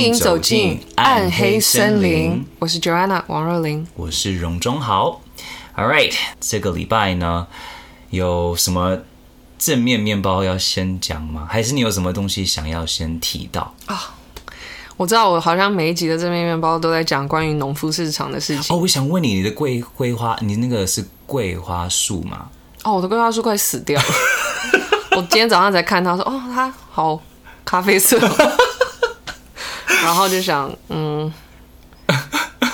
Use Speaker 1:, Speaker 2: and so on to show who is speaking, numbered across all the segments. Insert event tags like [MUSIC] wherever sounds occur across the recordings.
Speaker 1: 欢迎走进暗黑森林。我是 Joanna 王若琳，
Speaker 2: 我是荣中豪。All right，这个礼拜呢，有什么正面面包要先讲吗？还是你有什么东西想要先提到啊？
Speaker 1: 哦，我知道，我好像每一集的正面面包都在讲关于农夫市场的事情。
Speaker 2: 哦，我想问你，你的桂桂花，你那个是桂花树吗？
Speaker 1: 哦，我的桂花树快死掉了。[LAUGHS] 我今天早上才看到说，哦，它好咖啡色。然后就想，嗯，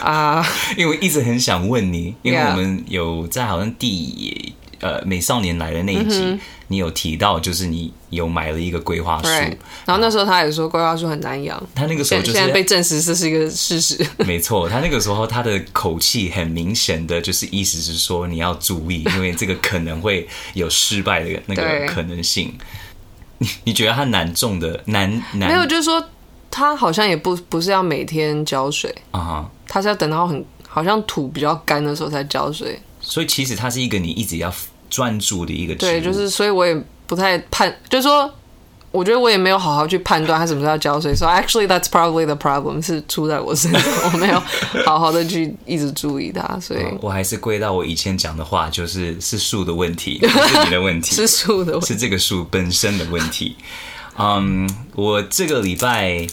Speaker 1: 啊，
Speaker 2: 因为我一直很想问你，因为我们有在好像第呃美少年来的那一集，嗯、你有提到，就是你有买了一个桂花树，
Speaker 1: 然后那时候他也说桂花树很难养，
Speaker 2: 他那个时候就是
Speaker 1: 现在被证实这是一个事实，[LAUGHS]
Speaker 2: 没错，他那个时候他的口气很明显的就是意思是说你要注意，因为这个可能会有失败的那个可能性。你你觉得它难种的难难？
Speaker 1: 没有，就是说。它好像也不不是要每天浇水啊，它、uh. 是要等到很好像土比较干的时候才浇水。
Speaker 2: 所以其实它是一个你一直要专注的一个。
Speaker 1: 对，就是所以我也不太判，就是说，我觉得我也没有好好去判断它什么时候要浇水。So actually that's probably the problem 是出在我身上，我没有好好的去一直注意它。所以 [LAUGHS]
Speaker 2: 我还是归到我以前讲的话，就是是树的问题，[LAUGHS] 不是你的问题，
Speaker 1: 是树的问题，
Speaker 2: 是这个树本身的问题。嗯，um, 我这个礼拜。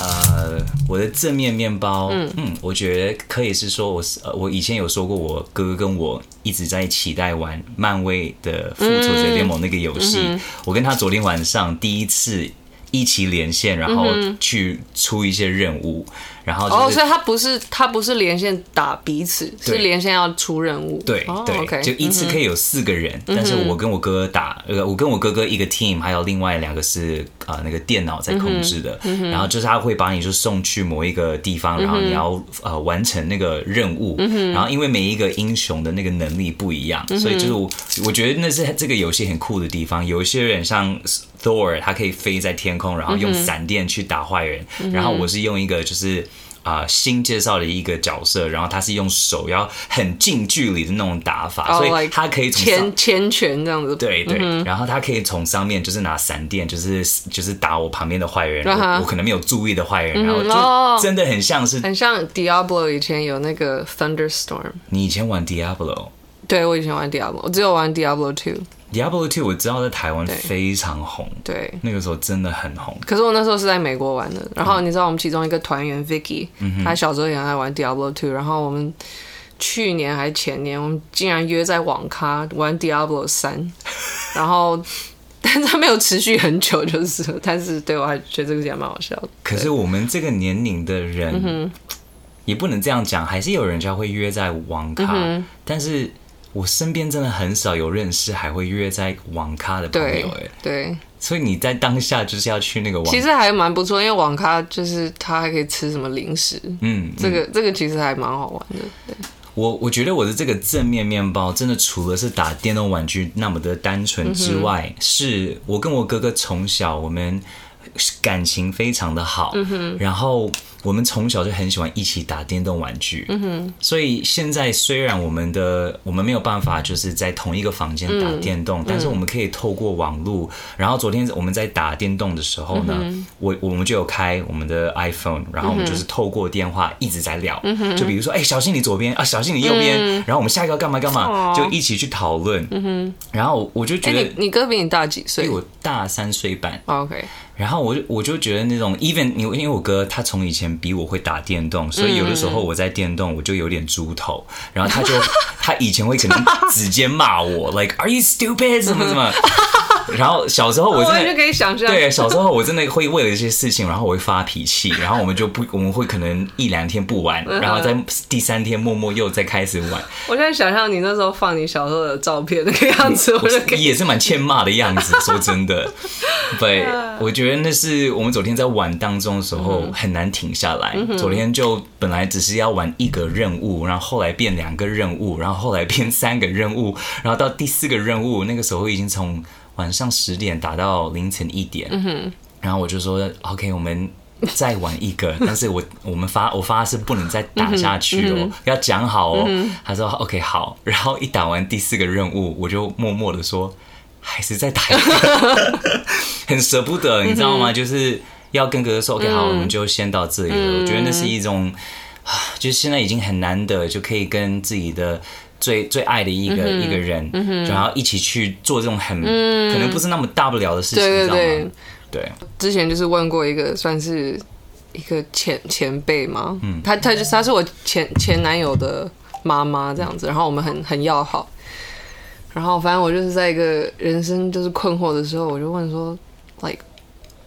Speaker 2: 呃，我的正面面包，嗯嗯，我觉得可以是说我，我是呃，我以前有说过，我哥哥跟我一直在期待玩漫威的复仇者联盟那个游戏。嗯嗯、我跟他昨天晚上第一次一起连线，然后去出一些任务。然后哦，
Speaker 1: 所以他不是他不是连线打彼此，是连线要出任务。
Speaker 2: 对对，就一次可以有四个人，但是我跟我哥哥打，呃，我跟我哥哥一个 team，还有另外两个是啊那个电脑在控制的。然后就是他会把你就送去某一个地方，然后你要呃完成那个任务。然后因为每一个英雄的那个能力不一样，所以就是我我觉得那是这个游戏很酷的地方。有一些人像 Thor，他可以飞在天空，然后用闪电去打坏人。然后我是用一个就是。啊、呃，新介绍的一个角色，然后他是用手要很近距离的那种打法，oh, 所以他可以从
Speaker 1: 前前拳这样子，
Speaker 2: 对对，嗯、然后他可以从上面就是拿闪电，就是就是打我旁边的坏人，uh huh. 我，我可能没有注意的坏人，然后就真的很像是、oh,
Speaker 1: 很像 Diablo 以前有那个 Thunderstorm，
Speaker 2: 你以前玩 Diablo？
Speaker 1: 对，我以前玩 Diablo，我只有玩 Diablo Two。
Speaker 2: Diablo Two 我知道在台湾非常红，对，那个时候真的很红。
Speaker 1: 可是我那时候是在美国玩的，然后你知道我们其中一个团员 Vicky，、嗯、他小时候也爱玩 Diablo Two，然后我们去年还是前年，我们竟然约在网咖玩 Diablo 三，然后但是他没有持续很久，就是，但是对我还觉得这个也蛮好笑的。
Speaker 2: 可是我们这个年龄的人，也不能这样讲，还是有人家会约在网咖，嗯、但是。我身边真的很少有认识还会约在网咖的朋友哎，
Speaker 1: 对，
Speaker 2: 所以你在当下就是要去那个网，
Speaker 1: 其实还蛮不错，因为网咖就是他还可以吃什么零食，嗯，这个这个其实还蛮好玩的。对，
Speaker 2: 我我觉得我的这个正面面包真的除了是打电动玩具那么的单纯之外，嗯、是我跟我哥哥从小我们感情非常的好，然后。我们从小就很喜欢一起打电动玩具，所以现在虽然我们的我们没有办法就是在同一个房间打电动，嗯、但是我们可以透过网络。然后昨天我们在打电动的时候呢，嗯、我我们就有开我们的 iPhone，然后我们就是透过电话一直在聊，嗯、就比如说，哎，小心你左边啊，小心你右边，嗯、然后我们下一个要干嘛干嘛，就一起去讨论。然后我就觉得，
Speaker 1: 你哥比你大几岁？
Speaker 2: 比我大三岁半。
Speaker 1: OK。
Speaker 2: 然后我就我就觉得那种 even 因为因为我哥他从以前比我会打电动，所以有的时候我在电动我就有点猪头，然后他就 [LAUGHS] 他以前会可能直接骂我 like are you stupid 什么什么。然后小时候我真的
Speaker 1: 就可以想象，
Speaker 2: 对，小时候我真的会为了一些事情，然后我会发脾气，然后我们就不，我们会可能一两天不玩，然后在第三天默默又再开始玩。
Speaker 1: 我现在想象你那时候放你小时候的照片那个样子，我就
Speaker 2: 也是蛮欠骂的样子。说真的，[LAUGHS] 对，我觉得那是我们昨天在玩当中的时候很难停下来。昨天就本来只是要玩一个任务，然后后来变两个任务，然后后来变三个任务，然后到第四个任务，那个时候已经从。晚上十点打到凌晨一点，嗯、然后我就说：“OK，我们再玩一个，[LAUGHS] 但是我我们发我发誓不能再打下去哦，嗯、要讲好哦。嗯”他说：“OK，好。”然后一打完第四个任务，我就默默的说：“还是再打一个。[LAUGHS] ”很舍不得，你知道吗？就是。要跟哥哥说、嗯、OK 好，我们就先到这里我觉得那是一种啊，[SIGHS] 就是现在已经很难得，就可以跟自己的最最爱的一个、嗯、一个人，嗯、然后一起去做这种很、嗯、可能不是那么大不了的事情，对对对，知道吗？对。
Speaker 1: 之前就是问过一个算是一个前前辈嘛，嗯，他他就他是我前前男友的妈妈这样子，然后我们很很要好。然后，反正我就是在一个人生就是困惑的时候，我就问说，like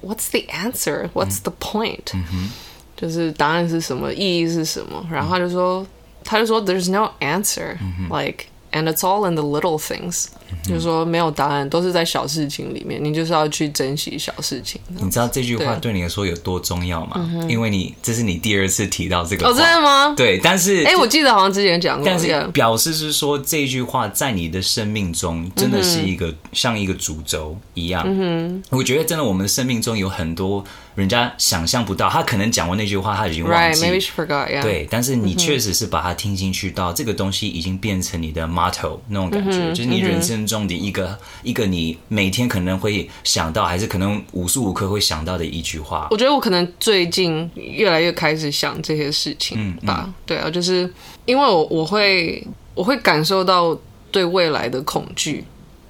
Speaker 1: what's the answer? What's the point？、嗯、就是答案是什么，意义是什么？然后他就说，嗯、他就说，there's no answer、嗯。like And it's all in the little things，、嗯、 就是说没有答案，都是在小事情里面。你就是要去珍惜小事情。
Speaker 2: 你知道这句话对你来说有多重要吗？嗯、因为你这是你第二次提到这个。
Speaker 1: 哦，真的吗？
Speaker 2: 对，但是
Speaker 1: 哎、欸，我记得好像之前讲过。
Speaker 2: 但是表示是说这句话在你的生命中真的是一个、嗯、像一个主轴一样。我觉得真的我们的生命中有很多。人家想象不到，他可能讲完那句话，他已经忘记。
Speaker 1: Right, maybe she forgot, yeah.
Speaker 2: 对，但是你确实是把它听进去到，到、mm hmm. 这个东西已经变成你的 motto 那种感觉，mm hmm. 就是你人生中的一个、mm hmm. 一个你每天可能会想到，还是可能无时无刻会想到的一句话。
Speaker 1: 我觉得我可能最近越来越开始想这些事情吧。嗯嗯、对啊，就是因为我我会我会感受到对未来的恐惧，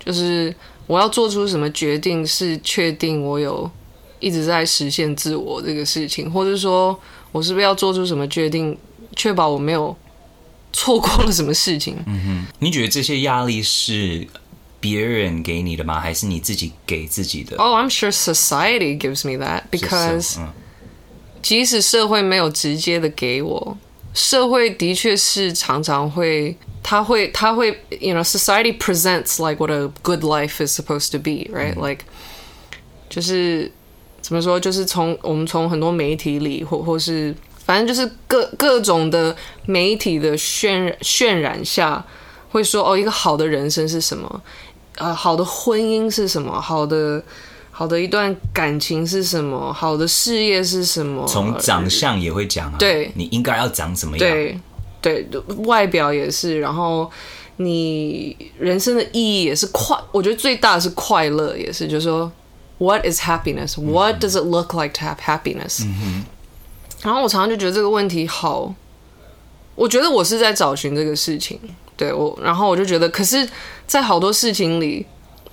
Speaker 1: 就是我要做出什么决定，是确定我有。一直在实现自我这个事情，或者说我是不是要做出什么决定，确保我没有错过了什么事情？
Speaker 2: 嗯哼，你觉得这些压力是别人给你的吗？还是你自己给自己的？
Speaker 1: Oh, I'm sure society gives me that because 即使社会没有直接的给我，社会的确是常常会，他会，他会，you know, society presents like what a good life is supposed to be, right? Like，就是。怎么说？就是从我们从很多媒体里，或或是 反正就是各各种的媒体的渲渲染下，会说哦，一个好的人生是什么？呃，好的婚姻是什么？好的好的一段感情是什么？好的事业是什么？
Speaker 2: 从长相也会讲啊，
Speaker 1: 对，
Speaker 2: 你应该要长什么样？
Speaker 1: 对对，外表也是。然后你人生的意义也是快，我觉得最大的是快乐，也是，就是说。What is happiness? What does it look like to have happiness? 嗯哼。然后我常常就觉得这个问题好，我觉得我是在找寻这个事情，对我，然后我就觉得，可是，在好多事情里，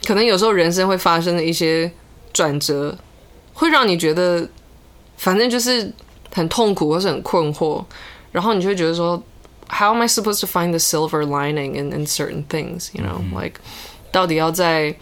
Speaker 1: 可能有时候人生会发生的一些转折，会让你觉得，反正就是很痛苦或是很困惑，然后你就会觉得说，How am I supposed to find the silver lining in in certain things? You know, like，到底要在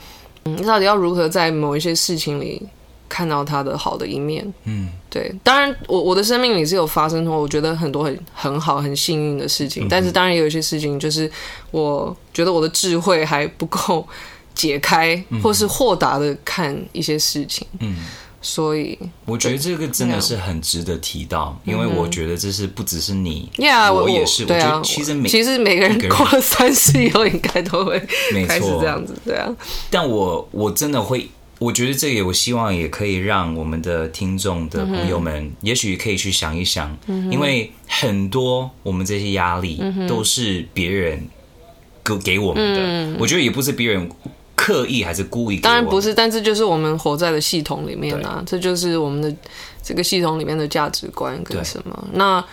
Speaker 1: 嗯，你到底要如何在某一些事情里看到他的好的一面？嗯，对。当然，我我的生命里是有发生过，我觉得很多很很好、很幸运的事情。但是，当然也有一些事情，就是我觉得我的智慧还不够解开，或是豁达的看一些事情。嗯。所以
Speaker 2: 我觉得这个真的是很值得提到，因为我觉得这是不只是你
Speaker 1: ，Yeah,
Speaker 2: 我也是。
Speaker 1: 对啊，
Speaker 2: 其实每
Speaker 1: 其实每个人过了三十以后，应该都会开始这样子，对啊。
Speaker 2: 但我我真的会，我觉得这也我希望也可以让我们的听众的朋友们，也许可以去想一想，因为很多我们这些压力都是别人给给我们的，我觉得也不是别人。刻意还是故意？
Speaker 1: 当然不是，但这就是我们活在的系统里面啊，对这就是我们的这个系统里面的价值观跟什么。那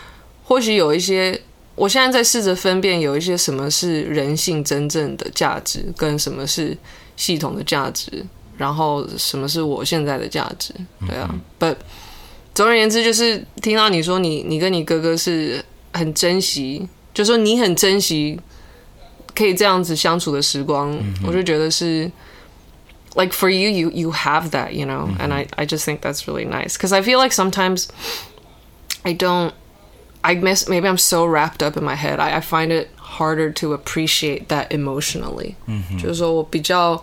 Speaker 1: 或许有一些，我现在在试着分辨，有一些什么是人性真正的价值，跟什么是系统的价值，然后什么是我现在的价值。对啊，不、嗯哼，总而言之，就是听到你说你你跟你哥哥是很珍惜，就说你很珍惜。可以这样子相处的时光，嗯、哼我就觉得是，like for you, you you have that, you know,、嗯、哼 and I I just think that's really nice because I feel like sometimes I don't, I miss maybe I'm so wrapped up in my head, I I find it harder to appreciate that emotionally，、嗯、哼就是说我比较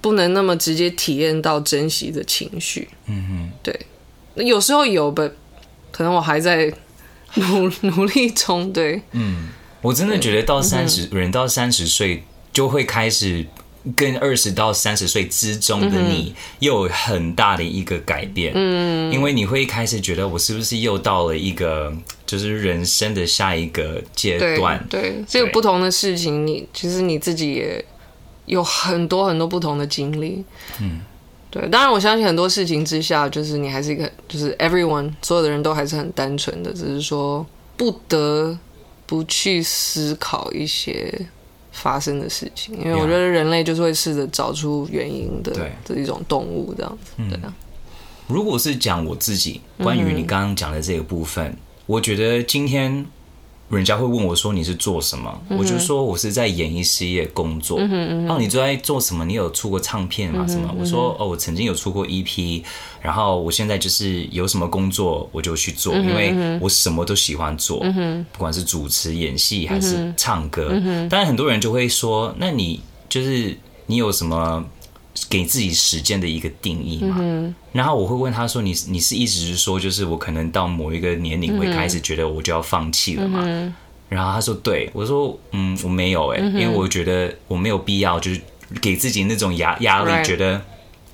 Speaker 1: 不能那么直接体验到珍惜的情绪，嗯哼，对，有时候有，but 可能我还在努 [LAUGHS] 努力中，对，嗯。
Speaker 2: 我真的觉得到三十人到三十岁就会开始跟二十到三十岁之中的你又有很大的一个改变，嗯，因为你会开始觉得我是不是又到了一个就是人生的下一个阶段？
Speaker 1: 对，对，这个不同的事情，你其实你自己也有很多很多不同的经历，嗯，对，当然我相信很多事情之下，就是你还是一个，就是 everyone 所有的人都还是很单纯的，只是说不得不去思考一些发生的事情，因为我觉得人类就是会试着找出原因的，
Speaker 2: 对，
Speaker 1: 这一种动物这样子。对啊。
Speaker 2: 如果是讲我自己，关于你刚刚讲的这个部分，嗯、我觉得今天。人家会问我说：“你是做什么？”嗯、我就说：“我是在演艺事业工作。嗯嗯”哦，你在做什么？你有出过唱片吗？什么？嗯、我说：“哦，我曾经有出过 EP，然后我现在就是有什么工作我就去做，嗯、因为我什么都喜欢做，嗯、不管是主持、演戏还是唱歌。嗯”当然，很多人就会说：“那你就是你有什么？”给自己时间的一个定义嘛，嗯、然后我会问他说：“你你是意思是说，就是我可能到某一个年龄会开始觉得我就要放弃了嘛？”嗯、然后他说：“对。”我说：“嗯，我没有哎、因为我觉得我没有必要，就是给自己那种压压力，觉得。”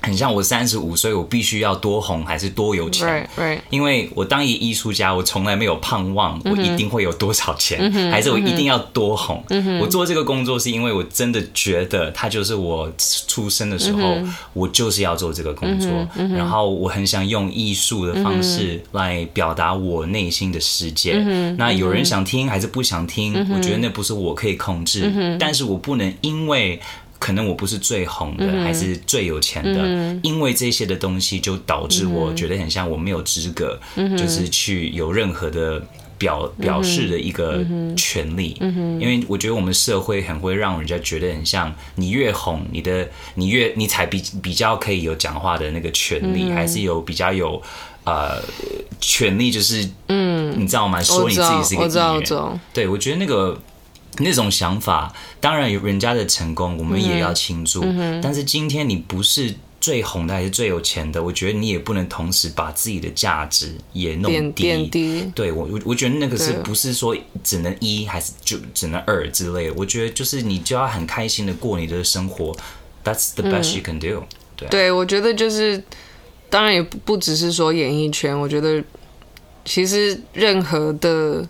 Speaker 2: 很像我三十五岁，我必须要多红还是多有钱
Speaker 1: ？Right, right.
Speaker 2: 因为我当一艺术家，我从来没有盼望我一定会有多少钱，mm hmm. 还是我一定要多红。Mm hmm. 我做这个工作是因为我真的觉得它就是我出生的时候，mm hmm. 我就是要做这个工作。Mm hmm. 然后我很想用艺术的方式来表达我内心的世界。Mm hmm. 那有人想听还是不想听？Mm hmm. 我觉得那不是我可以控制，mm hmm. 但是我不能因为。可能我不是最红的，还是最有钱的，嗯、因为这些的东西就导致我觉得很像我没有资格，嗯、就是去有任何的表表示的一个权利。嗯、因为我觉得我们社会很会让人家觉得很像，你越红，你的你越你才比比较可以有讲话的那个权利，嗯、还是有比较有呃权利，就是嗯，你知道吗？说你自己是一个艺人，对，我觉得那个。那种想法，当然有人家的成功，我们也要庆祝。但是今天你不是最红的，还是最有钱的，我觉得你也不能同时把自己的价值也弄低。
Speaker 1: 点低
Speaker 2: 对我，我我觉得那个是不是说只能一，还是就只能二之类的？我觉得就是你就要很开心的过你的生活，That's the best you can do、嗯。对，
Speaker 1: 对我觉得就是，当然也不不只是说演艺圈，我觉得其实任何的。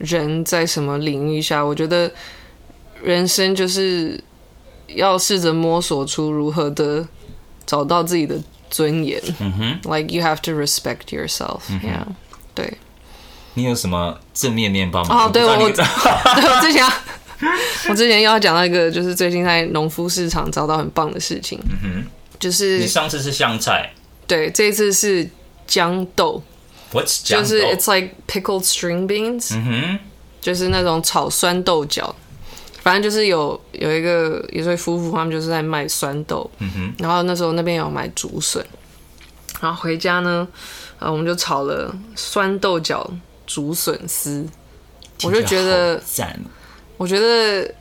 Speaker 1: 人在什么领域下，我觉得人生就是要试着摸索出如何的找到自己的尊严。嗯哼，Like you have to respect yourself。嗯哼，对。
Speaker 2: 你有什么正面面包吗？
Speaker 1: 哦，对我，对 [LAUGHS] 我之前，我之前又要讲到一个，就是最近在农夫市场找到很棒的事情。嗯哼，就是
Speaker 2: 你上次是香菜，
Speaker 1: 对，这一次是豇豆。
Speaker 2: What's
Speaker 1: 就是 it's like pickled string beans，嗯哼，就是那种炒酸豆角，反正就是有有一个一对夫妇，他们就是在卖酸豆，嗯哼，然后那时候那边有买竹笋，然后回家呢，呃，我们就炒了酸豆角竹笋丝，我就觉得，我觉得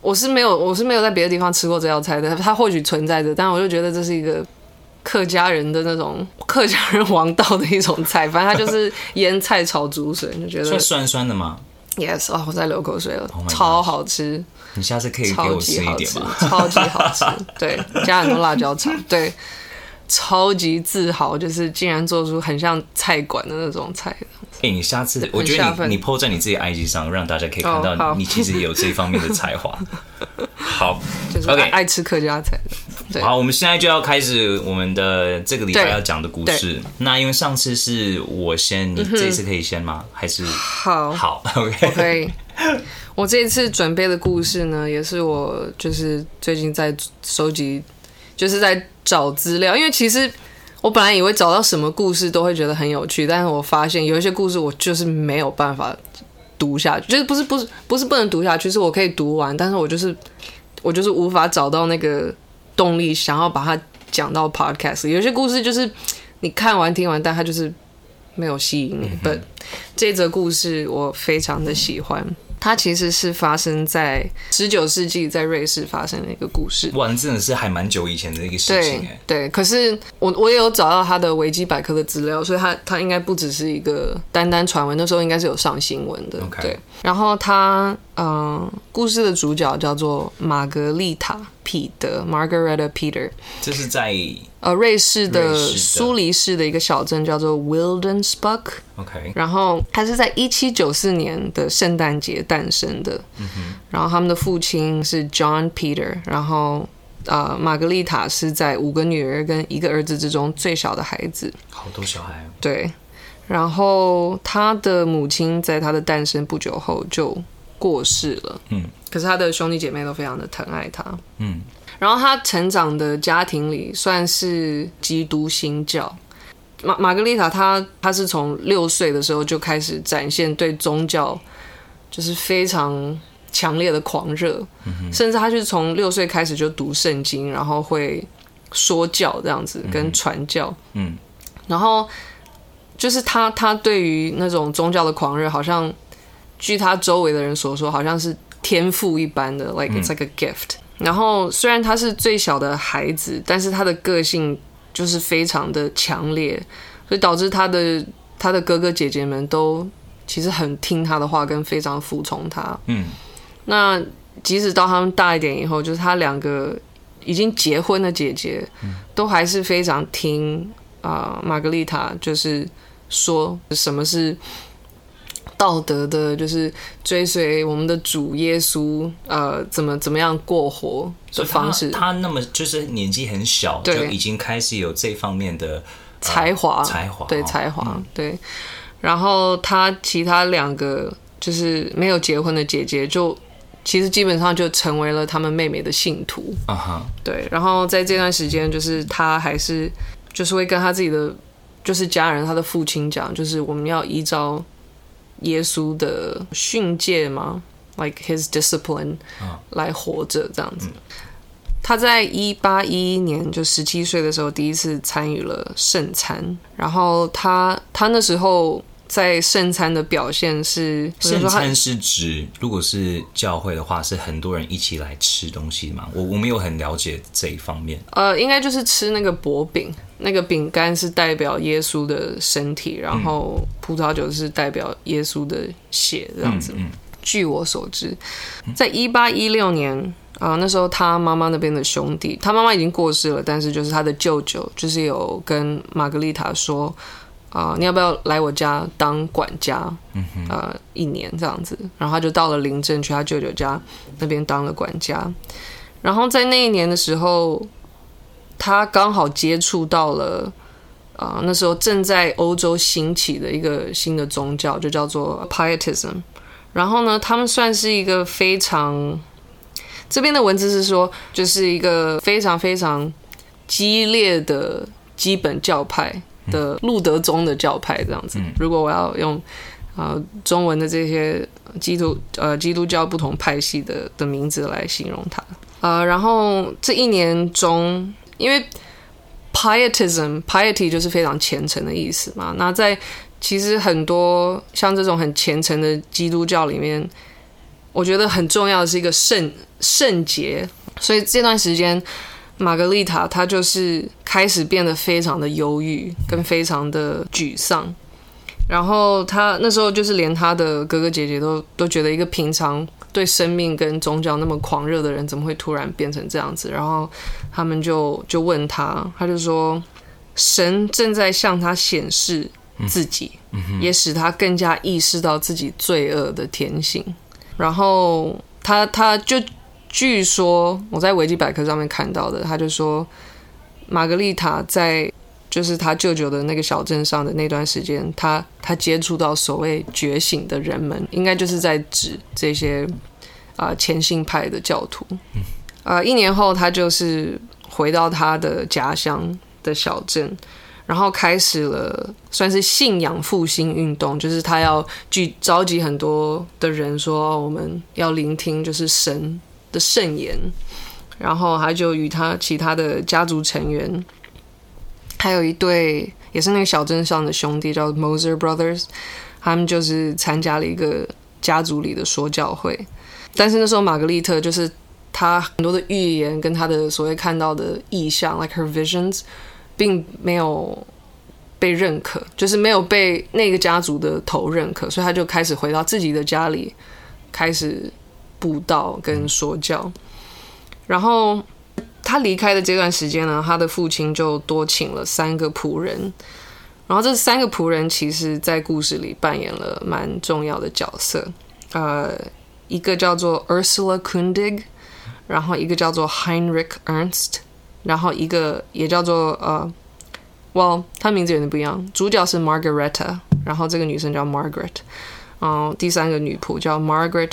Speaker 1: 我是没有我是没有在别的地方吃过这道菜的，它或许存在着，但我就觉得这是一个。客家人的那种客家人王道的一种菜，反正它就是腌菜炒竹笋，就觉得
Speaker 2: 是酸酸的吗
Speaker 1: ？Yes，哦，我在流口水了，oh、超好吃。
Speaker 2: 你下次可以给我吃一点吗？
Speaker 1: 超级好吃，对，加很多辣椒炒，对，超级自豪，就是竟然做出很像菜馆的那种菜。
Speaker 2: 哎、欸，你下次我觉得你你 po 在你自己 IG 上，让大家可以看到你其实也有这方面的才华。好，[LAUGHS]
Speaker 1: 就是爱吃客家菜。对
Speaker 2: 好，我们现在就要开始我们的这个礼拜要讲的故事。那因为上次是我先，你这一次可以先吗？嗯、还是
Speaker 1: 好？
Speaker 2: 好，[LAUGHS] OK。
Speaker 1: Okay. 我这一次准备的故事呢，也是我就是最近在收集，就是在找资料。因为其实我本来以为找到什么故事都会觉得很有趣，但是我发现有一些故事我就是没有办法读下去，就是不是不是不是不能读下去，是我可以读完，但是我就是我就是无法找到那个。动力想要把它讲到 podcast，有些故事就是你看完听完，但它就是没有吸引你。但、嗯、哼这则故事我非常的喜欢。它其实是发生在十九世纪，在瑞士发生的一个故事。
Speaker 2: 哇，真的是还蛮久以前的一个事情哎。
Speaker 1: 对，可是我我也有找到他的维基百科的资料，所以他他应该不只是一个单单传闻，那时候应该是有上新闻的。对，然后他嗯、呃，故事的主角叫做玛格丽塔·彼得 （Margareta Peter）。
Speaker 2: 这是在。
Speaker 1: 呃，瑞士的苏黎世的一个小镇叫做 Wilhelmsburg。
Speaker 2: OK，
Speaker 1: 然后他是在一七九四年的圣诞节诞生的。嗯哼。然后他们的父亲是 John Peter，然后啊、呃，玛格丽塔是在五个女儿跟一个儿子之中最小的孩子。
Speaker 2: 好多小孩。
Speaker 1: 对，然后他的母亲在他的诞生不久后就过世了。嗯，可是他的兄弟姐妹都非常的疼爱他。嗯，然后他成长的家庭里算是基督新教。玛玛格丽塔她她是从六岁的时候就开始展现对宗教就是非常强烈的狂热，嗯、甚至她就是从六岁开始就读圣经，然后会说教这样子跟传教。嗯，然后就是他他对于那种宗教的狂热，好像据他周围的人所说，好像是天赋一般的，like it's like a gift。嗯、然后虽然他是最小的孩子，但是他的个性。就是非常的强烈，所以导致他的他的哥哥姐姐们都其实很听他的话，跟非常服从他。嗯，那即使到他们大一点以后，就是他两个已经结婚的姐姐，都还是非常听啊，玛格丽塔就是说什么是。道德的，就是追随我们的主耶稣，呃，怎么怎么样过活的方式。
Speaker 2: 他，他那么就是年纪很小，就已经开始有这方面的
Speaker 1: 才华，
Speaker 2: 才华，
Speaker 1: 对才华，嗯、对。然后他其他两个就是没有结婚的姐姐，就其实基本上就成为了他们妹妹的信徒。啊哈，对。然后在这段时间，就是他还是就是会跟他自己的就是家人，他的父亲讲，就是我们要依照。耶稣的训诫吗？Like his discipline，来活着这样子。嗯、他在一八一一年就十七岁的时候，第一次参与了圣餐。然后他他那时候。在圣餐的表现是，
Speaker 2: 圣餐是指如果是教会的话，是很多人一起来吃东西吗？我我没有很了解这一方面。
Speaker 1: 呃，应该就是吃那个薄饼，那个饼干是代表耶稣的身体，然后葡萄酒是代表耶稣的血，这样子。嗯嗯、据我所知，在一八一六年啊、呃，那时候他妈妈那边的兄弟，他妈妈已经过世了，但是就是他的舅舅，就是有跟玛格丽塔说。啊、呃，你要不要来我家当管家？嗯哼，呃，一年这样子，然后他就到了林镇去他舅舅家那边当了管家。然后在那一年的时候，他刚好接触到了啊、呃，那时候正在欧洲兴起的一个新的宗教，就叫做 Pietism。然后呢，他们算是一个非常，这边的文字是说，就是一个非常非常激烈的基本教派。的路德宗的教派这样子，如果我要用啊、呃、中文的这些基督呃基督教不同派系的的名字来形容它啊、呃，然后这一年中，因为 pietism piety 就是非常虔诚的意思嘛，那在其实很多像这种很虔诚的基督教里面，我觉得很重要的是一个圣圣洁，所以这段时间。玛格丽塔，她就是开始变得非常的忧郁，跟非常的沮丧。然后她那时候就是连她的哥哥姐姐都都觉得，一个平常对生命跟宗教那么狂热的人，怎么会突然变成这样子？然后他们就就问他，他就说，神正在向他显示自己，也使他更加意识到自己罪恶的天性。然后他他就。据说我在维基百科上面看到的，他就说，玛格丽塔在就是他舅舅的那个小镇上的那段时间，他他接触到所谓觉醒的人们，应该就是在指这些啊虔信派的教徒。啊，一年后他就是回到他的家乡的小镇，然后开始了算是信仰复兴运动，就是他要聚召集很多的人说，我们要聆听就是神的圣言，然后他就与他其他的家族成员，还有一对也是那个小镇上的兄弟，叫 Moser Brothers，他们就是参加了一个家族里的说教会。但是那时候玛格丽特就是他很多的预言跟他的所谓看到的异象，like her visions，并没有被认可，就是没有被那个家族的头认可，所以他就开始回到自己的家里，开始。布道跟说教，然后他离开的这段时间呢，他的父亲就多请了三个仆人，然后这三个仆人其实在故事里扮演了蛮重要的角色，呃，一个叫做 Ursula Kundig，然后一个叫做 Heinrich Ernst，然后一个也叫做呃，Well，他名字有点不一样。主角是 Margareta，然后这个女生叫 Margaret，嗯，第三个女仆叫 Margaret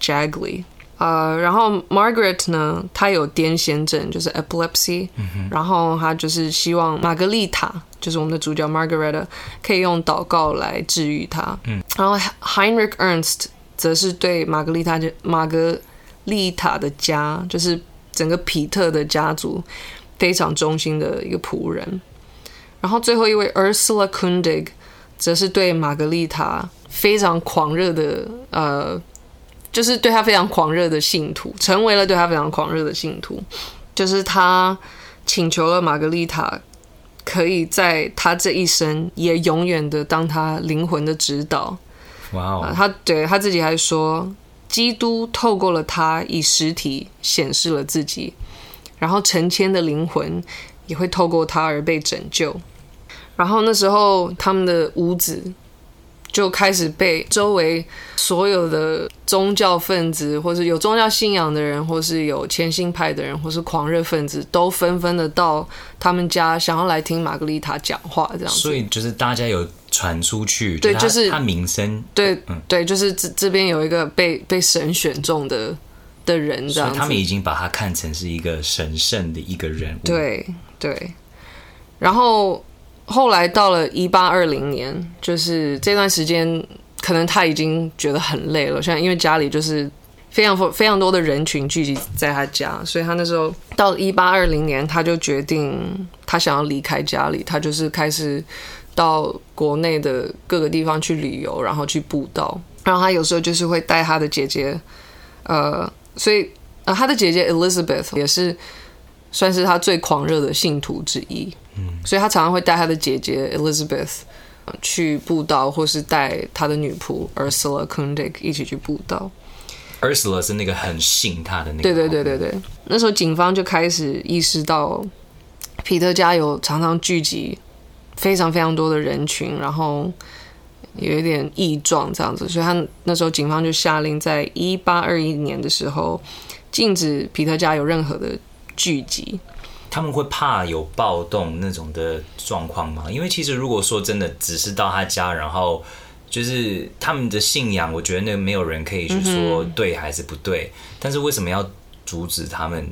Speaker 1: Jagly。呃，然后 Margaret 呢，她有癫痫症，就是 epilepsy，、嗯、然后她就是希望玛格丽塔，就是我们的主角 Margareta，可以用祷告来治愈她。嗯，然后 Heinrich Ernst 则是对玛格丽塔玛格丽塔的家，就是整个皮特的家族非常忠心的一个仆人。然后最后一位 Ursula Kundig 则是对玛格丽塔非常狂热的呃。就是对他非常狂热的信徒，成为了对他非常狂热的信徒。就是他请求了玛格丽塔，可以在他这一生也永远的当他灵魂的指导。哇.哦！他对他自己还说，基督透过了他以实体显示了自己，然后成千的灵魂也会透过他而被拯救。然后那时候他们的屋子。就开始被周围所有的宗教分子，或是有宗教信仰的人，或是有虔信派的人，或是狂热分子，都纷纷的到他们家，想要来听玛格丽塔讲话，这样子。
Speaker 2: 所以就是大家有传出去，
Speaker 1: 对，就是
Speaker 2: 他名声，
Speaker 1: 对，嗯，对，就是这这边有一个被被神选中的的人，这样子。
Speaker 2: 他们已经把他看成是一个神圣的一个人物，
Speaker 1: 对对，然后。后来到了一八二零年，就是这段时间，可能他已经觉得很累了。现在因为家里就是非常非常多的人群聚集在他家，所以他那时候到了一八二零年，他就决定他想要离开家里，他就是开始到国内的各个地方去旅游，然后去布道。然后他有时候就是会带他的姐姐，呃，所以呃，他的姐姐 Elizabeth 也是算是他最狂热的信徒之一。嗯所以他常常会带他的姐姐 Elizabeth 去布道，或是带他的女仆 Ursula k u n d i k 一起去布道。
Speaker 2: Ursula 是那个很信他的那个。
Speaker 1: 对对对对对。那时候警方就开始意识到，皮特家有常常聚集非常非常多的人群，然后有一点异状这样子，所以他那时候警方就下令，在一八二一年的时候，禁止皮特家有任何的聚集。
Speaker 2: 他们会怕有暴动那种的状况吗？因为其实如果说真的只是到他家，然后就是他们的信仰，我觉得那个没有人可以去说对还是不对。嗯、但是为什么要阻止他们？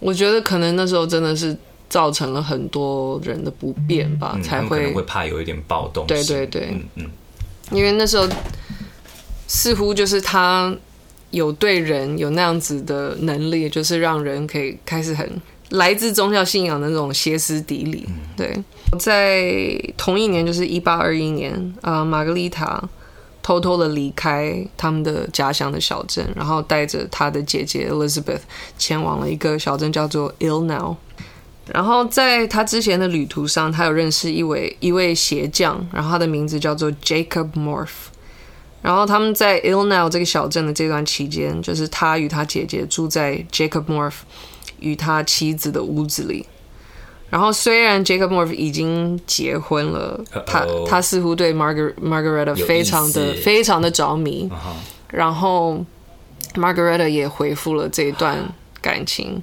Speaker 1: 我觉得可能那时候真的是造成了很多人的不便吧，嗯、才会
Speaker 2: 会怕有一点暴动。
Speaker 1: 对对对，
Speaker 2: 嗯嗯，
Speaker 1: 因为那时候似乎就是他有对人有那样子的能力，就是让人可以开始很。来自宗教信仰的那种歇斯底里，对，在同一年，就是一八二一年，呃，玛格丽塔偷偷的离开他们的家乡的小镇，然后带着他的姐姐 Elizabeth 前往了一个小镇叫做 Ilnow。然后在他之前的旅途上，他有认识一位一位鞋匠，然后他的名字叫做 Jacob Morph。然后他们在 Illnow 这个小镇的这段期间，就是他与他姐姐住在 Jacob Morph。与他妻子的屋子里，然后虽然 Jacob Morph 已经结婚了，uh oh. 他他似乎对 Margaret Margareta 非常的非常的着迷，uh huh. 然后 Margareta 也回复了这一段感情，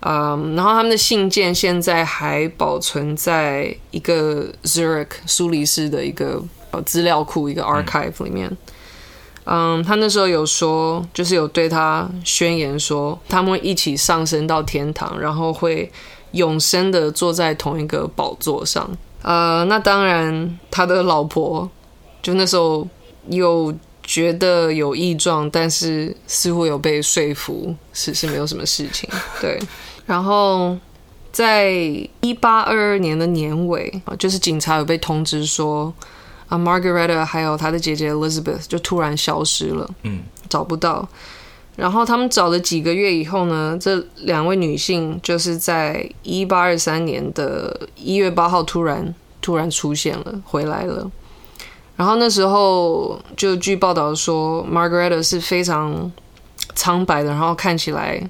Speaker 1: 嗯，um, 然后他们的信件现在还保存在一个 Zurich 苏黎世的一个资料库一个 archive 里面。嗯嗯，他那时候有说，就是有对他宣言说，他们会一起上升到天堂，然后会永生的坐在同一个宝座上。呃，那当然，他的老婆就那时候有觉得有异状，但是似乎有被说服，是是没有什么事情。对，然后在一八二二年的年尾，就是警察有被通知说。啊，Margareta 还有她的姐姐 Elizabeth 就突然消失了，嗯，找不到。然后他们找了几个月以后呢，这两位女性就是在一八二三年的一月八号突然突然出现了，回来了。然后那时候就据报道说，Margareta 是非常苍白的，然后看起来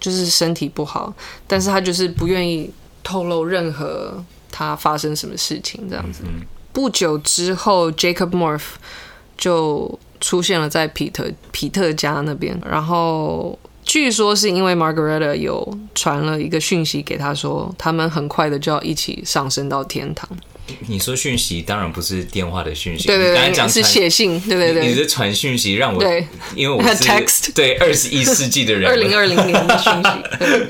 Speaker 1: 就是身体不好，但是她就是不愿意透露任何她发生什么事情这样子。嗯不久之后，Jacob Morph 就出现了在皮特皮特家那边，然后据说是因为 Margareta 有传了一个讯息给他说，他们很快的就要一起上升到天堂。
Speaker 2: 你说讯息当然不是电话的讯息，
Speaker 1: 对对对，
Speaker 2: 讲
Speaker 1: 是写信，对对对。
Speaker 2: 你的传讯息让我
Speaker 1: 对，
Speaker 2: 因为我 [LAUGHS] 是
Speaker 1: text
Speaker 2: 对二十一世纪的人，
Speaker 1: 二零二零年的讯息，对。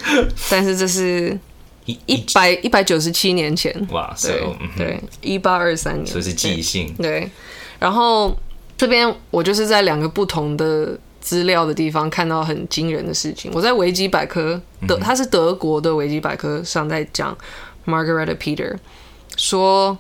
Speaker 1: 但是这是一百一百九十七年前，
Speaker 2: 哇，
Speaker 1: 塞对，一八二三年，
Speaker 2: 所以是寄信，
Speaker 1: 对。然后这边我就是在两个不同的资料的地方看到很惊人的事情。我在维基百科德，他是德国的维基百科上在讲 Margareta Peter。说，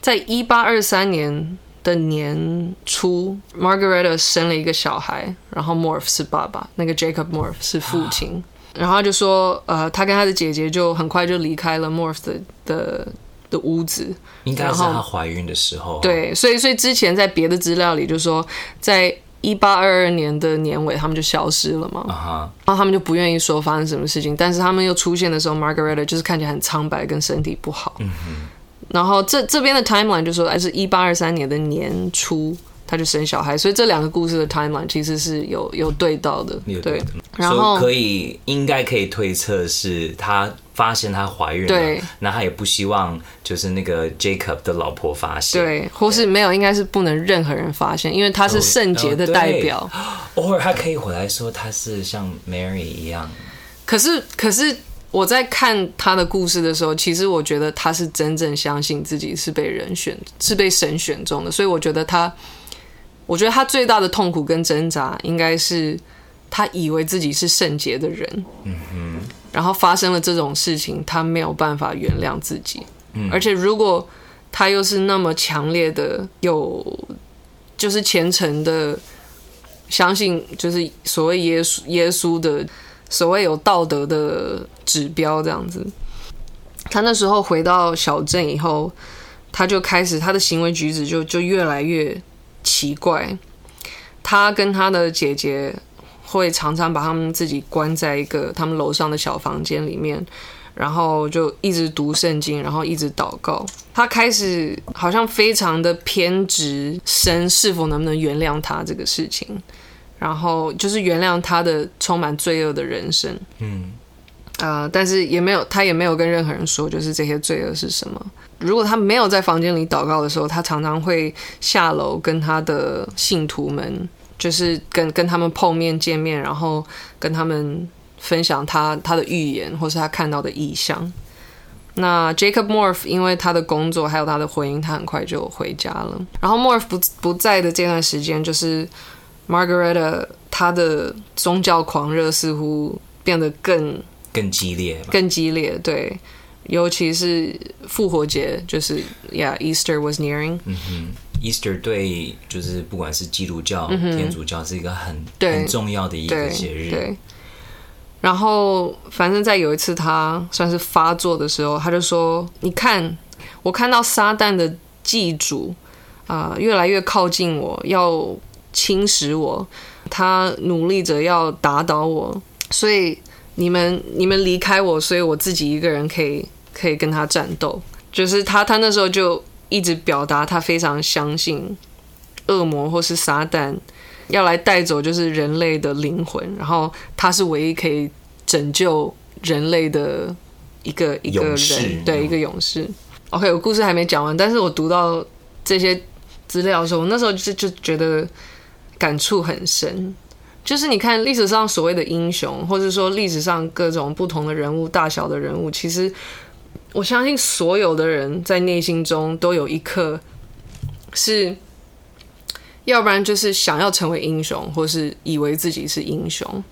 Speaker 1: 在一八二三年的年初，Margareta 生了一个小孩，然后 Morph 是爸爸，那个 Jacob Morph 是父亲。然后他就说，呃，他跟他的姐姐就很快就离开了 Morph 的的的屋子。
Speaker 2: 应该是他怀孕的时候。
Speaker 1: 对，所以所以之前在别的资料里就说，在一八二二年的年尾，他们就消失了嘛。Uh huh. 然后他们就不愿意说发生什么事情，但是他们又出现的时候，Margareta 就是看起来很苍白，跟身体不好。嗯哼。然后这这边的 timeline 就说，还是一八二三年的年初，他就生小孩，所以这两个故事的 timeline 其实是有有对到的。对，对然后
Speaker 2: 可以应该可以推测是他发现她怀孕了，对，那他也不希望就是那个 Jacob 的老婆发现，
Speaker 1: 对，或是没有，应该是不能任何人发现，因为他是圣洁的代表。[GASPS]
Speaker 2: 偶尔他可以回来说他是像 Mary 一样，
Speaker 1: 可是可是。我在看他的故事的时候，其实我觉得他是真正相信自己是被人选，是被神选中的。所以我觉得他，我觉得他最大的痛苦跟挣扎，应该是他以为自己是圣洁的人，嗯哼，然后发生了这种事情，他没有办法原谅自己。嗯，而且如果他又是那么强烈的有，就是虔诚的相信，就是所谓耶稣耶稣的。所谓有道德的指标这样子，他那时候回到小镇以后，他就开始他的行为举止就就越来越奇怪。他跟他的姐姐会常常把他们自己关在一个他们楼上的小房间里面，然后就一直读圣经，然后一直祷告。他开始好像非常的偏执，神是否能不能原谅他这个事情。然后就是原谅他的充满罪恶的人生，嗯，啊、呃，但是也没有，他也没有跟任何人说，就是这些罪恶是什么。如果他没有在房间里祷告的时候，他常常会下楼跟他的信徒们，就是跟跟他们碰面见面，然后跟他们分享他他的预言或是他看到的异象。那 Jacob Morf 因为他的工作还有他的婚姻，他很快就回家了。然后 Morf 不不在的这段时间，就是。Margareta，她的宗教狂热似乎变得更
Speaker 2: 更激烈，
Speaker 1: 更激烈。对，尤其是复活节，就是，Yeah，Easter was nearing。
Speaker 2: 嗯哼，Easter 对，就是不管是基督教、嗯、天主教，是一个很
Speaker 1: 对
Speaker 2: 很重要的一个节日。
Speaker 1: 对。对。然后，反正在有一次他算是发作的时候，他就说：“你看，我看到撒旦的祭主啊、呃，越来越靠近我，要。”侵蚀我，他努力着要打倒我，所以你们你们离开我，所以我自己一个人可以可以跟他战斗。就是他他那时候就一直表达他非常相信恶魔或是撒旦要来带走就是人类的灵魂，然后他是唯一可以拯救人类的一个一个人，对，一个勇士。OK，我故事还没讲完，但是我读到这些资料的时候，我那时候就就觉得。感触很深，就是你看历史上所谓的英雄，或者说历史上各种不同的人物、大小的人物，其实我相信所有的人在内心中都有一刻是，要不然就是想要成为英雄，或是以为自己是英雄。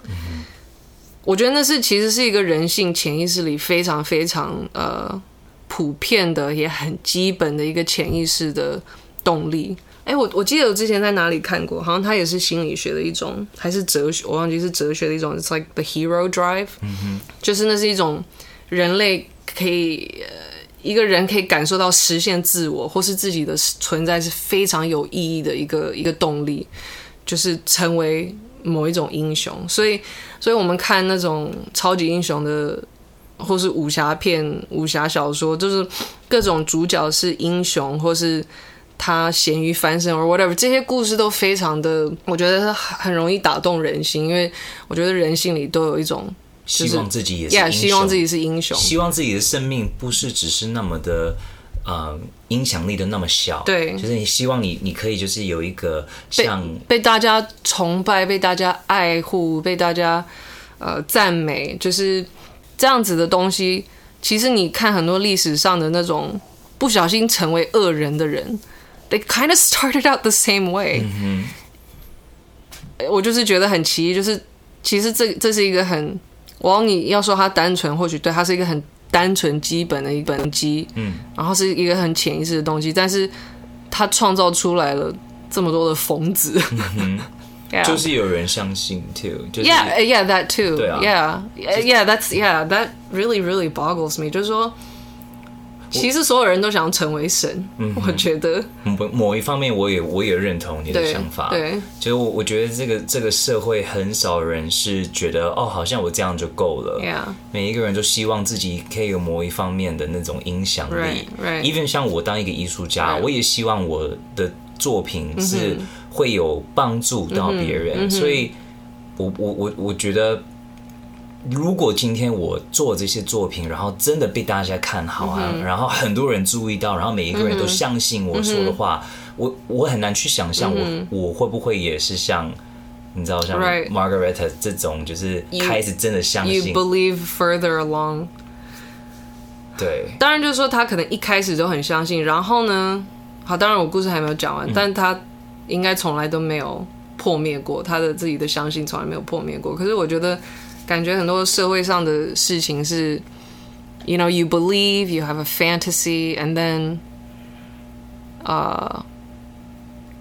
Speaker 1: 我觉得那是其实是一个人性潜意识里非常非常呃普遍的，也很基本的一个潜意识的动力。哎，我我记得我之前在哪里看过，好像它也是心理学的一种，还是哲学，我忘记是哲学的一种。It's like the hero drive，嗯，就是那是一种人类可以，呃，一个人可以感受到实现自我或是自己的存在是非常有意义的一个一个动力，就是成为某一种英雄。所以，所以我们看那种超级英雄的，或是武侠片、武侠小说，就是各种主角是英雄，或是。他咸鱼翻身，or whatever，这些故事都非常的，我觉得很容易打动人心，因为我觉得人性里都有一种、就是、
Speaker 2: 希望自己也是英雄
Speaker 1: ，yeah, 希望自己是英雄，
Speaker 2: 希望自己的生命不是只是那么的。呃，影响力的那么小，
Speaker 1: 对，
Speaker 2: 就是你希望你你可以就是有一个像
Speaker 1: 被，被大家崇拜、被大家爱护、被大家呃赞美，就是这样子的东西。其实你看很多历史上的那种不小心成为恶人的人 ，they kind of started out the same way。嗯哼，我就是觉得很奇异，就是其实这这是一个很，往你要说他单纯，或许对他是一个很。单纯基本的一本机，嗯，然后是一个很潜意识的东西，但是他创造出来了这么多的疯子，
Speaker 2: 嗯 [LAUGHS] yeah. 就是有人相信，too，就是，
Speaker 1: yeah yeah that too，
Speaker 2: 对啊，
Speaker 1: yeah yeah that's yeah that really really boggles me，就是说。 其实所有人都想要成为神，嗯、我觉得
Speaker 2: 某某一方面我也我也认同你的想法。
Speaker 1: 对，
Speaker 2: 就是我我觉得这个这个社会很少人是觉得哦，好像我这样就够了。
Speaker 1: Yeah.
Speaker 2: 每一个人都希望自己可以有某一方面的那种影响力。
Speaker 1: Right. Right.
Speaker 2: Even 像我当一个艺术家.我也希望我的作品是会有帮助到别人。Mm -hmm. 所以我我我我觉得。如果今天我做这些作品，然后真的被大家看好啊，嗯、然后很多人注意到，然后每一个人都相信我说的话，嗯、我我很难去想象我、嗯、我会不会也是像你知道像 Margaret 这种，就是开始真的相信。
Speaker 1: You, you believe further along。
Speaker 2: 对，
Speaker 1: 当然就是说他可能一开始就很相信，然后呢，好，当然我故事还没有讲完，嗯、但他应该从来都没有破灭过，他的自己的相信从来没有破灭过。可是我觉得。感觉很多社会上的事情是，you know, you believe, you have a fantasy, and then, uh,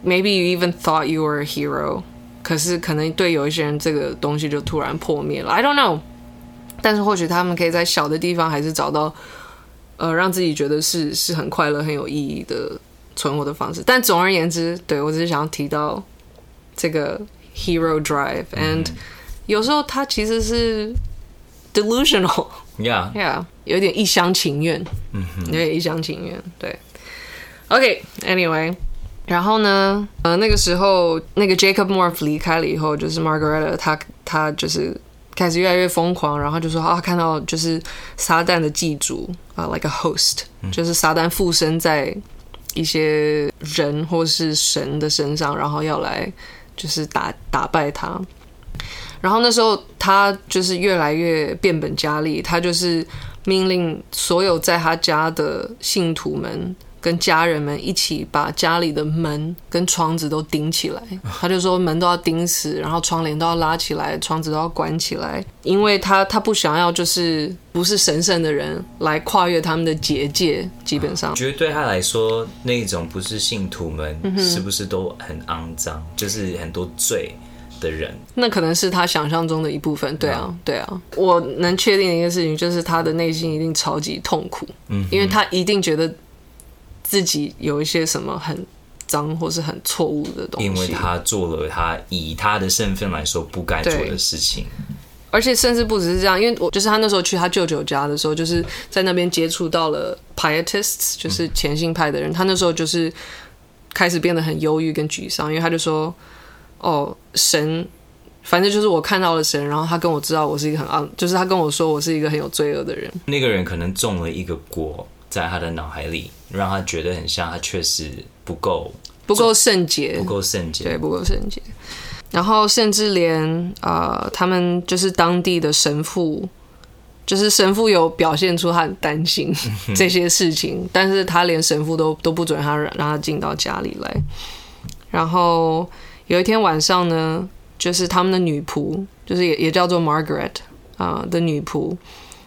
Speaker 1: maybe you even thought you were a hero. 可是可能对有一些人，这个东西就突然破灭了。I don't know. 但是或许他们可以在小的地方还是找到，呃，让自己觉得是是很快乐、很有意义的存活的方式。但总而言之，对，我只是想要提到这个 hero drive and、嗯。 有时候他其实是 delusional，yeah yeah，有点一厢情愿，嗯哼，有点一厢情愿，对。OK，anyway，okay，然后呢，呃，那个时候那个 Jacob Morph 离开了以后，就是 Margareta，他他就是开始越来越疯狂，然后就说啊，看到就是撒旦的祭主啊，like a host，嗯，就是撒旦附身在一些人或是神的身上，然后要来就是打打败他。然后那时候他就是越来越变本加厉，他就是命令所有在他家的信徒们跟家人们一起把家里的门跟窗子都钉起来。他就说门都要钉死，然后窗帘都要拉起来，窗子都要关起来，因为他他不想要就是不是神圣的人来跨越他们的结界。基本上，
Speaker 2: 觉得对他来说，那种不是信徒们是不是都很肮脏，就是很多罪。的人，
Speaker 1: 那可能是他想象中的一部分。对啊，对啊，我能确定的一个事情就是他的内心一定超级痛苦，嗯，因为他一定觉得自己有一些什么很脏或是很错误的东西，
Speaker 2: 因为他做了他以他的身份来说不该做的事情，
Speaker 1: 而且甚至不只是这样，因为我就是他那时候去他舅舅家的时候，就是在那边接触到了 Pietists，就是前信派的人，嗯，他那时候就是开始变得很忧郁跟沮丧，因为他就说。哦，神，反正就是我看到了神，然后他跟我知道我是一个很恶，就是他跟我说我是一个很有罪恶的人。
Speaker 2: 那个人可能种了一个果在他的脑海里，让他觉得很像他确实不够
Speaker 1: 不够圣洁，
Speaker 2: 不够圣洁，
Speaker 1: 对，不够圣洁。然后甚至连呃，他们就是当地的神父，就是神父有表现出他很担心 [LAUGHS] 这些事情，但是他连神父都都不准他让让他进到家里来，然后。有一天晚上呢，就是他们的女仆，就是也也叫做 Margaret 啊、呃、的女仆，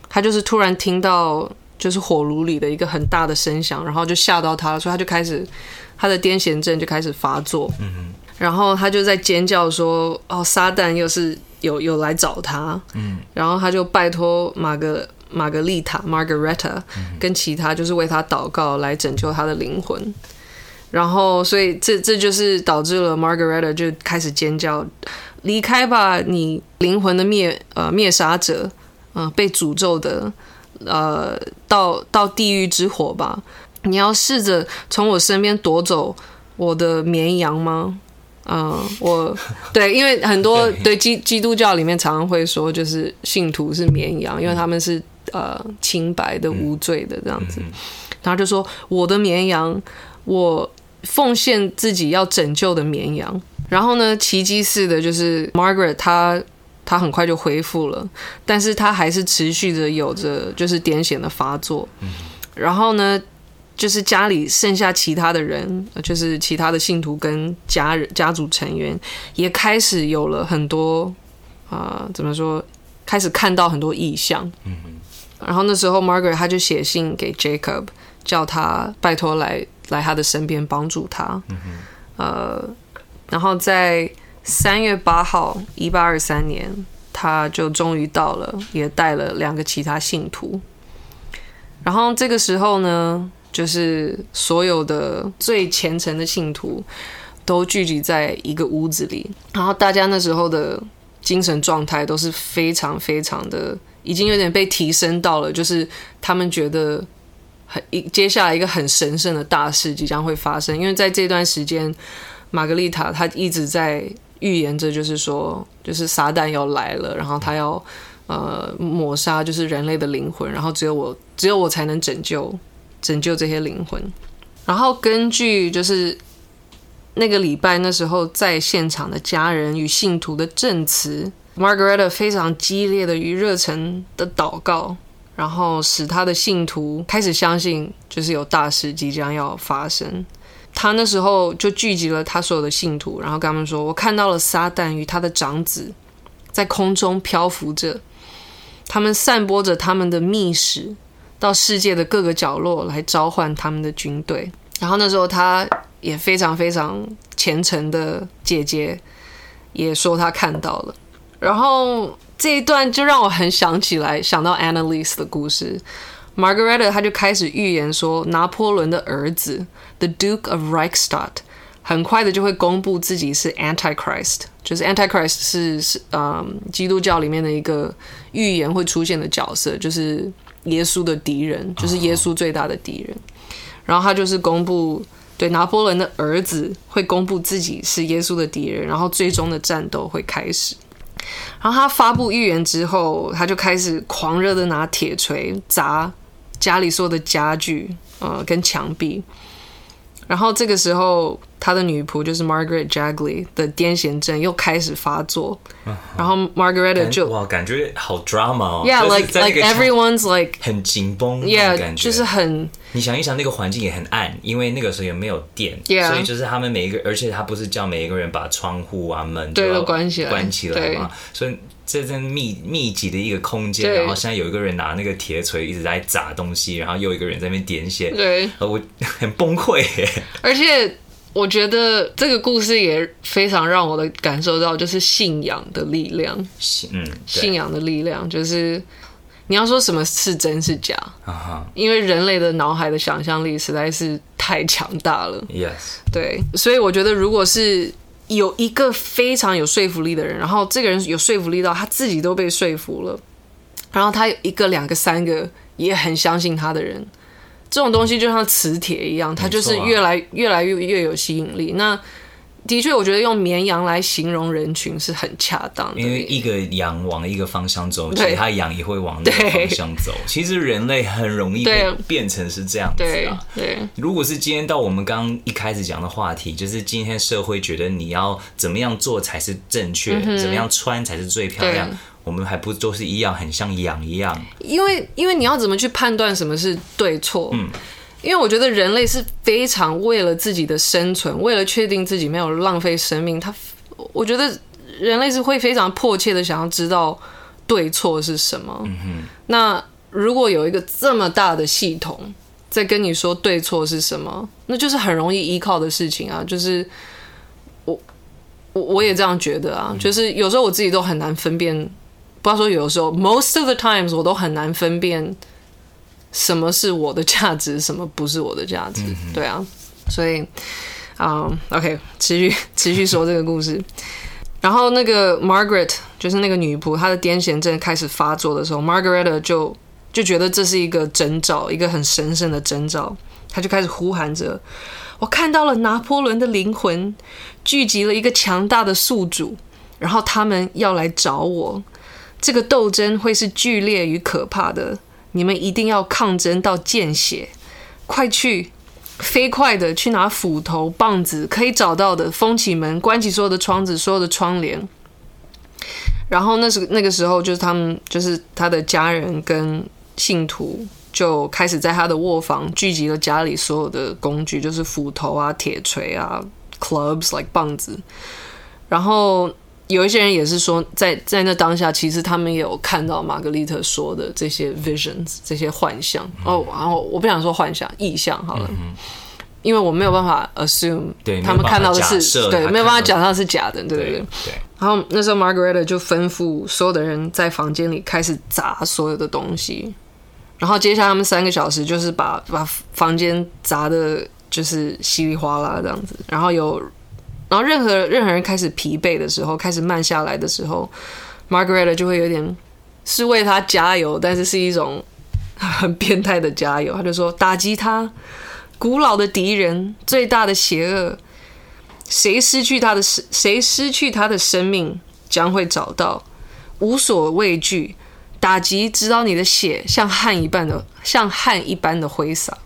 Speaker 1: 她就是突然听到就是火炉里的一个很大的声响，然后就吓到她了，所以她就开始她的癫痫症就开始发作，嗯，然后她就在尖叫说：“哦，撒旦又是有有来找她。”嗯，然后她就拜托玛格玛格丽塔 Margareta 跟其他就是为她祷告来拯救她的灵魂。然后，所以这这就是导致了 Margareta 就开始尖叫：“离开吧，你灵魂的灭呃灭杀者，嗯、呃，被诅咒的，呃，到到地狱之火吧。”你要试着从我身边夺走我的绵羊吗？嗯，我对，因为很多 [LAUGHS] 对基基督教里面常常会说，就是信徒是绵羊，因为他们是呃清白的、无罪的这样子。然后就说我的绵羊，我奉献自己要拯救的绵羊。然后呢，奇迹似的，就是 Margaret 她她很快就恢复了，但是她还是持续着有着就是癫痫的发作。然后呢，就是家里剩下其他的人，就是其他的信徒跟家人、家族成员，也开始有了很多啊、呃，怎么说？开始看到很多异象。然后那时候，Margaret 她就写信给 Jacob，叫他拜托来来他的身边帮助他。嗯。呃，然后在三月八号，一八二三年，他就终于到了，也带了两个其他信徒。然后这个时候呢，就是所有的最虔诚的信徒都聚集在一个屋子里，然后大家那时候的精神状态都是非常非常的，已经有点被提升到了，就是他们觉得很一接下来一个很神圣的大事即将会发生，因为在这段时间，玛格丽塔她一直在预言着，就是说，就是撒旦要来了，然后他要呃抹杀就是人类的灵魂，然后只有我只有我才能拯救。拯救这些灵魂，然后根据就是那个礼拜那时候在现场的家人与信徒的证词，Margaret 非常激烈的与热忱的祷告，然后使他的信徒开始相信，就是有大事即将要发生。他那时候就聚集了他所有的信徒，然后跟他们说：“我看到了撒旦与他的长子在空中漂浮着，他们散播着他们的密使。”到世界的各个角落来召唤他们的军队，然后那时候他也非常非常虔诚的姐姐也说他看到了，然后这一段就让我很想起来想到 Annalise 的故事 Margaret 她就开始预言说拿破仑的儿子 The Duke of Reichstadt 很快的就会公布自己是 Antichrist，就是 Antichrist 是是嗯基督教里面的一个预言会出现的角色，就是。耶稣的敌人就是耶稣最大的敌人，然后他就是公布，对拿破仑的儿子会公布自己是耶稣的敌人，然后最终的战斗会开始。然后他发布预言之后，他就开始狂热的拿铁锤砸家里所有的家具，呃，跟墙壁。然后这个时候，他的女仆就是 Margaret Jagley 的癫痫症又开始发作，然后 Margaret 就
Speaker 2: 哇，感觉好 drama 哦
Speaker 1: ，Yeah，like like everyone's like
Speaker 2: 很紧绷
Speaker 1: ，Yeah，感觉就是很。
Speaker 2: 你想一想，那个环境也很暗，因为那个时候也没有电，Yeah. 所以就是他们每一个，而且他不是叫每一个人把窗户啊门都要关起来，关起来嘛，所以。这真密密集的一个空间，然后现在有一个人拿那个铁锤一直在砸东西，然后又一个人在那边点血，
Speaker 1: 对，
Speaker 2: 我 [LAUGHS] 很崩溃。
Speaker 1: 而且我觉得这个故事也非常让我的感受到，就是信仰的力量。
Speaker 2: 信，嗯，
Speaker 1: 信仰的力量就是你要说什么是真是假
Speaker 2: 啊？
Speaker 1: 因为人类的脑海的想象力实在是太强大了。
Speaker 2: Yes，
Speaker 1: 对，所以我觉得如果是。有一个非常有说服力的人，然后这个人有说服力到他自己都被说服了，然后他有一个、两个、三个也很相信他的人，这种东西就像磁铁一样，它就是越来越来越越有吸引力。那的确，我觉得用绵羊来形容人群是很恰当的，
Speaker 2: 因为一个羊往一个方向走，其他羊也会往那个方向走。其实人类很容易变成是这样子啊。
Speaker 1: 对，
Speaker 2: 如果是今天到我们刚刚一开始讲的话题，就是今天社会觉得你要怎么样做才是正确，嗯、怎么样穿才是最漂亮，我们还不都是一样，很像羊一样？
Speaker 1: 因为因为你要怎么去判断什么是对错？嗯。因为我觉得人类是非常为了自己的生存，为了确定自己没有浪费生命，他，我觉得人类是会非常迫切的想要知道对错是什么。嗯哼。那如果有一个这么大的系统在跟你说对错是什么，那就是很容易依靠的事情啊。就是我我我也这样觉得啊。就是有时候我自己都很难分辨，不要说有时候，most of the times 我都很难分辨。什么是我的价值，什么不是我的价值？嗯、对啊，所以，啊、um,，OK，持续持续说这个故事。然后那个 Margaret 就是那个女仆，她的癫痫症开始发作的时候，Margaret 就就觉得这是一个征兆，一个很神圣的征兆。她就开始呼喊着：“我看到了拿破仑的灵魂，聚集了一个强大的宿主，然后他们要来找我。这个斗争会是剧烈与可怕的，你们一定要抗争到见血！快去，飞快的去拿斧头、棒子，可以找到的，封起门，关起所有的窗子、所有的窗帘。”然后那时那个时候，就是他们，就是他的家人跟信徒，就开始在他的卧房聚集了家里所有的工具，就是斧头啊、铁锤啊、clubs like 棒子。然后有一些人也是说在，在在那当下，其实他们也有看到玛格丽特说的这些 visions，这些幻象。哦，然后我不想说幻象，意象好了。嗯因为我没有办法 assume 他们看到的是对，没有办法讲到是假的，对对对。然后那时候 Margaret 就吩咐所有的人在房间里开始砸所有的东西，然后接下来他们三个小时就是把把房间砸的，就是稀里哗啦这样子。然后有，然后任何任何人开始疲惫的时候，开始慢下来的时候，Margaret 就会有点是为他加油，但是是一种很变态的加油。他就说打击他。古老的敌人，最大的邪恶，谁失去他的生，谁失去他的生命，将会找到，无所畏惧，打击，直到你的血像汗一般的，像汗一般的挥洒。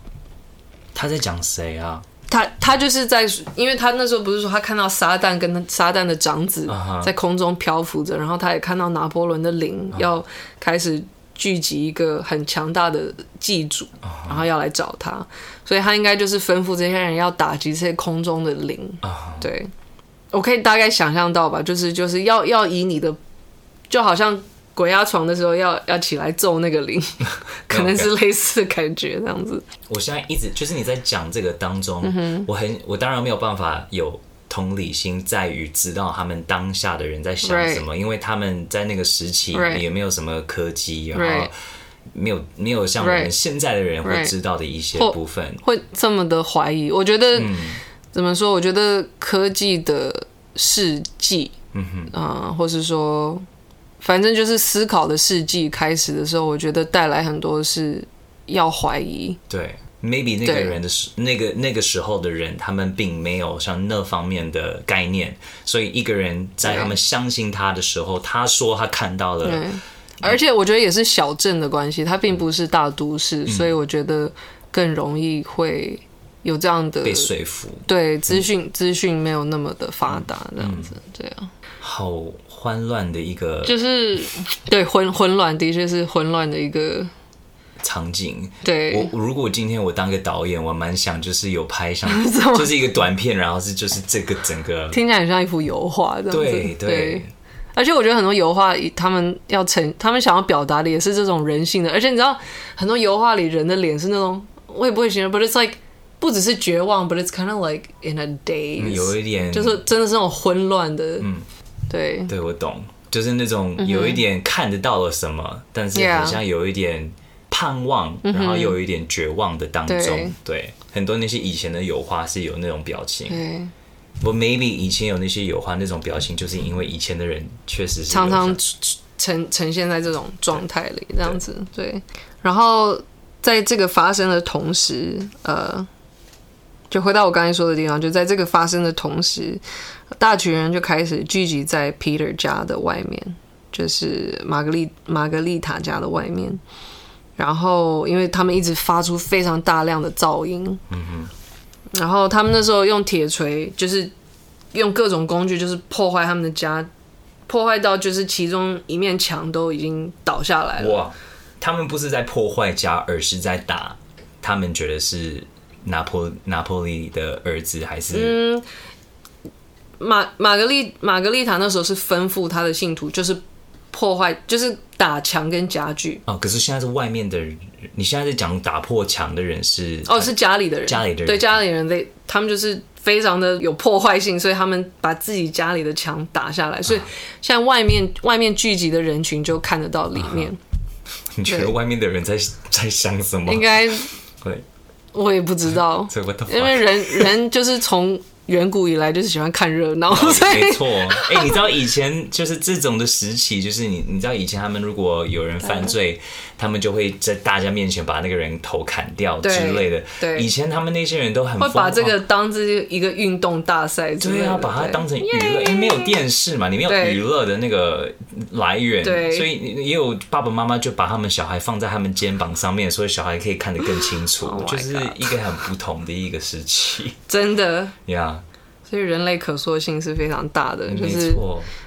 Speaker 2: 他在讲谁啊？
Speaker 1: 他他就是在，因为他那时候不是说他看到撒旦跟撒旦的长子在空中漂浮着，uh -huh. 然后他也看到拿破仑的灵要开始。聚集一个很强大的祭主，然后要来找他，所以他应该就是吩咐这些人要打击这些空中的灵。对，我可以大概想象到吧，就是就是要要以你的，就好像鬼压床的时候要要起来揍那个灵，[LAUGHS] 可能是类似的感觉这样子。
Speaker 2: 我现在一直就是你在讲这个当中，嗯、我很我当然没有办法有。同理心在于知道他们当下的人在想什么.因为他们在那个时期也没有什么科技.然后没有没有像我们现在的人会知道的一些部分.
Speaker 1: 会这么的怀疑。我觉得、嗯、怎么说？我觉得科技的事迹，嗯哼啊、呃，或是说，反正就是思考的世纪开始的时候，我觉得带来很多是要怀疑。
Speaker 2: 对。maybe 那个人的时，那个那个时候的人，他们并没有像那方面的概念，所以一个人在他们相信他的时候，他说他看到了，对，而
Speaker 1: 且我觉得也是小镇的关系，他并不是大都市，嗯，所以我觉得更容易会有这样的
Speaker 2: 被说服。
Speaker 1: 对，资讯资讯没有那么的发达，这样子，对啊，
Speaker 2: 好混乱的一个，
Speaker 1: 就是对混混乱的确是混乱的一个。
Speaker 2: 场景，
Speaker 1: 对，
Speaker 2: 我如果今天我当个导演，我蛮想就是有拍像，[LAUGHS] 就是一个短片，然后是就是这个整个
Speaker 1: 听起来很像一幅油画，对
Speaker 2: 对，对。
Speaker 1: 而且我觉得很多油画，他们要呈，他们想要表达的也是这种人性的。而且你知道，很多油画里人的脸是那种，我也不会形容，but it's like 不只是绝望，but it's kind of like in a daze，
Speaker 2: 有一点，
Speaker 1: 就是真的是那种混乱的，嗯，对，
Speaker 2: 对我懂，就是那种有一点看得到了什么，嗯、但是好像有一点。盼望，然后又有一点绝望的当中，嗯、对，对很多那些以前的油画是有那种表情。我 maybe 以前有那些油画那种表情，就是因为以前的人确实是
Speaker 1: 常常呈呈现在这种状态里，这样子。对。对，然后在这个发生的同时，呃，就回到我刚才说的地方，就在这个发生的同时，大群人就开始聚集在 Peter 家的外面，就是玛格丽玛格丽塔家的外面。然后，因为他们一直发出非常大量的噪音，嗯哼，然后他们那时候用铁锤，就是用各种工具，就是破坏他们的家，破坏到就是其中一面墙都已经倒下来了。哇！
Speaker 2: 他们不是在破坏家，而是在打。他们觉得是拿破拿破利的儿子，还是嗯，
Speaker 1: 玛玛格丽玛格丽塔那时候是吩咐他的信徒，就是。破坏就是打墙跟家具。
Speaker 2: 哦，可是现在是外面的人，你现在在讲打破墙的人是
Speaker 1: 哦，是家里的人，
Speaker 2: 家里的人。
Speaker 1: 对家里的人，在，他们就是非常的有破坏性，所以他们把自己家里的墙打下来，所以现在外面外面聚集的人群就看得到里面。[LAUGHS]
Speaker 2: 你觉得外面的人在在想什么？
Speaker 1: 应该 [LAUGHS] 对，我也不知道，[LAUGHS] 因为人人就是从远古以来就是喜欢看热闹，
Speaker 2: 哦、
Speaker 1: 所以
Speaker 2: 没错。哎、欸，你知道以前就是这种的时期，就是你你知道以前他们如果有人犯罪，嗯、他们就会在大家面前把那个人头砍掉之类的。以前他们那些人都很
Speaker 1: 会把这个当这一个运动大赛，
Speaker 2: 对啊，把它当成娱乐，因为没有电视嘛，你没有娱乐的那个来源，
Speaker 1: 对，
Speaker 2: 所以也有爸爸妈妈就把他们小孩放在他们肩膀上面，所以小孩可以看得更清楚，oh、就是一个很不同的一个时期，
Speaker 1: 真的。
Speaker 2: 呀。Yeah.
Speaker 1: 所以人类可塑性是非常大的，就是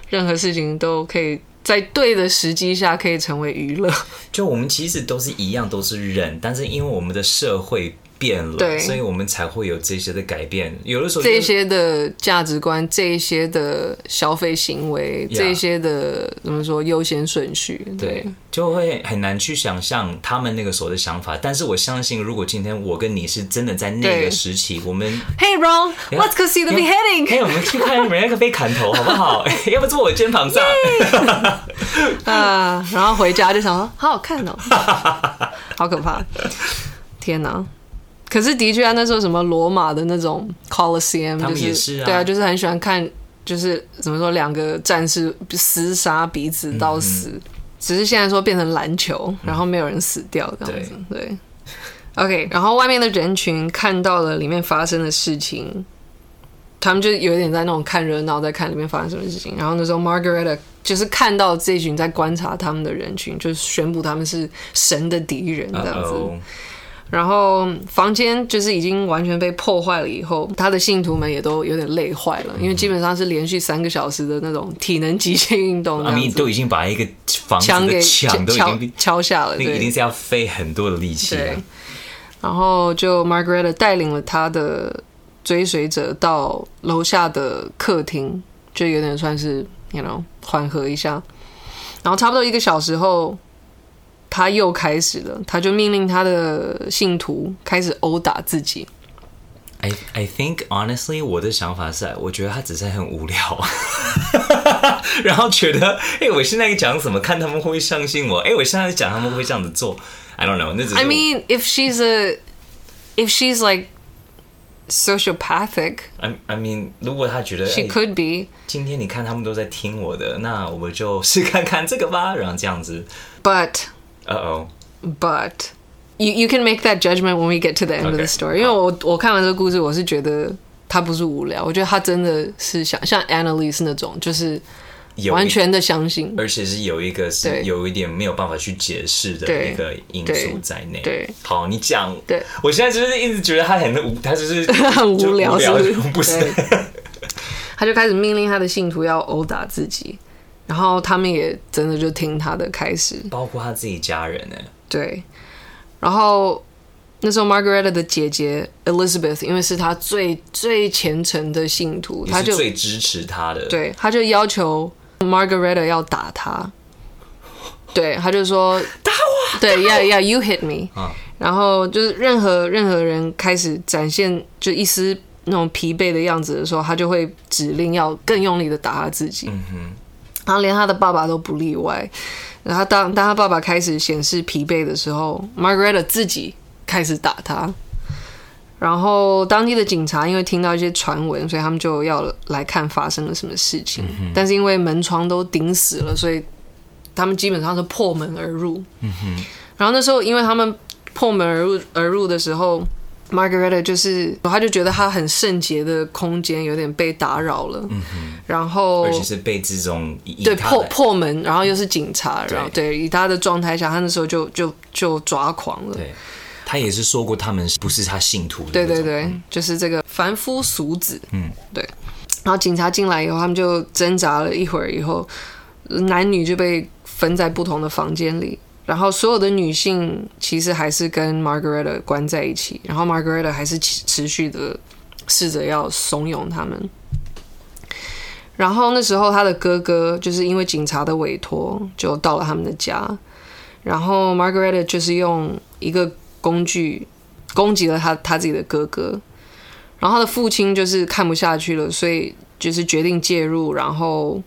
Speaker 1: 任何事情都可以在对的时机下可以成为娱乐。
Speaker 2: 就我们其实都是一样，都是人，但是因为我们的社会。变了，对，所以我们才会有这些的改变。有的时候，
Speaker 1: 这些的价值观，这些的消费行为，yeah, 这些的怎么说优先顺序，对，
Speaker 2: 就会很难去想象他们那个时候的想法。但是我相信，如果今天我跟你是真的在那个时期，我们，[LAUGHS]
Speaker 1: Hey Ron，Let's go see the beheading。
Speaker 2: 嘿，我们去看人家被砍头，好不好？[LAUGHS] 要不坐我肩膀上。[LAUGHS]
Speaker 1: 啊，然后回家就想说，好好看哦，好可怕，天哪！可是的确啊，那时候什么罗马的那种 Colosseum，就是对啊，就是很喜欢看，就是怎么说两个战士厮杀彼此到死。嗯、只是现在说变成篮球，然后没有人死掉这样子。对，对，OK。然后外面的人群看到了里面发生的事情，他们就有点在那种看热闹，在看里面发生什么事情。然后那时候 Margaret 就是看到这群在观察他们的人群，就宣布他们是神的敌人这样子。Uh oh. 然后房间就是已经完全被破坏了，以后他的信徒们也都有点累坏了，因为基本上是连续三个小时的那种体能极限运动。
Speaker 2: 啊，你都已经把一个房子的墙都已经
Speaker 1: 敲下了，那
Speaker 2: 个一定是要费很多的力气。
Speaker 1: 对。然后就 Margaret 带领了他的追随者到楼下的客厅，就有点算是，you know，缓和一下。然后差不多一个小时后。他又开始了，他就命令他的信徒开始殴打自己。
Speaker 2: I I think honestly，我的想法是，我觉得他只是很无聊，[LAUGHS] 然后觉得，哎，我现在讲什么，看他们会不会相信我？哎，我现在讲他们会这样子做？I don't know。那只是
Speaker 1: I mean, if she's a, if she's like sociopathic,
Speaker 2: I I mean，如果他觉得
Speaker 1: she could be，
Speaker 2: 今天你看他们都在听我的，那我们就试看看这个吧，然后这样子。
Speaker 1: But
Speaker 2: Uh oh.
Speaker 1: But you you can make that judgment when we get to the end of the story. 因为我我看完这个故事，我是觉得他不是无聊，我觉得他真的是想像 Annalise 那种，就是完全的相信，
Speaker 2: 而且是有一个是有一点没有办法去解释的一个因素在内。对，好，你讲。对，我现在就是一直觉得他很无，他就是 [LAUGHS]
Speaker 1: 很无聊，是不是？[LAUGHS]
Speaker 2: 不是。
Speaker 1: 他就开始命令他的信徒要殴打自己。然后他们也真的就听他的开始，
Speaker 2: 包括他自己家人呢。
Speaker 1: 对，然后那时候 Margaret 的姐姐 Elizabeth，因为是他最最虔诚的信徒，他就
Speaker 2: 最支持他的。
Speaker 1: 对，他就要求 Margaret 要打他。对，他就说
Speaker 2: 打我，
Speaker 1: 对，Yeah Yeah，You hit me。啊，然后就是任何任何人开始展现就一丝那种疲惫的样子的时候，他就会指令要更用力的打他自己。嗯哼。然后连他的爸爸都不例外。然后当当他爸爸开始显示疲惫的时候，Margaret 自己开始打他。然后当地的警察因为听到一些传闻，所以他们就要来看发生了什么事情。嗯、但是因为门窗都顶死了，所以他们基本上是破门而入。嗯、然后那时候，因为他们破门而入而入的时候。Margaret 就是，他就觉得他很圣洁的空间有点被打扰了，嗯、然后
Speaker 2: 而且是被这种
Speaker 1: 对破破门，然后又是警察，然后对，以他的状态下，他那时候就就就抓狂了。
Speaker 2: 对，他也是说过他们不是他信徒的，
Speaker 1: 对对对，嗯、就是这个凡夫俗子，嗯，对。然后警察进来以后，他们就挣扎了一会儿，以后男女就被分在不同的房间里。然后所有的女性其实还是跟 Margaret 关在一起，然后 Margaret 还是持续的试着要怂恿他们。然后那时候他的哥哥就是因为警察的委托，就到了他们的家。然后 Margaret 就是用一个工具攻击了他他自己的哥哥。然后他的父亲就是看不下去了，所以就是决定介入，然后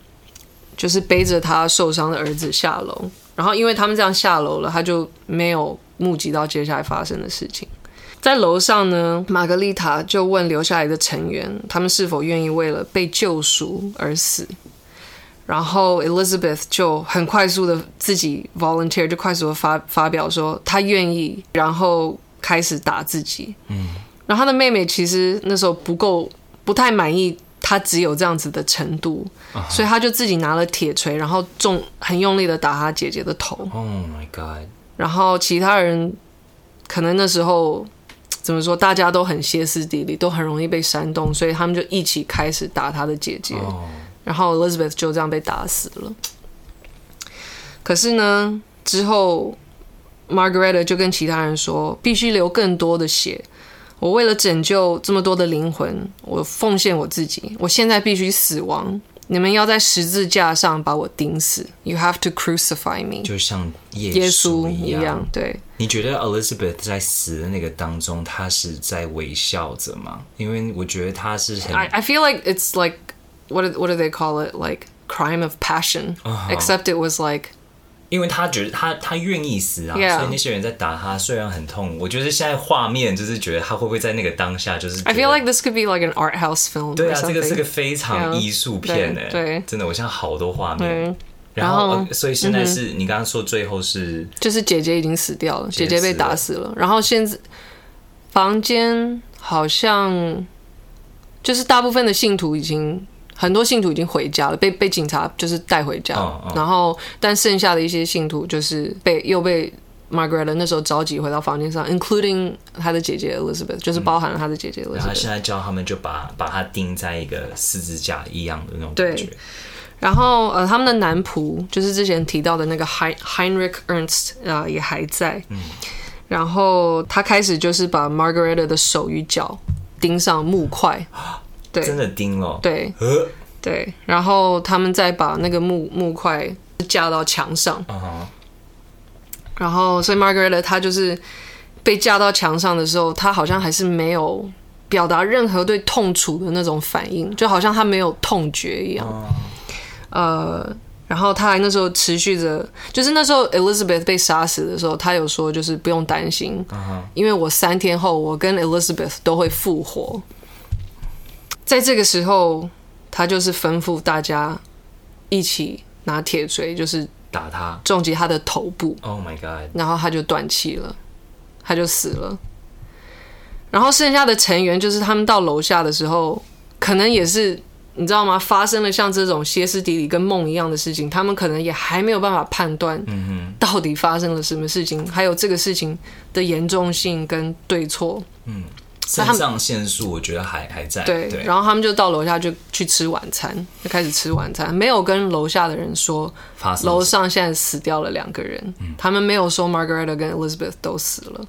Speaker 1: 就是背着他受伤的儿子下楼。然后，因为他们这样下楼了，他就没有目击到接下来发生的事情。在楼上呢，玛格丽塔就问留下来的成员，他们是否愿意为了被救赎而死。然后 Elizabeth 就很快速的自己 volunteer，就快速的发发表说她愿意，然后开始打自己。嗯，然后她的妹妹其实那时候不够，不太满意她只有这样子的程度，uh huh. 所以他就自己拿了铁锤，然后重很用力的打他姐姐的头。
Speaker 2: Oh my god！
Speaker 1: 然后其他人可能那时候怎么说，大家都很歇斯底里，都很容易被煽动，所以他们就一起开始打他的姐姐。Oh. 然后 Elizabeth 就这样被打死了。可是呢，之后 Margaret 就跟其他人说，必须流更多的血。我为了拯救这么多的灵魂，我奉献我自己。我现在必须死亡。你们要在十字架上把我钉死。You have to crucify me，
Speaker 2: 就像耶
Speaker 1: 稣，
Speaker 2: 一样。
Speaker 1: 对，
Speaker 2: 你觉得 Elizabeth 在死的那个当中，她是在微笑着吗？因为我觉得她是很
Speaker 1: ，I I feel like it's like。What what do they call it? Like crime of passion. Uh. Except it was like，
Speaker 2: 因为他觉得他他愿意死啊，Yeah. 所以那些人在打他，虽然很痛。我觉得现在画面就是觉得他会不会在那个当下就是
Speaker 1: ？I feel like this could be like an art house film.
Speaker 2: 对啊，这个是个非常艺术片诶。对，真的，我现在好多画面。然后，然后所以现在是、嗯、你刚刚说最后是，
Speaker 1: 就是姐姐已经死掉了，姐姐被打死了。然后现在房间好像就是大部分的信徒已经。很多信徒已经回家了，被被警察就是带回家，oh, oh. 然后但剩下的一些信徒就是被又被 Margaret 那时候召集回到房间上，including 他的姐姐 Elizabeth，就是包含了他的姐姐 Elizabeth。
Speaker 2: 现在叫他们就把把他钉在一个十字架一样的那种感觉。
Speaker 1: 对，然后呃，他们的男仆就是之前提到的那个 Heinrich Ernst 啊、呃，也还在。嗯。然后他开始就是把 Margaret 的手与脚钉上木块。[GASPS] 对
Speaker 2: 真的钉了，
Speaker 1: 对，呃、对，然后他们再把那个木木块架到墙上，uh huh. 然后所以 Margaret 她就是被架到墙上的时候，她好像还是没有表达任何对痛楚的那种反应，就好像她没有痛觉一样。Uh huh. 呃，然后他还那时候持续着，就是那时候 Elizabeth 被杀死的时候，他有说就是不用担心，uh huh. 因为我三天后我跟 Elizabeth 都会复活。在这个时候，他就是吩咐大家一起拿铁锤，就是
Speaker 2: 打他，
Speaker 1: 重击他的头部。
Speaker 2: Oh my god！
Speaker 1: 然后他就断气了，他就死了。然后剩下的成员，就是他们到楼下的时候，可能也是你知道吗？发生了像这种歇斯底里跟梦一样的事情，他们可能也还没有办法判断，到底发生了什么事情，还有这个事情的严重性跟对错。嗯。
Speaker 2: 肾上腺素，我觉得还还在。
Speaker 1: 对，对，然后他们就到楼下就去吃晚餐，就开始吃晚餐，没有跟楼下的人说，楼上现在死掉了两个人，他们没有说 Margaret 跟 Elizabeth 都死了。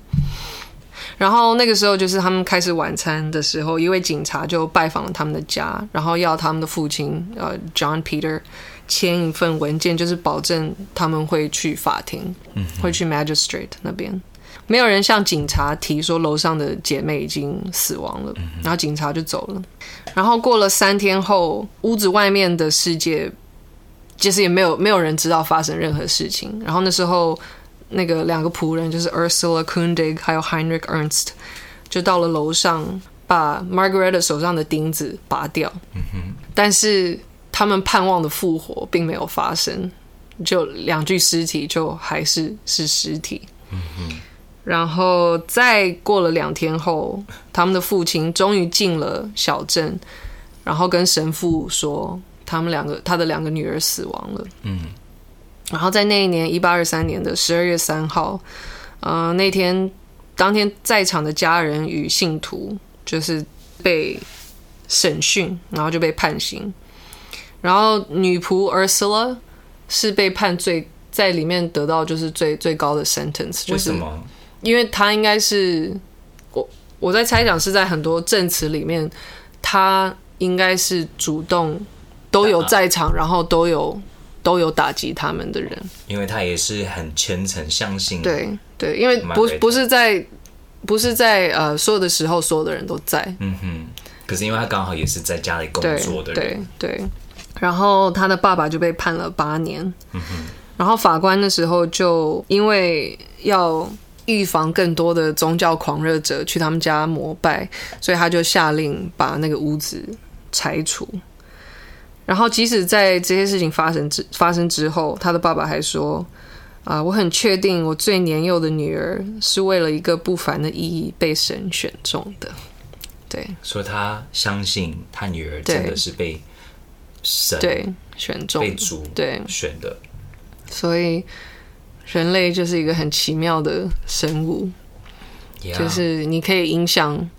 Speaker 1: 然后那个时候就是他们开始晚餐的时候，一位警察就拜访了他们的家，然后要他们的父亲呃 John Peter 签一份文件，就是保证他们会去法庭，会去 Magistrate 那边。没有人向警察提说楼上的姐妹已经死亡了，然后警察就走了。然后过了三天后，屋子外面的世界其实也没有没有人知道发生任何事情。然后那时候，那个两个仆人就是 Ursula Kundig 还有 Heinrich Ernst 就到了楼上，把 Margaret 手上的钉子拔掉。但是他们盼望的复活并没有发生，就两具尸体就还是是尸体。然后再过了两天后，他们的父亲终于进了小镇，然后跟神父说，他们两个他的两个女儿死亡了。嗯，然后在那一年一八二三年的十二月三号，呃，那天当天在场的家人与信徒就是被审讯，然后就被判刑。然后女仆 Ursula 是被判最在里面得到就是最最高的 sentence，就是。为什么？因为他应该是我我在猜想是在很多证词里面，他应该是主动都有在场，然后都有都有打击他们的人。
Speaker 2: 因为他也是很虔诚相信。
Speaker 1: 对对，因为不不是在不是在呃所有的时候所有的人都在。嗯哼。
Speaker 2: 可是因为他刚好也是在家里工作的人。
Speaker 1: 对对。然后他的爸爸就被判了八年。嗯哼。然后法官的时候就因为要。预防更多的宗教狂热者去他们家膜拜，所以他就下令把那个屋子拆除。然后，即使在这些事情发生之发生之后，他的爸爸还说：“啊，我很确定，我最年幼的女儿是为了一个不凡的意义被神选中的。”对，
Speaker 2: 说他相信他女儿真的是被神
Speaker 1: 对选中、
Speaker 2: 被主对选的。所
Speaker 1: 以，人类就是一个很奇妙的生物.就是你可以影响。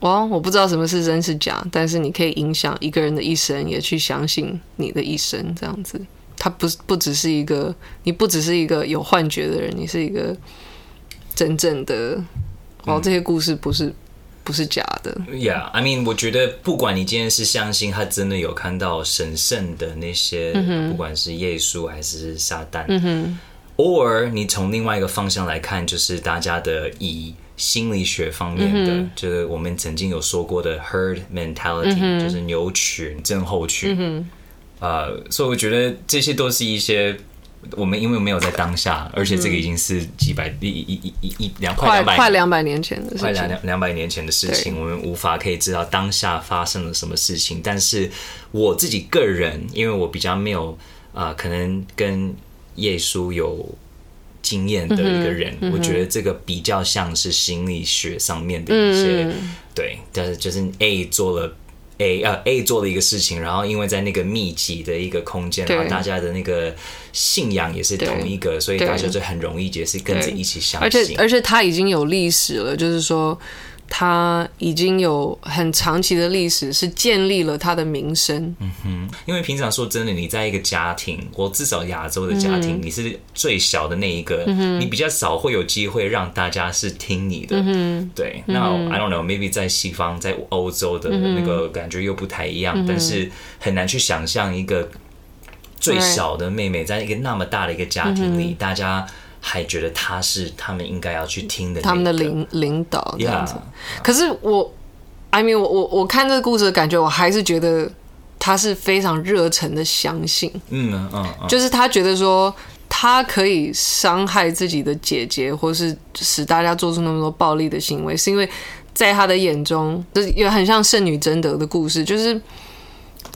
Speaker 1: 哦，我不知道什么是真是假，但是你可以影响一个人的一生，也去相信你的一生，这样子。他不不只是一个，你不只是一个有幻觉的人，你是一个真正的。哦，这些故事不是不是假的。
Speaker 2: Yeah，I mean，我觉得不管你今天是相信他真的有看到神圣的那些，嗯、不管是耶稣还是撒旦，嗯哼，or 你从另外一个方向来看，就是大家的以。心理学方面的、嗯，就是我们曾经有说过的 herd mentality，、嗯、就是牛群症候群。嗯、呃，所以我觉得这些都是一些我们因为没有在当下，而且这个已经是几百一一一一一两快两百
Speaker 1: 快两百年前的事情，
Speaker 2: 快两两两百年前的事情，我们无法可以知道当下发生了什么事情。但是我自己个人，因为我比较没有啊、呃，可能跟耶稣有。经验的一个人、嗯，我觉得这个比较像是心理学上面的一些、嗯、对，但是就是 A 做了 A 呃 A 做的一个事情，然后因为在那个密集的一个空间，然后大家的那个信仰也是同一个，所以大家就很容易也是跟着一起相信，而
Speaker 1: 且而且他已经有历史了，就是说。他已经有很长期的历史，是建立了他的名声。
Speaker 2: 嗯哼，因为平常说真的，你在一个家庭，我至少亚洲的家庭、嗯，你是最小的那一个、嗯，你比较少会有机会让大家是听你的。嗯、对，那、嗯、I don't know，maybe 在西方，在欧洲的那个感觉又不太一样、嗯，但是很难去想象一个最小的妹妹在一个那么大的一个家庭里，嗯、大家。还觉得他是他们应该要去听的、那个，他们的
Speaker 1: 领领导这样子。Yeah. 可是我，I mean，我我我看这个故事的感觉，我还是觉得他是非常热忱的相信。嗯嗯嗯，就是他觉得说他可以伤害自己的姐姐，或是使大家做出那么多暴力的行为，是因为在他的眼中，就是也很像圣女贞德的故事，就是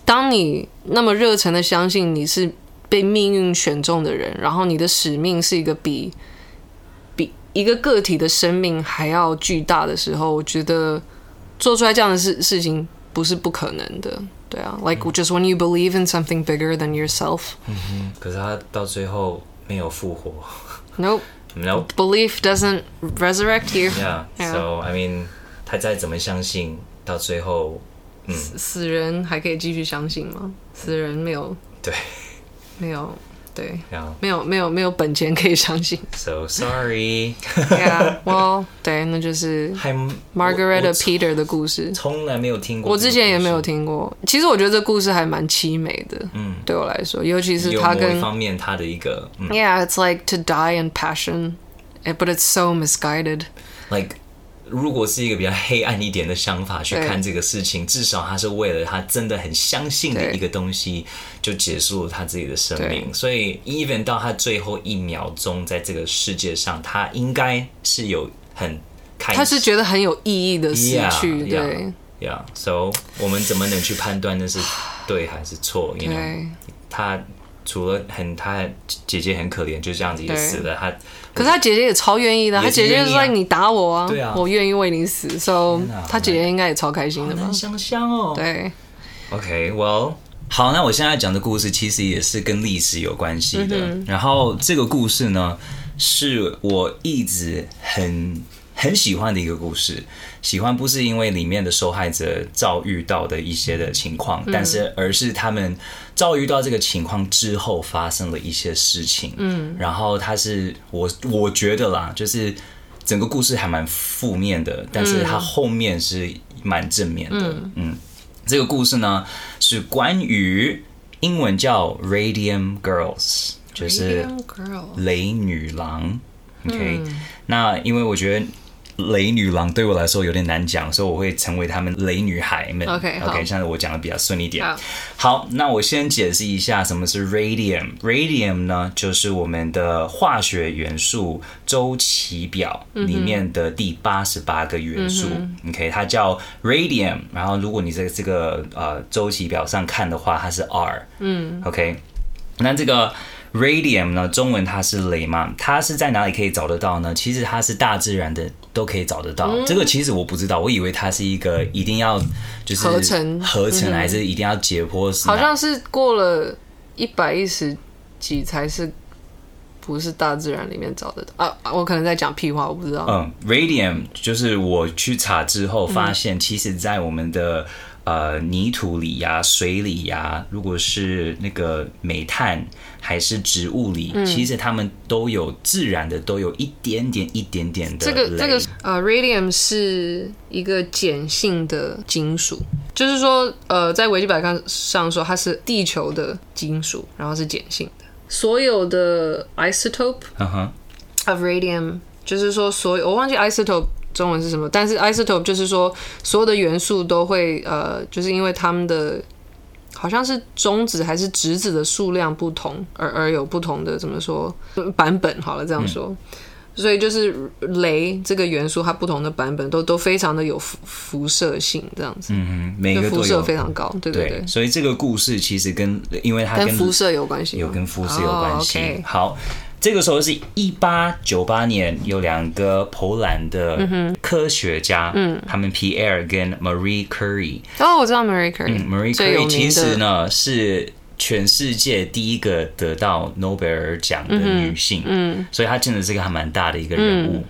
Speaker 1: 当你那么热忱的相信你是。被命运选中的人，然后你的使命是一个比比一个个体的生命还要巨大的时候，我觉得做出来这样的事事情不是不可能的，对啊，like just when you believe in something bigger than yourself。
Speaker 2: 嗯哼，可是他到最后没有复活。
Speaker 1: Nope，Nope，belief doesn't resurrect you。
Speaker 2: Yeah，so I mean，他再怎么相信，到最后，嗯，
Speaker 1: 死死人还可以继续相信吗？死人没有。
Speaker 2: 对。
Speaker 1: 没有，对，yeah. 没有，没有，没有本钱可以相信。
Speaker 2: So sorry.
Speaker 1: Yeah, well，对，那就是 Margaret Peter 的故事。
Speaker 2: 从来没有听过，
Speaker 1: 我之前也没有听过。其实我觉得这故事还蛮凄美的。嗯，对我来说，尤其是他跟
Speaker 2: 方面他的一个。
Speaker 1: 嗯、yeah, it's like to die in passion, but it's so misguided.
Speaker 2: Like. 如果是一个比较黑暗一点的想法去看这个事情，至少他是为了他真的很相信的一个东西，就结束了他自己的生命。所以，even 到他最后一秒钟在这个世界上，他应该是有很开心，
Speaker 1: 他是觉得很有意义的死去。Yeah, 对
Speaker 2: ，Yeah，So，、yeah. 我们怎么能去判断那是对还是错？因为他。除了很，他姐姐很可怜，就这样子也死了。他，
Speaker 1: 可是他姐姐也超愿意的。他姐姐就说：“你打我啊，对啊，我愿意为你死。” So 他姐姐应该也超开心的吧？
Speaker 2: 好难想哦。
Speaker 1: 对。
Speaker 2: OK，Well，好，那我现在讲的故事其实也是跟历史有关系的。嗯。然后这个故事呢，是我一直很。很喜欢的一个故事，喜欢不是因为里面的受害者遭遇到的一些的情况，嗯，但是而是他们遭遇到这个情况之后发生了一些事情。嗯，然后他是我我觉得啦，就是整个故事还蛮负面的，但是他后面是蛮正面的。嗯，嗯，这个故事呢是关于英文叫 Radium Girls，就是雷女郎。OK，嗯，那因为我觉得。雷女郎对我来说有点难讲，所以我会成为他们雷女孩们。
Speaker 1: OK
Speaker 2: OK，现在我讲的比较顺一点。
Speaker 1: 好，
Speaker 2: 好，那我先解释一下什么是 radium。radium 呢，就是我们的化学元素周期表里面的第八十八个元素。嗯、OK，它叫 radium。然后，如果你在这个呃周期表上看的话，它是 R。嗯，OK，那这个。Radium 呢，中文它是镭嘛？它是在哪里可以找得到呢？其实它是大自然的都可以找得到。嗯、这个其实我不知道，我以为它是一个一定要就是
Speaker 1: 合成
Speaker 2: 合成还是一定要解剖？
Speaker 1: 好像是过了一百一十几才是不是大自然里面找得到啊？我可能在讲屁话，我不知道。
Speaker 2: 嗯，Radium 就是我去查之后发现，其实在我们的。呃，泥土里呀、啊，水里呀、啊，如果是那个煤炭还是植物里，嗯、其实它们都有自然的，都有一点点、一点点的。
Speaker 1: 这个这个呃，radium 是一个碱性的金属，就是说呃，在维基百科上说它是地球的金属，然后是碱性的。所有的 isotope of radium，就是说所有我忘记 isotope。中文是什么？但是 isotope 就是说，所有的元素都会呃，就是因为它们的好像是中子还是质子的数量不同，而而有不同的怎么说版本？好了，这样说，嗯、所以就是镭这个元素，它不同的版本都都非常的有辐辐射性，这样子。
Speaker 2: 嗯嗯，每个
Speaker 1: 辐射非常高，对对对，
Speaker 2: 对。所以这个故事其实跟因为它
Speaker 1: 跟辐射有关系，
Speaker 2: 有跟辐射有关系。Oh, okay. 好。这个时候是一八九八年，有两个波兰的科学家，嗯，他们 Pierre 跟 Marie Curie。
Speaker 1: 哦，我知道 Marie Curie。
Speaker 2: 嗯，Marie Curie 其实呢是全世界第一个得到诺贝尔奖的女性，嗯，所以她真的是个还蛮大的一个人物。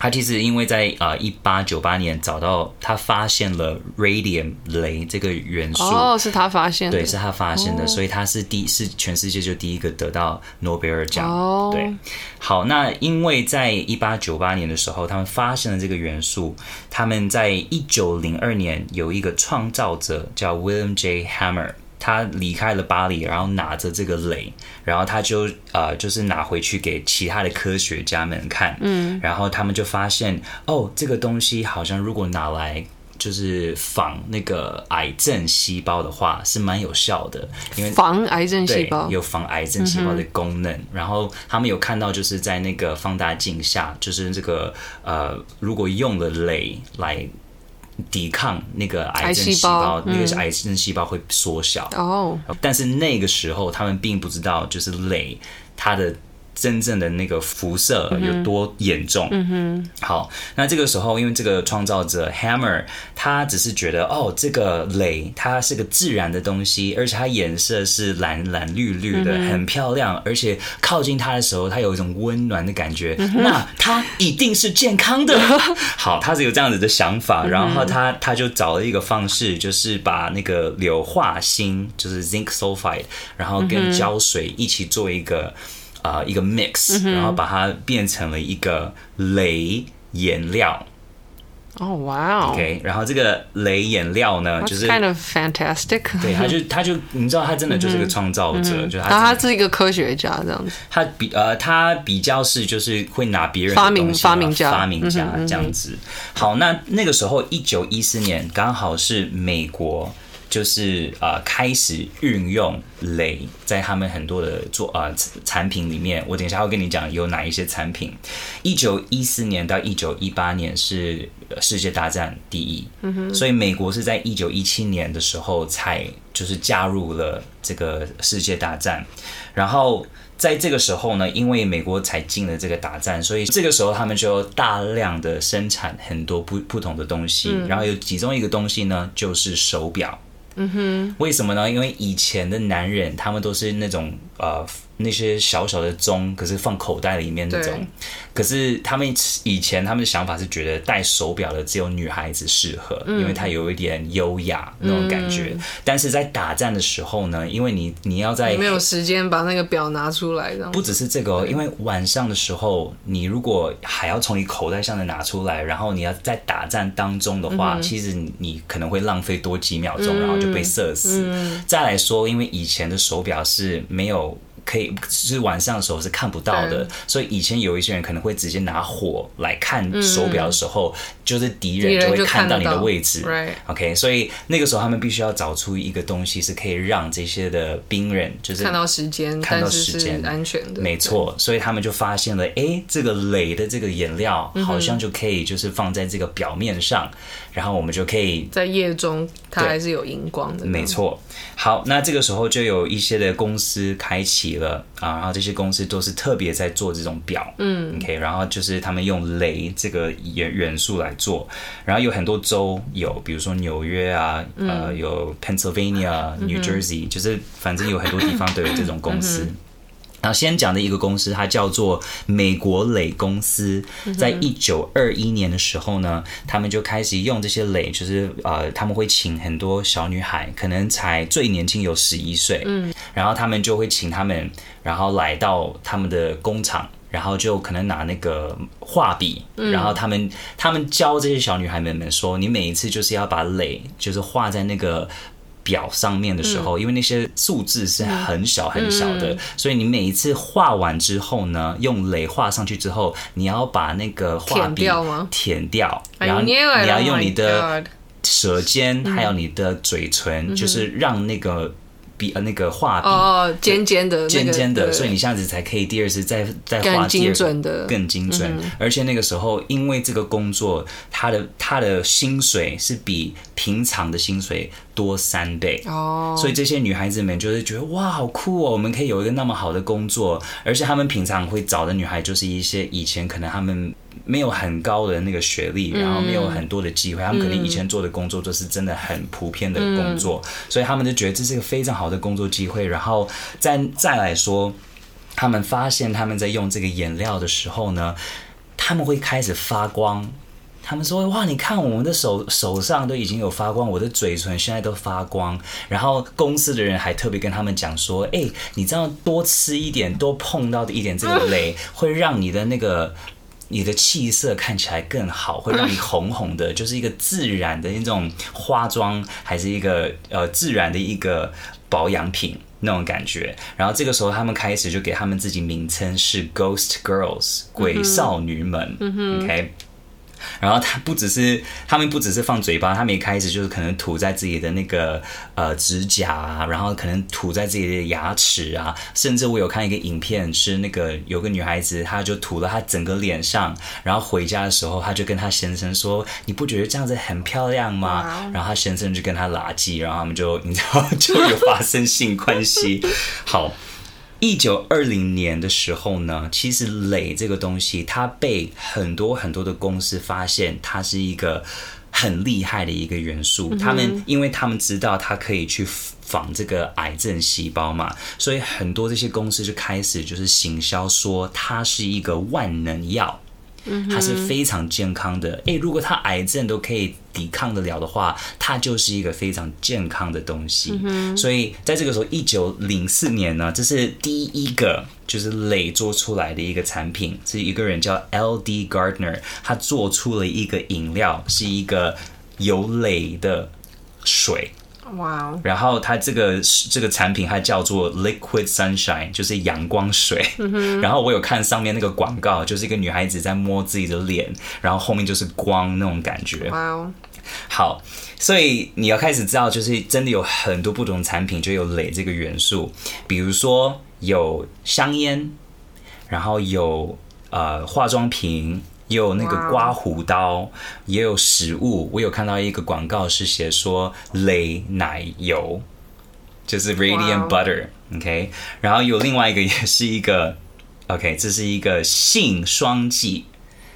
Speaker 2: 他其实因为在啊一八九八年找到他发现了 radium 镭这个元素
Speaker 1: 哦，是他发现的，
Speaker 2: 对，是他发现的，哦、所以他是第是全世界就第一个得到诺贝尔奖。哦，对，好，那因为在一八九八年的时候，他们发现了这个元素，他们在一九零二年有一个创造者叫 William J. Hammer。他离开了巴黎，然后拿着这个镭，然后他就呃，就是拿回去给其他的科学家们看，嗯，然后他们就发现，哦，这个东西好像如果拿来就是防那个癌症细胞的话，是蛮有效的，因为
Speaker 1: 防癌症细胞
Speaker 2: 有防癌症细胞的功能。嗯、然后他们有看到，就是在那个放大镜下，就是这个呃，如果用了镭来。抵抗那个癌症细胞，那个癌症细胞会缩小。哦，但是那个时候他们并不知道，就是镭它的。真正的那个辐射有多严重？嗯哼，好，那这个时候，因为这个创造者 Hammer，他只是觉得哦，这个镭它是个自然的东西，而且它颜色是蓝蓝绿绿的，很漂亮，而且靠近它的时候，它有一种温暖的感觉，那它一定是健康的。[LAUGHS] 好，他是有这样子的想法，然后他他就找了一个方式，就是把那个硫化锌，就是 zinc sulfide，然后跟胶水一起做一个。啊、呃，一个 mix，、嗯、然后把它变成了一个镭颜料。
Speaker 1: 哦，哇哦
Speaker 2: ！OK，然后这个镭颜料呢，就是
Speaker 1: kind of fantastic。
Speaker 2: 对，他就 [LAUGHS] 他就你知道，他真的就是个创造者，就他。
Speaker 1: 他是一个科学家这样子。
Speaker 2: 他比呃，他比较是就是会拿别人
Speaker 1: 发明发明家
Speaker 2: 发明家这样子。嗯、哼好，那那个时候一九一四年刚好是美国。就是呃，开始运用镭在他们很多的做呃产品里面。我等一下会跟你讲有哪一些产品。一九一四年到一九一八年是世界大战第一，所以美国是在一九一七年的时候才就是加入了这个世界大战。然后在这个时候呢，因为美国才进了这个大战，所以这个时候他们就大量的生产很多不不同的东西。嗯、然后有其中一个东西呢，就是手表。嗯哼，为什么呢？因为以前的男人，他们都是那种呃。那些小小的钟，可是放口袋里面那种。可是他们以前他们的想法是觉得戴手表的只有女孩子适合，嗯、因为它有一点优雅那种感觉。嗯、但是在打仗的时候呢，因为你你要在
Speaker 1: 没有时间把那个表拿出来，
Speaker 2: 不只是这个哦，因为晚上的时候，你如果还要从你口袋上的拿出来，然后你要在打仗当中的话，嗯、其实你，可能会浪费多几秒钟，然后就被射死。嗯、再来说，因为以前的手表是没有。可以是晚上的时候是看不到的，所以以前有一些人可能会直接拿火来看手表的时候，嗯、就是敌人就会看到你的位置。OK，所以那个时候他们必须要找出一个东西是可以让这些的兵人就是
Speaker 1: 看到时间，
Speaker 2: 看到时间。
Speaker 1: 安全的。
Speaker 2: 没错，所以他们就发现了，哎，这个镭的这个颜料好像就可以就是放在这个表面上，嗯、然后我们就可以
Speaker 1: 在夜中它还是有荧光的。
Speaker 2: 没错，好，那这个时候就有一些的公司开启了啊，然后这些公司都是特别在做这种表，嗯，OK，然后就是他们用镭这个元元素来做，然后有很多州有，比如说纽约啊，嗯、呃，有 Pennsylvania、嗯、New Jersey，就是反正有很多地方都有这种公司。嗯然后先讲的一个公司，它叫做美国镭公司。在一九二一年的时候呢，他们就开始用这些镭，就是呃，他们会请很多小女孩，可能才最年轻有十一岁，嗯，然后他们就会请他们，然后来到他们的工厂，然后就可能拿那个画笔，然后他们他们教这些小女孩们们说，你每一次就是要把蕾就是画在那个。表上面的时候，因为那些数字是很小很小的，所以你每一次画完之后呢，用垒画上去之后，你要把那个画笔舔掉，然后你要用你的舌尖还有你的嘴唇，就是让那个。比呃那个画笔
Speaker 1: 哦，尖尖的，
Speaker 2: 尖尖的，所以你这样子才可以第二次再再画更
Speaker 1: 精准的，
Speaker 2: 更精准。而且那个时候，因为这个工作，他的他的薪水是比平常的薪水多三倍哦，所以这些女孩子们就是觉得哇，好酷哦，我们可以有一个那么好的工作。而且他们平常会找的女孩，就是一些以前可能他们。没有很高的那个学历，然后没有很多的机会，嗯、他们可能以前做的工作都是真的很普遍的工作，嗯、所以他们就觉得这是一个非常好的工作机会。然后再再来说，他们发现他们在用这个颜料的时候呢，他们会开始发光。他们说：“哇，你看我们的手手上都已经有发光，我的嘴唇现在都发光。”然后公司的人还特别跟他们讲说：“哎，你这样多吃一点，多碰到的一点这个 [LAUGHS] 镭，会让你的那个。”你的气色看起来更好，会让你红红的，[LAUGHS] 就是一个自然的那种化妆，还是一个呃自然的一个保养品那种感觉。然后这个时候，他们开始就给他们自己名称是 Ghost Girls，鬼少女们。嗯，OK。然后他不只是，他们不只是放嘴巴，他们一开始就是可能涂在自己的那个呃指甲啊，然后可能涂在自己的牙齿啊，甚至我有看一个影片，是那个有个女孩子，她就涂了她整个脸上，然后回家的时候，她就跟她先生说：“你不觉得这样子很漂亮吗？”然后她先生就跟她拉圾，然后他们就 [LAUGHS] 你知道就有发生性关系。[LAUGHS] 好。一九二零年的时候呢，其实镭这个东西，它被很多很多的公司发现，它是一个很厉害的一个元素。他们因为他们知道它可以去仿这个癌症细胞嘛，所以很多这些公司就开始就是行销说它是一个万能药。它是非常健康的，诶，如果它癌症都可以抵抗得了的话，它就是一个非常健康的东西。嗯所以在这个时候，一九零四年呢，这是第一个就是镭做出来的一个产品，是一个人叫 L.D. Gardner，他做出了一个饮料，是一个有镭的水。哇！Wow. 然后它这个这个产品它叫做 Liquid Sunshine，就是阳光水。Mm hmm. 然后我有看上面那个广告，就是一个女孩子在摸自己的脸，然后后面就是光那种感觉。哇！Wow. 好，所以你要开始知道，就是真的有很多不同产品就有镭这个元素，比如说有香烟，然后有呃化妆品。也有那个刮胡刀也有食物。我有看到一个广告是写说雷奶油，就是 Radiant Butter，OK。然后有另外一个也是一个，OK，这是一个性霜剂。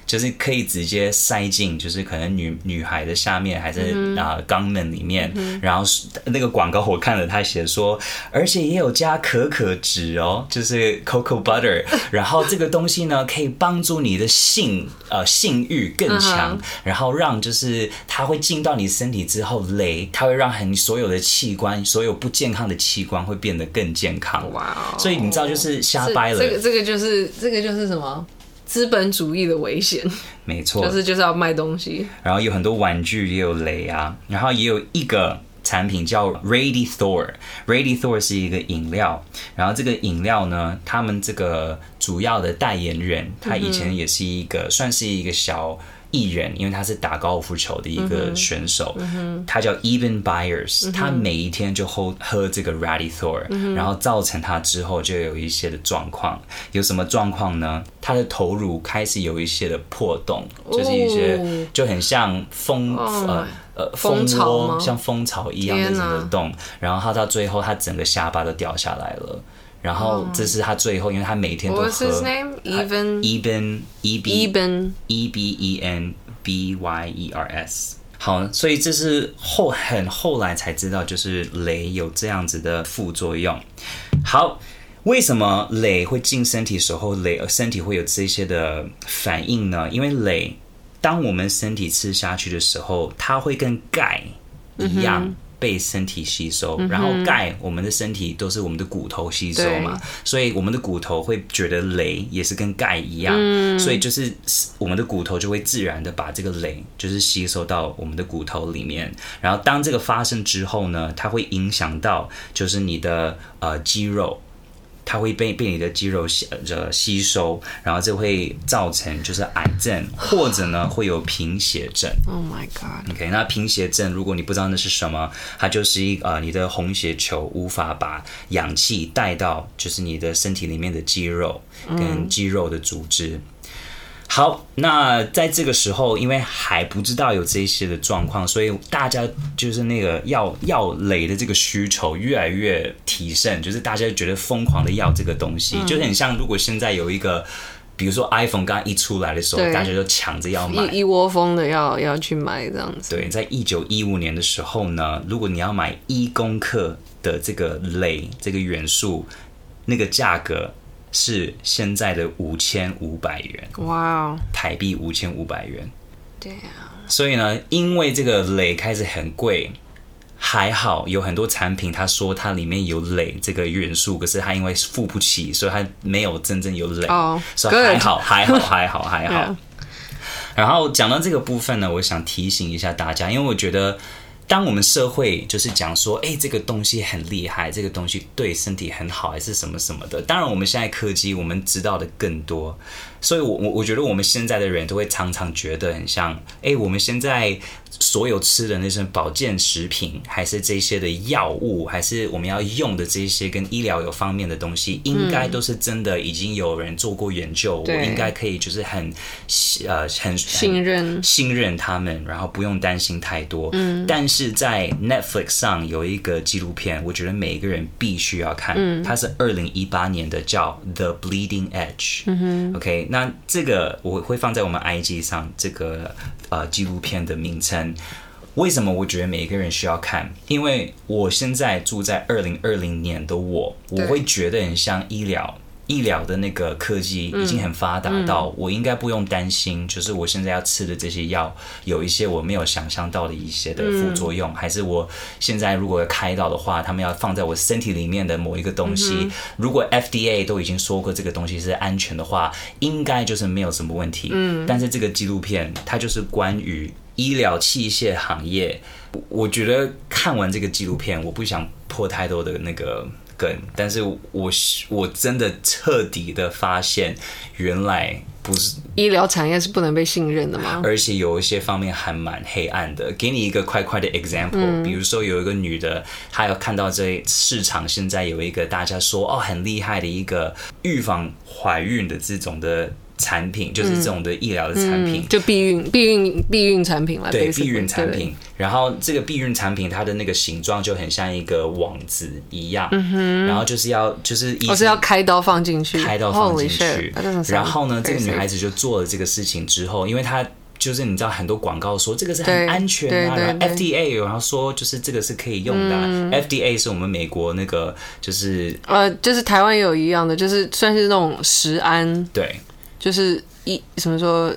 Speaker 2: 就是可以直接塞进，就是可能女女孩的下面，还是啊肛门里面。嗯、然后那个广告我看了，他写说，而且也有加可可脂哦，就是 cocoa butter。[LAUGHS] 然后这个东西呢，可以帮助你的性呃性欲更强，嗯、然后让就是它会进到你身体之后，累它会让很所有的器官，所有不健康的器官会变得更健康。哇哦！所以你知道就是瞎掰了。
Speaker 1: 这个这个就是这个就是什么？资本主义的危险，
Speaker 2: 没错，
Speaker 1: 就是就是要卖东西。
Speaker 2: 然后有很多玩具也有雷啊，然后也有一个产品叫 Ready Thor，Ready Thor 是一个饮料，然后这个饮料呢，他们这个主要的代言人，他以前也是一个、嗯、算是一个小。艺人，因为他是打高尔夫球的一个选手，嗯、他叫 Even Byers，、嗯、他每一天就喝喝这个 Ready Thor，、嗯、然后造成他之后就有一些的状况。有什么状况呢？他的头颅开始有一些的破洞，就是一些就很像蜂、哦、呃呃蜂窝，像蜂巢一样的这个洞。然后他到最后，他整个下巴都掉下来了。然后这是他最后，因为他每天都喝。What's his name? Even Eben E B Eben E B E N B Y E R S。好，所以这是后很后来才知道，就是镭有这样子的副作用。好，为什么镭会进身体的时候，镭身体会有这些的反应呢？因为镭，当我们身体吃下去的时候，它会跟钙一样。Mm hmm. 被身体吸收，然后钙，我们的身体都是我们的骨头吸收嘛，所以我们的骨头会觉得累也是跟钙一样，嗯、所以就是我们的骨头就会自然的把这个累就是吸收到我们的骨头里面，然后当这个发生之后呢，它会影响到就是你的呃肌肉。它会被被你的肌肉吸呃吸收，然后这会造成就是癌症，或者呢会有贫血症。
Speaker 1: Oh my god！OK，、okay,
Speaker 2: 那贫血症如果你不知道那是什么，它就是一呃你的红血球无法把氧气带到就是你的身体里面的肌肉跟肌肉的组织。嗯好，那在这个时候，因为还不知道有这些的状况，所以大家就是那个要要镭的这个需求越来越提升，就是大家觉得疯狂的要这个东西，嗯、就很像如果现在有一个，比如说 iPhone 刚刚一出来的时候，大家就抢着要买，
Speaker 1: 一一窝蜂的要要去买这样子。
Speaker 2: 对，在一九一五年的时候呢，如果你要买一公克的这个镭这个元素，那个价格。是现在的五千五百元，哇，Wow. 台币五千五百元，对啊。所以呢，因为这个镭开始很贵，还好有很多产品，他说它里面有镭这个元素，可是他因为付不起，所以他没有真正有镭。哦，所以还好，还好，还好，[LAUGHS] 还好。Yeah. 然后讲到这个部分呢，我想提醒一下大家，因为我觉得。当我们社会就是讲说，哎，这个东西很厉害，这个东西对身体很好，还是什么什么的。当然，我们现在科技，我们知道的更多。所以我，我我我觉得我们现在的人都会常常觉得很像，哎，我们现在所有吃的那些保健食品，还是这些的药物，还是我们要用的这些跟医疗有方面的东西，应该都是真的，已经有人做过研究，嗯、我应该可以就是很呃很，很
Speaker 1: 信任
Speaker 2: 信任他们，然后不用担心太多。嗯，但是在 Netflix 上有一个纪录片，我觉得每一个人必须要看，嗯、它是二零一八年的，叫 The Bleeding Edge。嗯哼，OK。那这个我会放在我们 IG 上，这个呃纪录片的名称。为什么我觉得每一个人需要看？因为我现在住在二零二零年的我，我会觉得很像医疗。医疗的那个科技已经很发达到，我应该不用担心，就是我现在要吃的这些药有一些我没有想象到的一些的副作用，还是我现在如果要开到的话，他们要放在我身体里面的某一个东西，如果 FDA 都已经说过这个东西是安全的话，应该就是没有什么问题。嗯，但是这个纪录片它就是关于医疗器械行业，我觉得看完这个纪录片，我不想破太多的那个。梗，但是我我真的彻底的发现，原来不是
Speaker 1: 医疗产业是不能被信任的吗？
Speaker 2: 而且有一些方面还蛮黑暗的。给你一个快快的 example，嗯，比如说有一个女的，她有看到这市场现在有一个大家说哦很厉害的一个预防怀孕的这种的。产品就是这种的医疗的产品，
Speaker 1: 就避孕、避孕、避孕产品了。
Speaker 2: 对，避孕产品。然后这个避孕产品，它的那个形状就很像一个网子一样。嗯哼。然后就是要，就是我、
Speaker 1: 哦、是要开刀放进去，
Speaker 2: 开刀放进去。然后呢，这个女孩子就做了这个事情之后，因为她就是你知道很多广告说这个是很安全啊，然后 FDA 然后说就是这个是可以用的、啊。嗯、FDA 是我们美国那个就是
Speaker 1: 呃，就是台湾也有一样的，就是算是那种食安。
Speaker 2: 对。
Speaker 1: 就是医什么说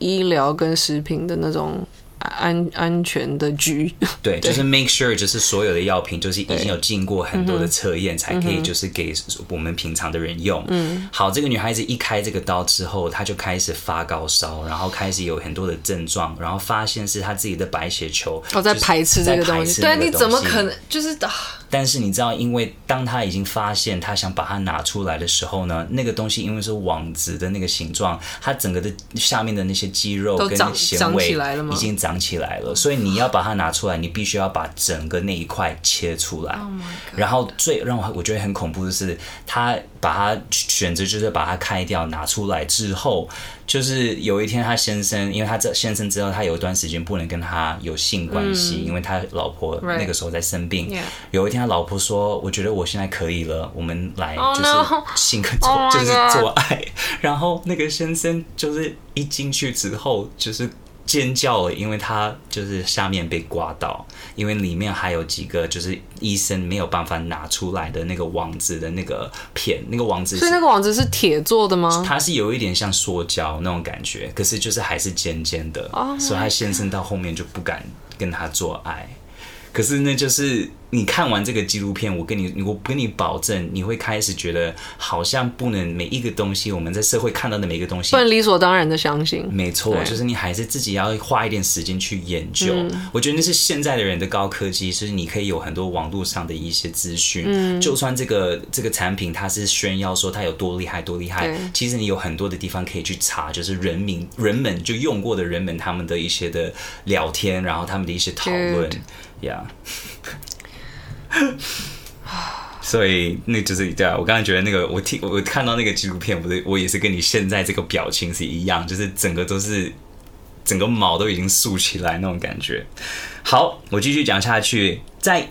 Speaker 1: 医疗跟食品的那种安安全的局，[LAUGHS]
Speaker 2: 对，就是 make sure 就是所有的药品就是已经有经过很多的测验，才可以就是给我们平常的人用。嗯，好，这个女孩子一开这个刀之后，她就开始发高烧，然后开始有很多的症状，然后发现是她自己的白血球
Speaker 1: 哦在排斥这个东西，对，你怎么可能就是啊？
Speaker 2: 但是你知道，因为当他已经发现他想把它拿出来的时候呢，那个东西因为是网子的那个形状，它整个的下面的那些肌肉跟纤维已经长起来了，所以你要把它拿出来，你必须要把整个那一块切出来。Oh、然后最让我我觉得很恐怖的是，他把他选择就是把他开掉拿出来之后。就是有一天，他先生，因为他这先生知道他有一段时间不能跟他有性关系，嗯、因为他老婆那个时候在生病。有一天，他老婆说：“我觉得我现在可以了，我们来就是性 [LAUGHS] 做，oh, no. 就是做爱。Oh [LAUGHS] ”然后那个先生就是一进去之后就是。尖叫了，因为他就是下面被刮到，因为里面还有几个就是医生没有办法拿出来的那个网子的那个片，那个网子是，
Speaker 1: 所以那个网子是铁做的吗？
Speaker 2: 它是有一点像塑胶那种感觉，可是就是还是尖尖的，oh、所以他先生到后面就不敢跟他做爱。可是那就是。你看完这个纪录片，我跟你，我跟你保证，你会开始觉得好像不能每一个东西，我们在社会看到的每一个东西，
Speaker 1: 不能理所当然的相信。
Speaker 2: 没错，就是你还是自己要花一点时间去研究。嗯、我觉得那是现在的人的高科技，是你可以有很多网络上的一些资讯。嗯，就算这个这个产品它是炫耀说它有多厉害多厉害，其实你有很多的地方可以去查，就是人民人们就用过的人们他们的一些的聊天，然后他们的一些讨论，呀。Yeah 所以那就是对啊，我刚才觉得那个，我听我看到那个纪录片，不是我也是跟你现在这个表情是一样，就是整个都是整个毛都已经竖起来那种感觉。好，我继续讲下去，在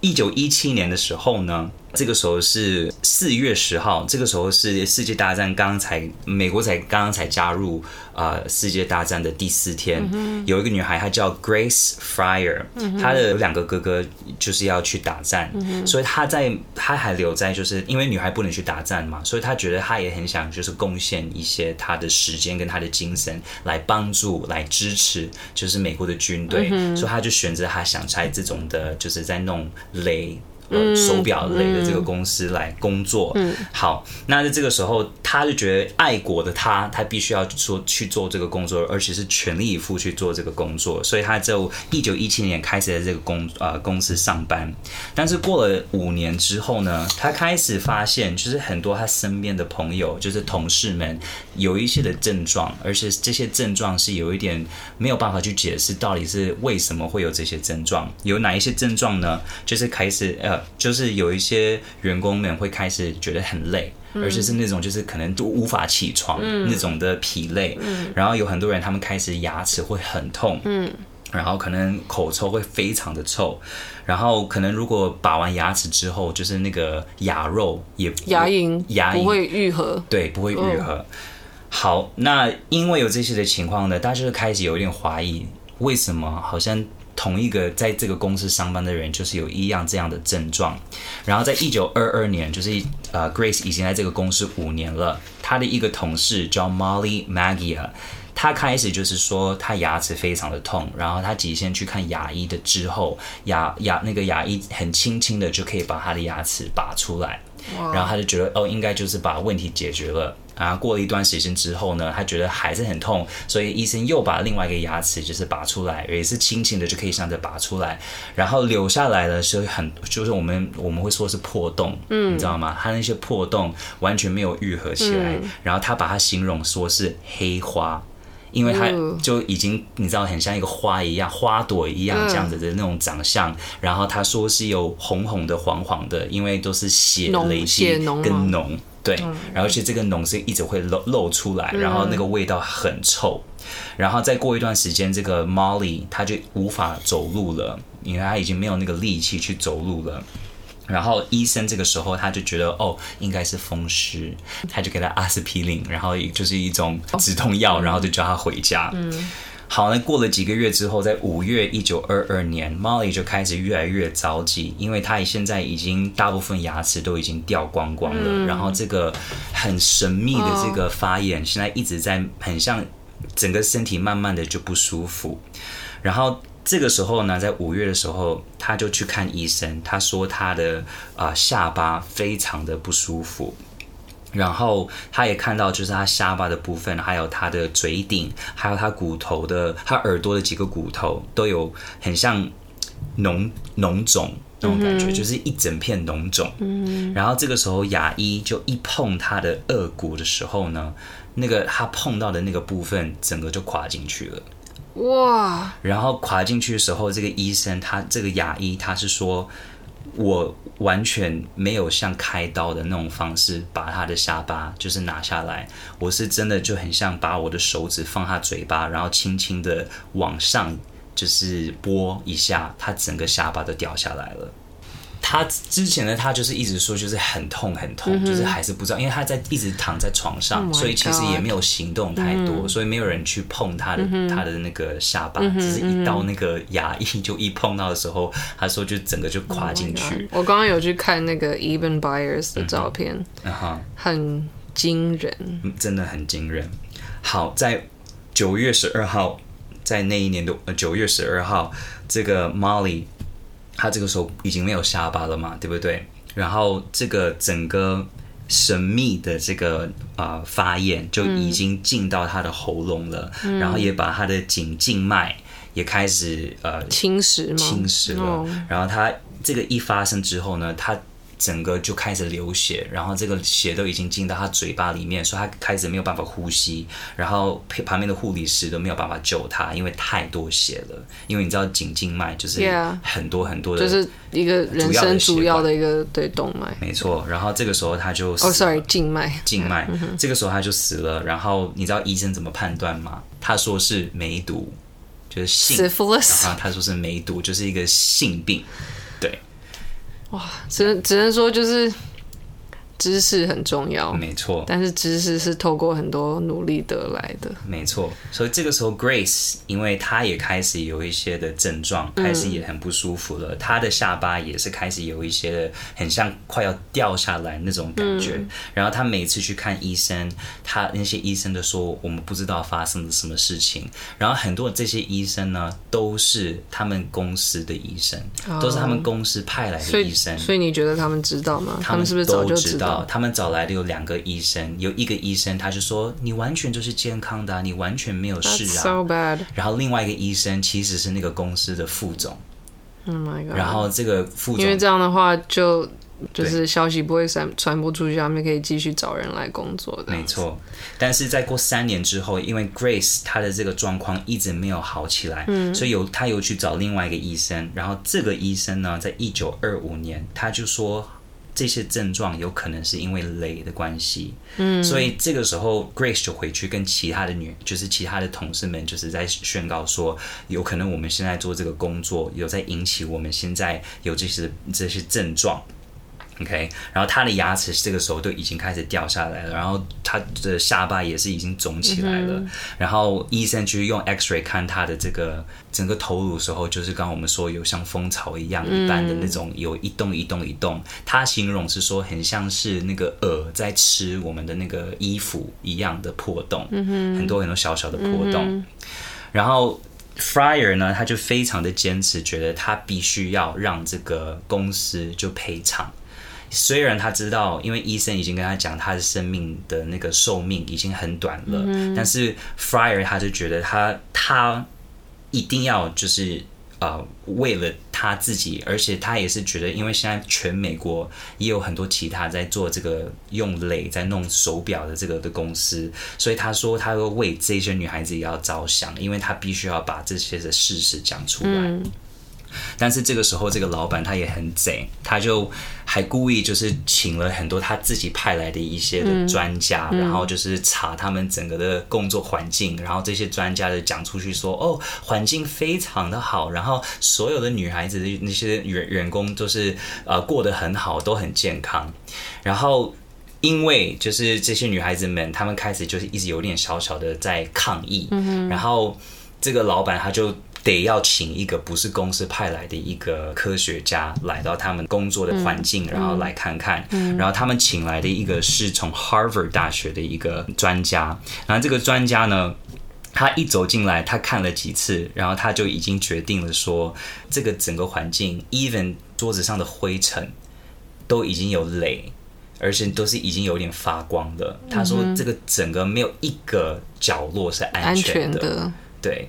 Speaker 2: 一九一七年的时候呢。这个时候是四月十号，这个时候是世界大战刚刚才美国才刚刚才加入啊、呃、世界大战的第四天，嗯、有一个女孩她叫 Grace Fryer，她的两个哥哥就是要去打战，嗯、所以她在她还留在，就是因为女孩不能去打战嘛，所以她觉得她也很想就是贡献一些她的时间跟她的精神来帮助来支持就是美国的军队，嗯、所以她就选择她想在这种的就是在弄雷。呃，手表类的这个公司来工作。嗯，好，那在这个时候，他就觉得爱国的他，他必须要说去做这个工作，而且是全力以赴去做这个工作。所以他就一九一七年开始在这个公呃公司上班。但是过了五年之后呢，他开始发现，就是很多他身边的朋友，就是同事们有一些的症状，而且这些症状是有一点没有办法去解释到底是为什么会有这些症状。有哪一些症状呢？就是开始呃。就是有一些员工们会开始觉得很累，嗯、而且是那种就是可能都无法起床、嗯、那种的疲累。嗯、然后有很多人他们开始牙齿会很痛，嗯、然后可能口臭会非常的臭，然后可能如果拔完牙齿之后，就是那个牙肉也
Speaker 1: 牙龈牙龈不会愈合，
Speaker 2: 对，不会愈合。哦、好，那因为有这些的情况呢，大家就开始有点怀疑，为什么好像。同一个在这个公司上班的人，就是有一样这样的症状。然后在一九二二年，就是呃，Grace 已经在这个公司五年了。他的一个同事叫 Molly Magia，他开始就是说他牙齿非常的痛，然后他几先去看牙医的之后，牙牙那个牙医很轻轻的就可以把他的牙齿拔出来，然后他就觉得哦，应该就是把问题解决了。啊，过了一段时间之后呢，他觉得还是很痛，所以医生又把另外一个牙齿就是拔出来，也是轻轻的就可以这样子拔出来，然后留下来的是很，就是我们我们会说是破洞，嗯，你知道吗？他那些破洞完全没有愈合起来，嗯、然后他把它形容说是黑花，因为它就已经你知道很像一个花一样，花朵一样这样子的那种长相，嗯、然后他说是有红红的、黄黄的，因为都是血累积跟脓。对，然后其实这个脓是一直会漏漏出来，然后那个味道很臭，然后再过一段时间，这个 Molly 他就无法走路了，因为他已经没有那个力气去走路了。然后医生这个时候他就觉得哦，应该是风湿，他就给他阿司匹林，然后就是一种止痛药，然后就叫他回家。嗯。好，那过了几个月之后，在五月一九二二年，Molly 就开始越来越着急，因为她现在已经大部分牙齿都已经掉光光了，嗯、然后这个很神秘的这个发炎，现在一直在很像整个身体慢慢的就不舒服。然后这个时候呢，在五月的时候，他就去看医生，他说他的啊、呃、下巴非常的不舒服。然后他也看到，就是他下巴的部分，还有他的嘴顶，还有他骨头的，他耳朵的几个骨头都有很像脓脓肿那种感觉，就是一整片脓肿。嗯然后这个时候牙医就一碰他的颚骨的时候呢，那个他碰到的那个部分整个就垮进去了。哇！然后垮进去的时候，这个医生他这个牙医他是说。我完全没有像开刀的那种方式把他的下巴就是拿下来，我是真的就很像把我的手指放他嘴巴，然后轻轻的往上就是拨一下，他整个下巴都掉下来了。他之前呢，他就是一直说就是很痛很痛，嗯、就是还是不知道，因为他在一直躺在床上，oh、所以其实也没有行动太多，嗯、所以没有人去碰他的、嗯、他的那个下巴，嗯、只是一到那个牙医就一碰到的时候，他说就整个就跨进去。
Speaker 1: Oh、我刚刚有去看那个 Even Byers 的照片，
Speaker 2: 嗯哼，
Speaker 1: 很惊人，
Speaker 2: 真的很惊人。好，在九月十二号，在那一年的九月十二号，这个 Molly。他这个时候已经没有下巴了嘛，对不对？然后这个整个神秘的这个啊、呃、发炎就已经进到他的喉咙了，嗯、然后也把他的颈静脉也开始呃
Speaker 1: 侵蚀吗？
Speaker 2: 侵蚀了。哦、然后他这个一发生之后呢，他。整个就开始流血，然后这个血都已经进到他嘴巴里面，所以他开始没有办法呼吸。然后旁边的护理师都没有办法救他，因为太多血了。因为你知道颈静脉就是很多很多的，
Speaker 1: 就是一个人生主要的一个对动脉。
Speaker 2: 没错。然后这个时候他就
Speaker 1: 哦、oh,，sorry，静脉，
Speaker 2: 静脉。这个时候他就死了。然后你知道医生怎么判断吗？他说是梅毒，就是性。然后他说是梅毒，就是一个性病。对。
Speaker 1: 哇，只能只能说就是。知识很重要，
Speaker 2: 没错。
Speaker 1: 但是知识是透过很多努力得来的，
Speaker 2: 没错。所以这个时候，Grace 因为她也开始有一些的症状，开始也很不舒服了。她、嗯、的下巴也是开始有一些的很像快要掉下来那种感觉。嗯、然后她每次去看医生，她那些医生都说我们不知道发生了什么事情。然后很多这些医生呢，都是他们公司的医生，哦、都是他们公司派来的医生。
Speaker 1: 所以，所以你觉得他们知道吗？他们是不是早就知道？
Speaker 2: 他们找来的有两个医生，有一个医生他就说，你完全就是健康的啊，你完全没有事啊。
Speaker 1: So bad.
Speaker 2: 然后另外一个医生其实是那个公司的副总。
Speaker 1: Oh my god.
Speaker 2: 然后这个副总，
Speaker 1: 因为这样的话就就是消息不会传传播出去，他们可以继续找人来工作的。
Speaker 2: 没错。但是在过三年之后，因为 Grace 她的这个状况一直没有好起来，嗯，所以有他又去找另外一个医生，然后这个医生呢，在一九二五年他就说。这些症状有可能是因为累的关系，嗯，所以这个时候 Grace 就回去跟其他的女，就是其他的同事们，就是在宣告说，有可能我们现在做这个工作有在引起我们现在有这些这些症状。OK，然后他的牙齿这个时候都已经开始掉下来了，然后他的下巴也是已经肿起来了。嗯、然后医生就是用 X-ray 看他的这个整个头颅的时候，就是刚刚我们说有像蜂巢一样一般的那种，有一动一动一动。他形容是说很像是那个蛾在吃我们的那个衣服一样的破洞，嗯、哼很多很多小小的破洞。嗯、然后 Fryer 呢，他就非常的坚持，觉得他必须要让这个公司就赔偿。虽然他知道，因为医生已经跟他讲，他的生命的那个寿命已经很短了，嗯、但是 Fryer 他就觉得他他一定要就是呃为了他自己，而且他也是觉得，因为现在全美国也有很多其他在做这个用镭在弄手表的这个的公司，所以他说他会为这些女孩子也要着想，因为他必须要把这些的事实讲出来。嗯但是这个时候，这个老板他也很贼，他就还故意就是请了很多他自己派来的一些的专家，嗯、然后就是查他们整个的工作环境，然后这些专家就讲出去说，哦，环境非常的好，然后所有的女孩子的那些员员工都是呃过得很好，都很健康。然后因为就是这些女孩子们，她们开始就是一直有点小小的在抗议，嗯、然后这个老板他就。得要请一个不是公司派来的一个科学家来到他们工作的环境，嗯、然后来看看。嗯、然后他们请来的一个是从 Harvard 大学的一个专家。然后这个专家呢，他一走进来，他看了几次，然后他就已经决定了说，这个整个环境，even 桌子上的灰尘都已经有雷，而且都是已经有点发光的。他说，这个整个没有一个角落是安全的，全的对。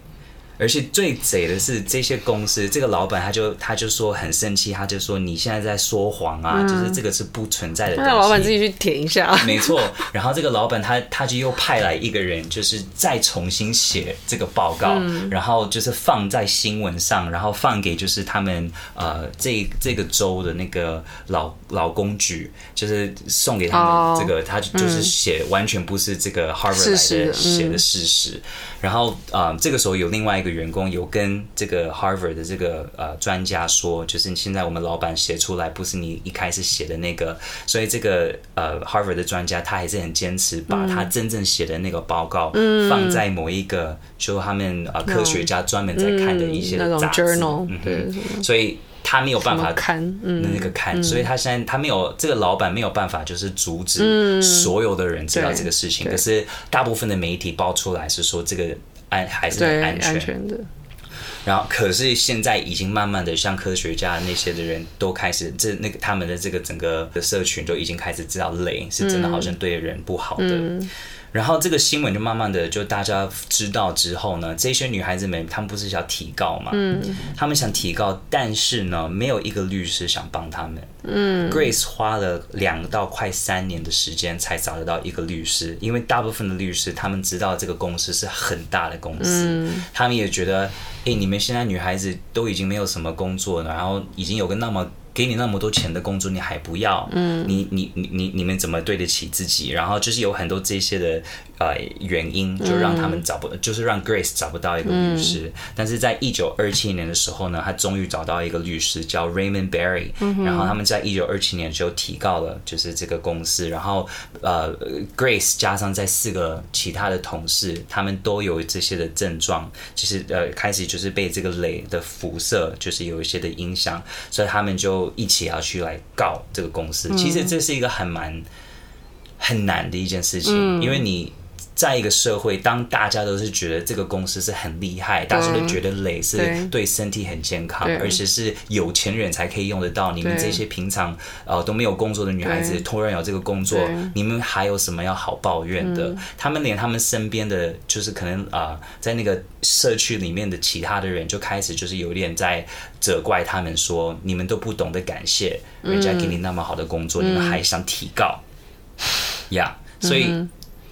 Speaker 2: 而且最贼的是，这些公司这个老板他就他就说很生气，他就说，你现在在说谎啊，嗯、就是这个是不存在的东西。那
Speaker 1: 老板自己去填一下。
Speaker 2: 没错，然后这个老板他他就又派来一个人，就是再重新写这个报告，嗯、然后就是放在新闻上，然后放给就是他们呃这这个州的那个老老公局，就是送给他们这个，哦、他就是写完全不是这个 Harvard 来的写的事实。嗯、然后啊、呃，这个时候有另外一个。员工有跟这个 Harvard 的这个呃专家说，就是现在我们老板写出来不是你一开始写的那个，所以这个呃 Harvard 的专家他还是很坚持把他真正写的那个报告放在某一个就他们呃科学家专门在看的一些杂志，嗯对，所以他没有办法看那个看，所以他现在他没有这个老板没有办法就是阻止所有的人知道这个事情，可是大部分的媒体爆出来是说这个。安还是很安全，安全的。然后，可是现在已经慢慢的，像科学家那些的人都开始，这那个他们的这个整个的社群都已经开始知道雷是真的，好像对人不好的。嗯嗯然后这个新闻就慢慢的就大家知道之后呢，这些女孩子们她们不是想提告嘛？嗯，她们想提告，但是呢，没有一个律师想帮她们。嗯，Grace 花了两到快三年的时间才找得到一个律师，因为大部分的律师他们知道这个公司是很大的公司，嗯，他们也觉得，哎，你们现在女孩子都已经没有什么工作了，然后已经有个那么。给你那么多钱的工作，你还不要？嗯，你你你你你们怎么对得起自己？然后就是有很多这些的呃原因，就让他们找不，嗯、就是让 Grace 找不到一个律师。嗯、但是在一九二七年的时候呢，他终于找到一个律师，叫 Raymond Berry。嗯、哼然后他们在一九二七年就提告了，就是这个公司。然后呃，Grace 加上在四个其他的同事，他们都有这些的症状，就是呃开始就是被这个镭的辐射就是有一些的影响，所以他们就。一起要去来告这个公司，其实这是一个很蛮很难的一件事情，嗯、因为你在一个社会，当大家都是觉得这个公司是很厉害，大家都觉得累是对身体很健康，而且是有钱人才可以用得到。你们这些平常呃都没有工作的女孩子，突然有这个工作，你们还有什么要好抱怨的？嗯、他们连他们身边的就是可能啊、呃，在那个社区里面的其他的人就开始就是有点在。责怪他们说：“你们都不懂得感谢，人家给你那么好的工作，嗯、你们还想提高？呀、所以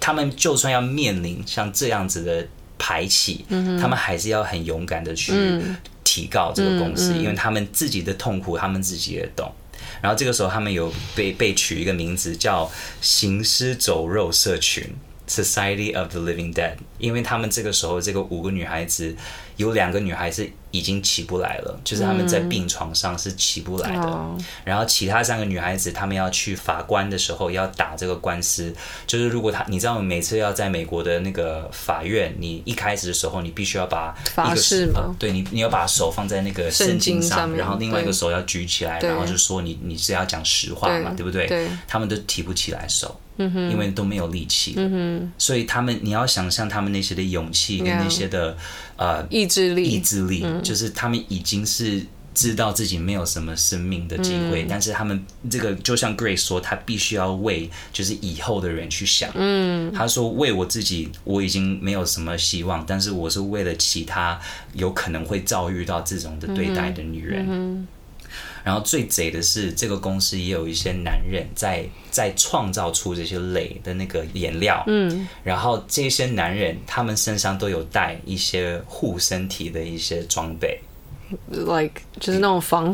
Speaker 2: 他们就算要面临像这样子的排挤，嗯、他们还是要很勇敢的去提告这个公司，嗯、因为他们自己的痛苦，他们自己也懂。然后这个时候，他们有被被取一个名字叫‘行尸走肉社群 ’（Society of the Living Dead），因为他们这个时候这个五个女孩子。有两个女孩子已经起不来了，就是他们在病床上是起不来的。嗯、然后其他三个女孩子，她们要去法官的时候要打这个官司，就是如果她，你知道，每次要在美国的那个法院，你一开始的时候，你必须要把一个法式吗？对你，你要把手放在那个圣经上，上然后另外一个手要举起来，然后就说你你是要讲实话嘛，对，对不对？对，他们都提不起来手，嗯、哼。因为都没有力气，所以他们你要想象他们那些的勇气跟那些的。呃，意志力，意志力，嗯、就是他们已经是知道自己没有什么生命的机会，嗯、但是他们这个就像 Grace 说，他必须要为就是以后的人去想。嗯，他说为我自己，我已经没有什么希望，但是我是为了其他有可能会遭遇到这种的对待的女人。嗯嗯然后最贼的是，这个公司也有一些男人在在创造出这些镭的那个颜料。嗯，然后这些男人他们身上都有带一些护身体的一些装备
Speaker 1: ，like 就是那种防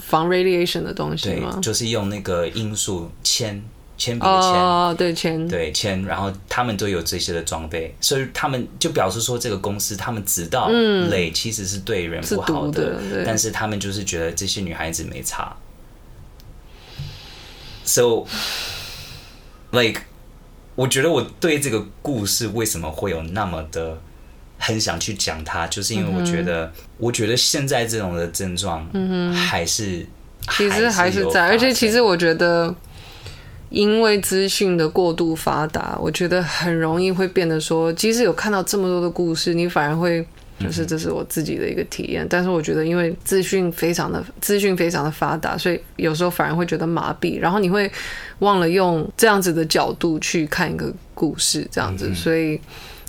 Speaker 1: 防 radiation 的东西吗？
Speaker 2: 对，就是用那个罂粟铅。铅笔的铅，
Speaker 1: 哦，对铅，
Speaker 2: 对铅，然后他们都有这些的装备，所以他们就表示说，这个公司他们知道累其实是对人不好的，嗯、的但是他们就是觉得这些女孩子没差。So, like，我觉得我对这个故事为什么会有那么的很想去讲它，就是因为我觉得，嗯、我觉得现在这种的症状，嗯哼，还是其实还是在，而且其实我觉得。
Speaker 1: 因为资讯的过度发达，我觉得很容易会变得说，即使有看到这么多的故事，你反而会就是这是我自己的一个体验。但是我觉得，因为资讯非常的资讯非常的发达，所以有时候反而会觉得麻痹，然后你会忘了用这样子的角度去看一个故事，这样子。所以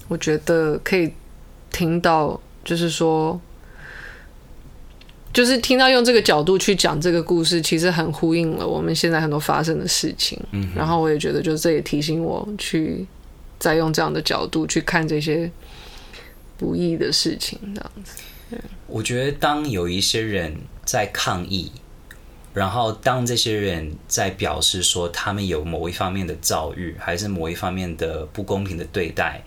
Speaker 1: 我觉得可以听到，就是说。就是听到用这个角度去讲这个故事，其实很呼应了我们现在很多发生的事情。嗯，然后我也觉得，就是这也提醒我去再用这样的角度去看这些不易的事情，这样子。
Speaker 2: 我觉得，当有一些人在抗议，然后当这些人在表示说他们有某一方面的遭遇，还是某一方面的不公平的对待，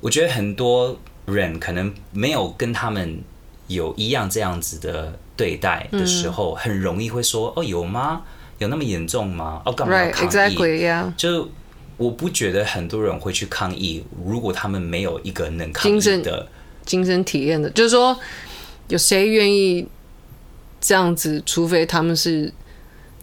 Speaker 2: 我觉得很多人可能没有跟他们。有一样这样子的对待的时候，嗯、很容易会说：“哦，有吗？有那么严重吗？哦，干嘛要抗议？”
Speaker 1: Right, exactly, yeah.
Speaker 2: 就我不觉得很多人会去抗议，如果他们没有一个能抗议的
Speaker 1: 精神体验的，就是说，有谁愿意这样子？除非他们是。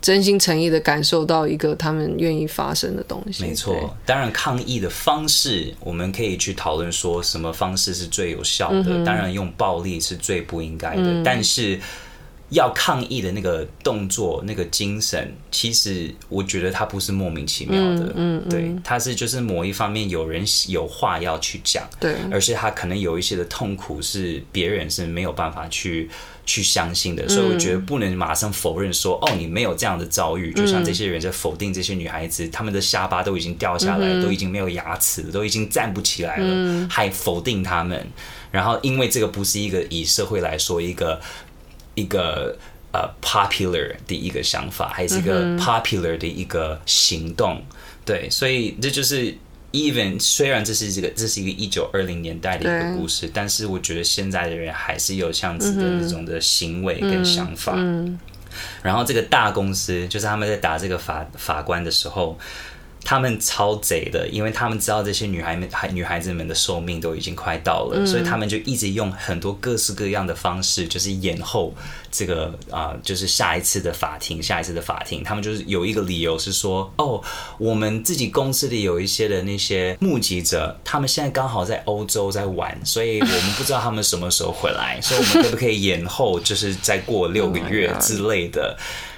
Speaker 1: 真心诚意的感受到一个他们愿意发生的东西。
Speaker 2: 没错，当然抗议的方式，我们可以去讨论说什么方式是最有效的。嗯、当然用暴力是最不应该的，嗯、但是要抗议的那个动作、那个精神，其实我觉得它不是莫名其妙的。嗯，嗯嗯对，它是就是某一方面有人有话要去讲，对，而且他可能有一些的痛苦是别人是没有办法去。去相信的，所以我觉得不能马上否认说，嗯、哦，你没有这样的遭遇。就像这些人在否定这些女孩子，她、嗯、们的下巴都已经掉下来，嗯、都已经没有牙齿，都已经站不起来了，嗯、还否定他们。然后，因为这个不是一个以社会来说一个一个呃 popular 的一个想法，还是一个 popular 的一个行动。嗯、对，所以这就是。Even 虽然这是这个这是一个一九二零年代的一个故事，但是我觉得现在的人还是有这样子的那种的行为跟想法。然后这个大公司就是他们在打这个法法官的时候。他们超贼的，因为他们知道这些女孩们、女孩子们的寿命都已经快到了，嗯、所以他们就一直用很多各式各样的方式，就是延后这个啊、呃，就是下一次的法庭，下一次的法庭。他们就是有一个理由是说，哦，我们自己公司里有一些的那些目击者，他们现在刚好在欧洲在玩，所以我们不知道他们什么时候回来，所以我们可不可以延后，就是再过六个月 [LAUGHS] 之类的。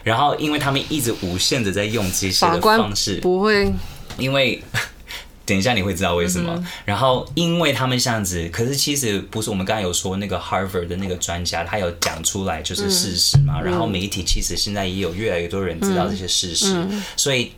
Speaker 2: 然后，因为他们一直无限的在用这些的方式，
Speaker 1: 不会，
Speaker 2: 因为 [LAUGHS] 等一下你会知道为什么。嗯、然后，因为他们这样子，可是其实不是我们刚才有说那个 Harvard 的那个专家，他有讲出来就是事实嘛。嗯、然后媒体其实现在也有越来越多人知道这些事实，嗯、所以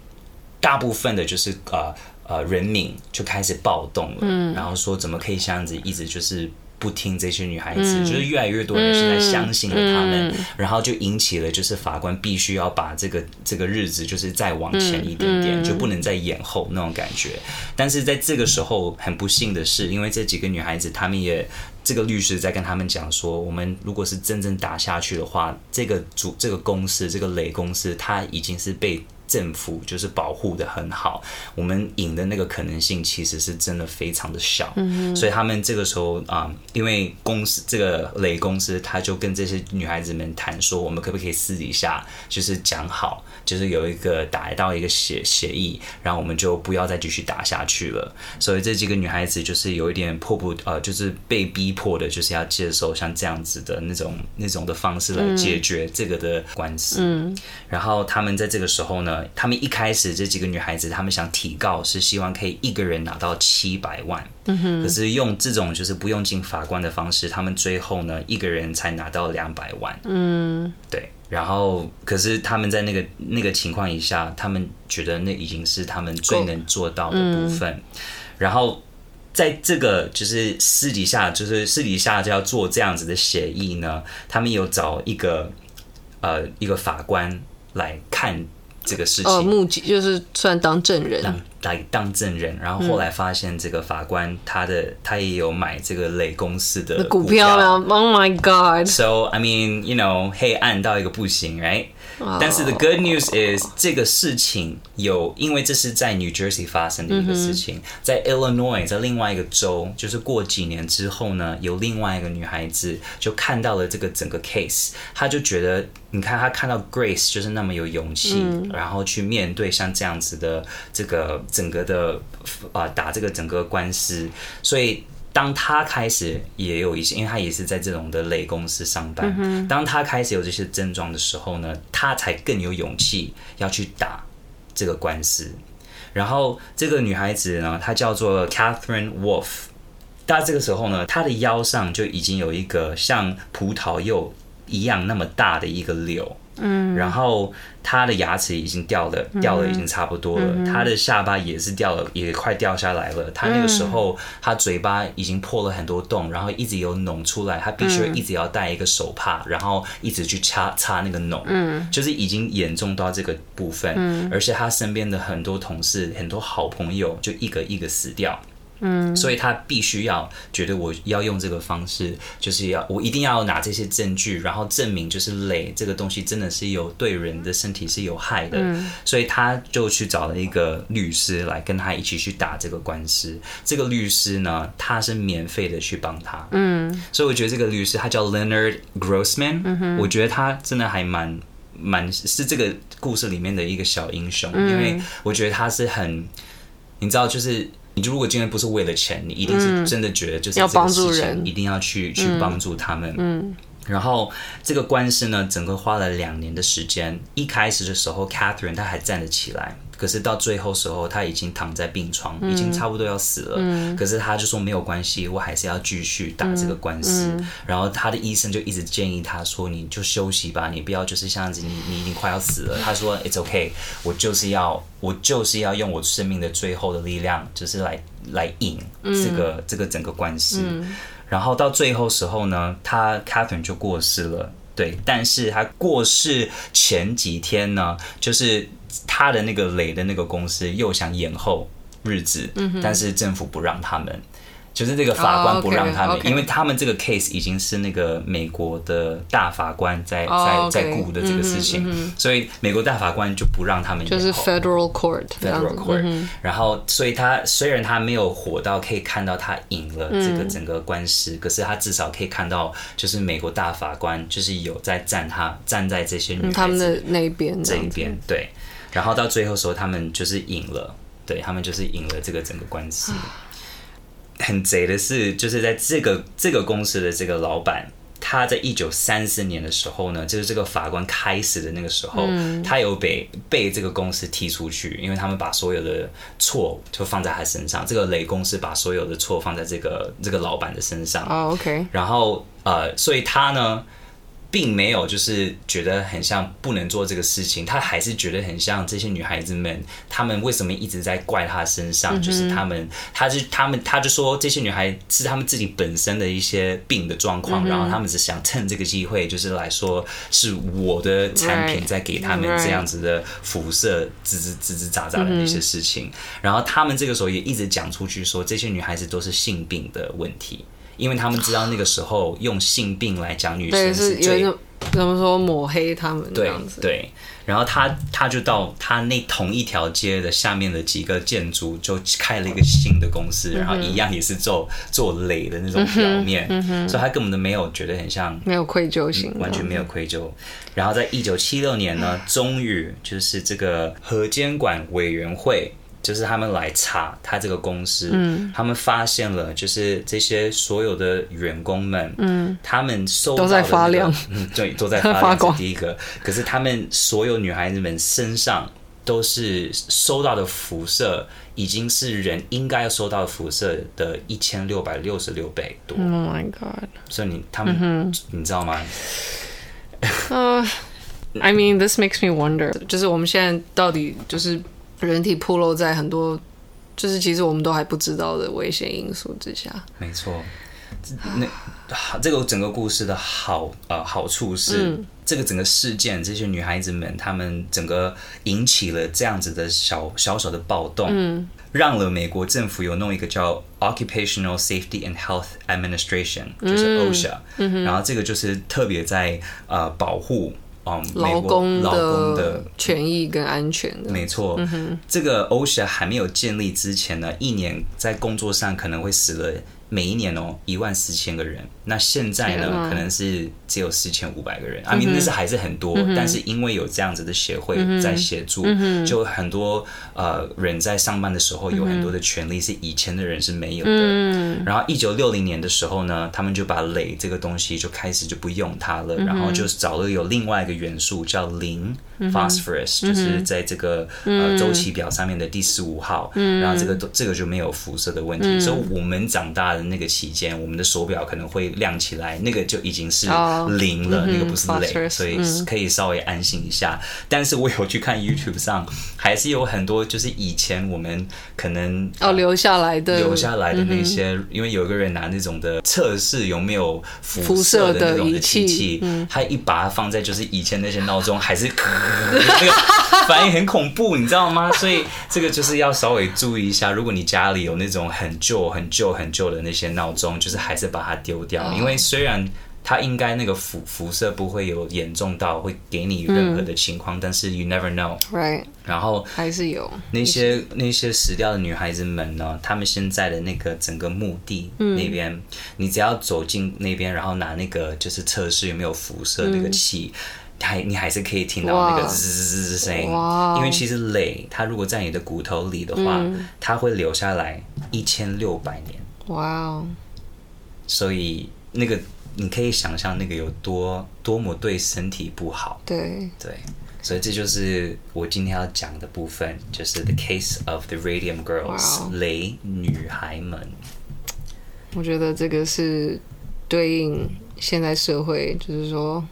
Speaker 2: 大部分的就是呃呃人民就开始暴动了，嗯、然后说怎么可以这样子一直就是。不听这些女孩子，嗯、就是越来越多人现在相信了他们，然后就引起了就是法官必须要把这个这个日子就是再往前一点点，就不能再延后那种感觉。但是在这个时候，很不幸的是，因为这几个女孩子，她们也这个律师在跟他们讲说，我们如果是真正打下去的话，这个主这个公司这个雷公司，它已经是被。政府就是保护的很好，我们引的那个可能性其实是真的非常的小，嗯嗯，所以他们这个时候啊、因为公司这个雷公司，他就跟这些女孩子们谈说，我们可不可以私底下就是讲好，就是有一个达到一个协协议，然后我们就不要再继续打下去了。所以这几个女孩子就是有一点迫不呃，就是被逼迫的，就是要接受像这样子的那种那种的方式来解决这个的官司。嗯，然后他们在这个时候呢。他们一开始这几个女孩子，他们想提告是希望可以一个人拿到七百万，可是用这种就是不用进法官的方式，他们最后呢一个人才拿到两百万，嗯，对。然后可是他们在那个那个情况以下，他们觉得那已经是他们最能做到的部分。然后在这个就是私底下，就是私底下就要做这样子的协议呢，他们有找一个呃一个法官来看。这个事情，哦，
Speaker 1: 目击就是算当证人，
Speaker 2: 当来当证人，然后后来发现这个法官他的、嗯、他也有买这个雷公司的股票，
Speaker 1: 股票，Oh my God！So
Speaker 2: I mean, you know，黑暗到一个不行，right？但是 the good news is 这个事情有，因为这是在 New Jersey 发生的一个事情，嗯、在 Illinois 在另外一个州，就是过几年之后呢，有另外一个女孩子就看到了这个整个 case，她就觉得，你看她看到 Grace 就是那么有勇气，嗯、然后去面对像这样子的这个整个的啊、呃、打这个整个官司，所以。当他开始也有一些，因为他也是在这种的类公司上班。嗯、当他开始有这些症状的时候呢，他才更有勇气要去打这个官司。然后这个女孩子呢，她叫做 Catherine Wolf。到这个时候呢，她的腰上就已经有一个像葡萄柚一样那么大的一个瘤。嗯，然后他的牙齿已经掉了，掉了已经差不多了。嗯、他的下巴也是掉了，也快掉下来了。他那个时候，他嘴巴已经破了很多洞，然后一直有脓出来。他必须一直要戴一个手帕，然后一直去擦擦那个脓。嗯，就是已经严重到这个部分。嗯，而且他身边的很多同事、很多好朋友就一个一个死掉。嗯，所以他必须要觉得我要用这个方式，就是要我一定要拿这些证据，然后证明就是镭这个东西真的是有对人的身体是有害的。嗯，所以他就去找了一个律师来跟他一起去打这个官司。这个律师呢，他是免费的去帮他。嗯，所以我觉得这个律师他叫 Leonard Grossman。嗯哼，我觉得他真的还蛮蛮是这个故事里面的一个小英雄，因为我觉得他是很，你知道就是。你如果今天不是为了钱，你一定是真的觉得就是要帮助人一定要去去帮助他们。嗯，然后这个官司呢，整个花了两年的时间。一开始的时候，Catherine 她还站得起来。可是到最后时候，他已经躺在病床，已经差不多要死了。嗯、可是他就说没有关系，我还是要继续打这个官司。然后他的医生就一直建议他说：“你就休息吧，你不要就是这样子，你你已经快要死了。[LAUGHS] ”他说：“It's okay，我就是要我就是要用我生命的最后的力量，就是来来赢这个、嗯、这个整个官司。嗯”然后到最后时候呢，他 Catherine 就过世了。对，但是他过世前几天呢，就是。他的那个雷的那个公司又想延后日子，嗯、但是政府不让他们，就是这个法官不让他们，oh, okay, okay. 因为他们这个 case 已经是那个美国的大法官在、oh. 在在顾的这个事情，嗯嗯、所以美国大法官就不让他们，就是
Speaker 1: federal court，federal
Speaker 2: court，、嗯、哼。然后所以他虽然他没有火到可以看到他赢了这个整个官司，嗯、可是他至少可以看到，就是美国大法官就是有在站他站在这些女孩子、嗯、他们的那一边这一边，对。然后到最后时候，他们就是赢了，对，他们就是赢了这个整个官司。很贼的是，就是在这个这个公司的这个老板，他在一九三四年的时候呢，就是这个法官开始的那个时候，嗯、他有被被这个公司踢出去，因为他们把所有的错就放在他身上。这个雷公司把所有的错放在这个这个老板的身上。
Speaker 1: 哦，OK。
Speaker 2: 然后呃，所以他呢。并没有，就是觉得很像不能做这个事情，他还是觉得很像这些女孩子们，她们为什么一直在怪他身上？嗯、就是他们，他就他们，他就说这些女孩是他们自己本身的一些病的状况，嗯、然后他们只想趁这个机会，就是来说是我的产品在给他们这样子的辐射，吱吱吱吱喳喳的那些事情。嗯、然后他们这个时候也一直讲出去说，这些女孩子都是性病的问题。因为他们知道那个时候用性病来讲女生是最
Speaker 1: 怎么说抹黑他们这样子。
Speaker 2: 对对，然后他他就到他那同一条街的下面的几个建筑就开了一个新的公司，然后一样也是做做镭的那种表面，所以他根本都没有觉得很像，
Speaker 1: 没有愧疚心，
Speaker 2: 完全没有愧疚。然后在一九七六年呢，终于就是这个核监管委员会。就是他们来查他这个公司，嗯，他们发现了，就是这些所有的员工们，嗯，他们收到都在发亮，嗯，对，都在 [LAUGHS] 发光。第一个，可是他们所有女孩子们身上都是收到的辐射，已经是人应该要收到的辐射的一千六百六十六倍多。Oh my god！所以你他们，嗯、你知道吗？
Speaker 1: 呃、uh,，I mean, this makes me wonder，就是我们现在到底就是。人体暴露在很多，就是其实我们都还不知道的危险因素之下。
Speaker 2: 没错，那这个整个故事的好呃好处是，嗯、这个整个事件，这些女孩子们她们整个引起了这样子的小小小的暴动，嗯、让了美国政府有弄一个叫 Occupational Safety and Health Administration，就是 OSHA，、嗯、然后这个就是特别在呃保护。嗯
Speaker 1: 劳工
Speaker 2: 的
Speaker 1: 权益跟安全的。
Speaker 2: 没错，嗯、这个 OSHA 还没有建立之前呢，一年在工作上可能会死了。每一年哦，一万四千个人。那现在呢，啊、可能是只有四千五百个人。啊明那是还是很多，嗯、但是因为有这样子的协会在协助，嗯、就很多呃人在上班的时候有很多的权利是以前的人是没有的。嗯、然后一九六零年的时候呢，他们就把镭这个东西就开始就不用它了，嗯、然后就找了有另外一个元素叫磷。Phosphorus、嗯、就是在这个、嗯、呃周期表上面的第十五号，嗯、然后这个这个就没有辐射的问题。嗯、所以我们长大的那个期间，我们的手表可能会亮起来，那个就已经是零了，哦、那个不是镭，嗯、所以可以稍微安心一下。嗯、但是我有去看 YouTube 上，还是有很多就是以前我们可能
Speaker 1: 哦留下来的。
Speaker 2: 留下来的那些，嗯、因为有一个人拿那种的测试有没有辐射的那种的机器，嗯、他一把它放在就是以前那些闹钟还是。那个反应很恐怖，你知道吗？[LAUGHS] 所以这个就是要稍微注意一下。如果你家里有那种很旧、很旧、很旧的那些闹钟，就是还是把它丢掉。因为虽然它应该那个辐辐射不会有严重到会给你任何的情况，嗯、但是 you never know，right？然后
Speaker 1: 还是有
Speaker 2: 那些那些死掉的女孩子们呢？她们现在的那个整个墓地那边，嗯、你只要走进那边，然后拿那个就是测试有没有辐射那个器。嗯还你还是可以听到那个滋滋滋滋声音，因为其实镭它如果在你的骨头里的话，嗯、它会留下来一千六百年。哇哦！所以那个你可以想象那个有多多么对身体不好。
Speaker 1: 对
Speaker 2: 对，所以这就是我今天要讲的部分，就是 The Case of the Radium Girls，镭女孩们。
Speaker 1: 我觉得这个是对应现在社会，就是说。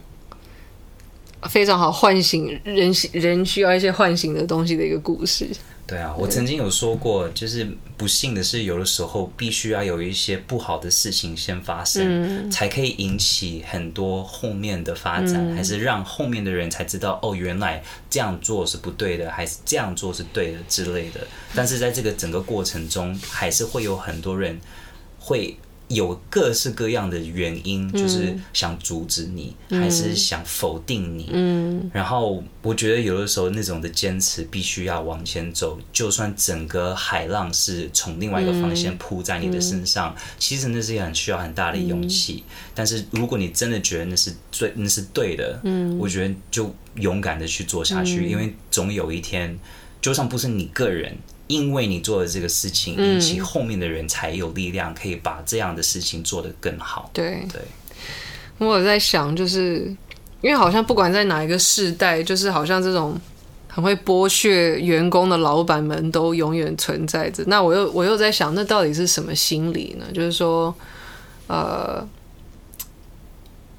Speaker 1: 非常好，唤醒人，人需要一些唤醒的东西的一个故事。
Speaker 2: 对啊，我曾经有说过，就是不幸的是，有的时候必须要有一些不好的事情先发生，嗯、才可以引起很多后面的发展，嗯、还是让后面的人才知道，哦，原来这样做是不对的，还是这样做是对的之类的。但是在这个整个过程中，还是会有很多人会。有各式各样的原因，就是想阻止你，嗯、还是想否定你。嗯，然后我觉得有的时候那种的坚持必须要往前走，就算整个海浪是从另外一个方向扑在你的身上，嗯、其实那是很需要很大的勇气。嗯、但是如果你真的觉得那是最那是对的，嗯，我觉得就勇敢的去做下去，嗯、因为总有一天，就算不是你个人。因为你做的这个事情，引起后面的人才有力量，可以把这样的事情做得更好。
Speaker 1: 对
Speaker 2: 对，对
Speaker 1: 我有在想，就是因为好像不管在哪一个世代，就是好像这种很会剥削员工的老板们都永远存在着。那我又我又在想，那到底是什么心理呢？就是说，呃，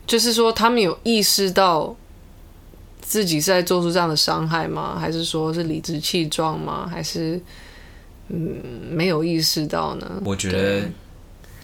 Speaker 1: 就是说他们有意识到。自己是在做出这样的伤害吗？还是说是理直气壮吗？还是嗯没有意识到呢？
Speaker 2: 我觉得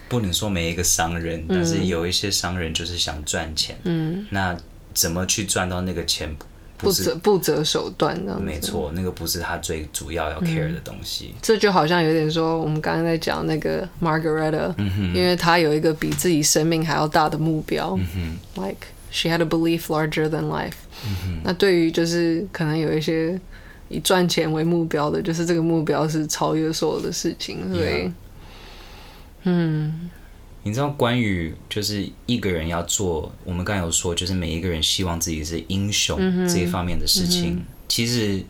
Speaker 2: 不能说每一个商人，嗯、但是有一些商人就是想赚钱。嗯，那怎么去赚到那个钱？不择
Speaker 1: 不择手段，
Speaker 2: 没错，那个不是他最主要要 care 的东西。
Speaker 1: 嗯、这就好像有点说，我们刚刚在讲那个 Margareta，、嗯、因为她有一个比自己生命还要大的目标、嗯、，like she had a belief larger than life。嗯、那对于就是可能有一些以赚钱为目标的，就是这个目标是超越所有的事情，所以，Yeah. 嗯，
Speaker 2: 你知道关于就是一个人要做，我们刚才有说，就是每一个人希望自己是英雄这一方面的事情。嗯、其实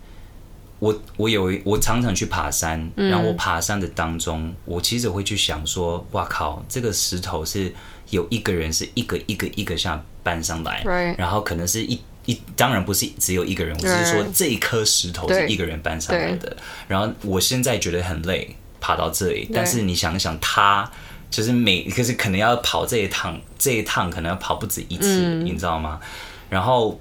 Speaker 2: 我我有我常常去爬山，嗯、然后我爬山的当中，我其实会去想说，哇靠，这个石头是有一个人是一个一个一个像搬上来.然后可能是一。一当然不是只有一个人，我只是说这一颗石头是一个人搬上来的。然后我现在觉得很累，爬到这里。但是你想想，他就是每可是可能要跑这一趟，这一趟可能要跑不止一次，嗯、你知道吗？然后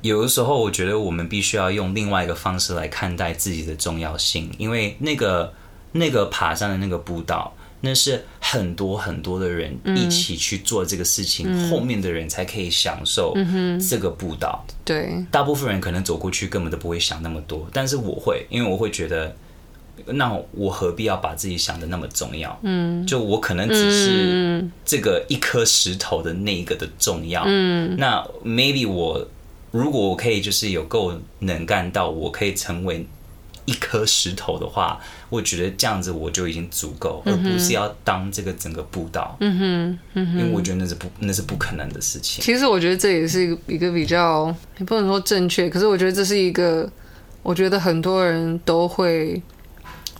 Speaker 2: 有的时候，我觉得我们必须要用另外一个方式来看待自己的重要性，因为那个那个爬山的那个步道。那是很多很多的人一起去做这个事情，嗯、后面的人才可以享受这个步道。
Speaker 1: 嗯、对，
Speaker 2: 大部分人可能走过去根本都不会想那么多，但是我会，因为我会觉得，那我何必要把自己想的那么重要？嗯，就我可能只是这个一颗石头的那一个的重要。嗯，那 maybe 我如果我可以就是有够能干到我可以成为一颗石头的话，我觉得这样子我就已经足够，嗯、而不是要当这个整个步道。嗯哼，嗯哼，因为我觉得那是不那是不可能的事情。
Speaker 1: 其实我觉得这也是一个一个比较，也不能说正确，可是我觉得这是一个，我觉得很多人都会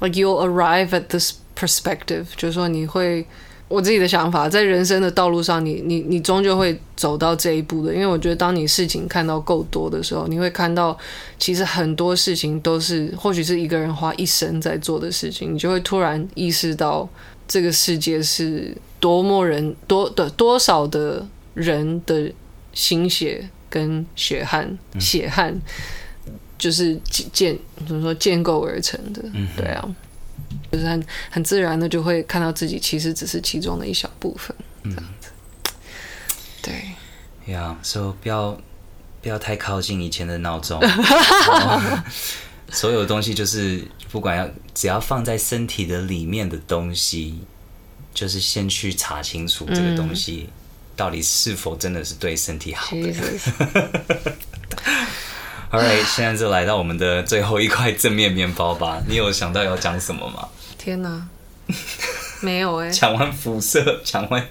Speaker 1: ，like you'll arrive at this perspective，就是说你会。我自己的想法，在人生的道路上你，你你你终究会走到这一步的。因为我觉得，当你事情看到够多的时候，你会看到，其实很多事情都是，或许是一个人花一生在做的事情，你就会突然意识到，这个世界是多么人多的多少的人的心血跟血汗，血汗就是建怎么说建构而成的，对啊。就是很很自然的就会看到自己其实只是其中的一小部分，这样子。嗯、
Speaker 2: 对，呀，所以不要不要太靠近以前的闹钟。[LAUGHS] 所有东西就是不管要只要放在身体的里面的东西，就是先去查清楚这个东西到底是否真的是对身体好的。[LAUGHS] [LAUGHS] 好，right, 现在就来到我们的最后一块正面面包吧。你有想到要讲什么吗？
Speaker 1: 天哪，[LAUGHS] 没有哎、欸！
Speaker 2: 讲完辐射，讲完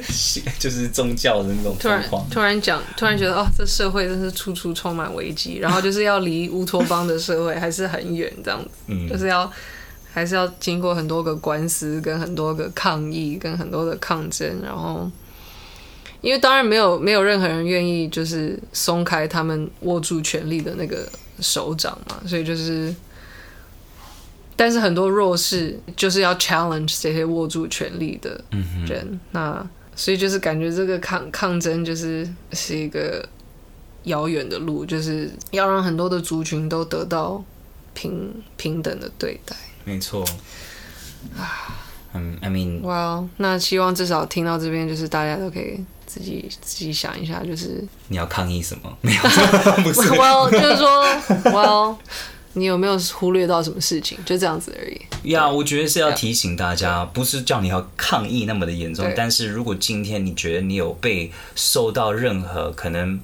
Speaker 2: [LAUGHS] 就是宗教的那种
Speaker 1: 突然突然讲，突然觉得哦，这社会真是处处充满危机，然后就是要离乌托邦的社会还是很远，这样子，嗯，就是要还是要经过很多个官司，跟很多个抗议，跟很多的抗争，然后因为当然没有没有任何人愿意就是松开他们握住权力的那个手掌嘛，所以就是。但是很多弱势就是要 challenge 这些握住权力的人，嗯、那所以就是感觉这个抗抗争就是是一个遥远的路，就是要让很多的族群都得到平平等的对待。
Speaker 2: 没错。啊，嗯，I mean，
Speaker 1: 哇，well, 那希望至少听到这边，就是大家都可以自己自己想一下，就是
Speaker 2: 你要抗议什么？没有，[LAUGHS] 不是
Speaker 1: ，Well，就是说，Well。你有没有忽略到什么事情？就这样子而已。
Speaker 2: 呀，我觉得是要提醒大家，不是叫你要抗议那么的严重。但是如果今天你觉得你有被受到任何可能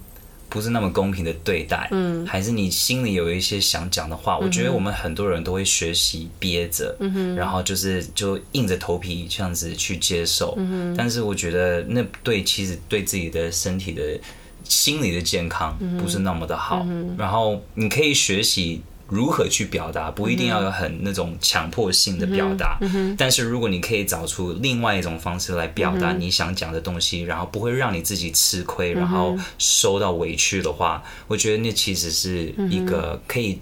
Speaker 2: 不是那么公平的对待，嗯，还是你心里有一些想讲的话，我觉得我们很多人都会学习憋着，嗯哼，然后就是就硬着头皮这样子去接受。嗯哼，但是我觉得那对其实对自己的身体的心理的健康不是那么的好。然后你可以学习。如何去表达，不一定要有很那种强迫性的表达，但是如果你可以找出另外一种方式来表达你想讲的东西，嗯、然后不会让你自己吃亏，然后受到委屈的话，嗯、我觉得那其实是一个可以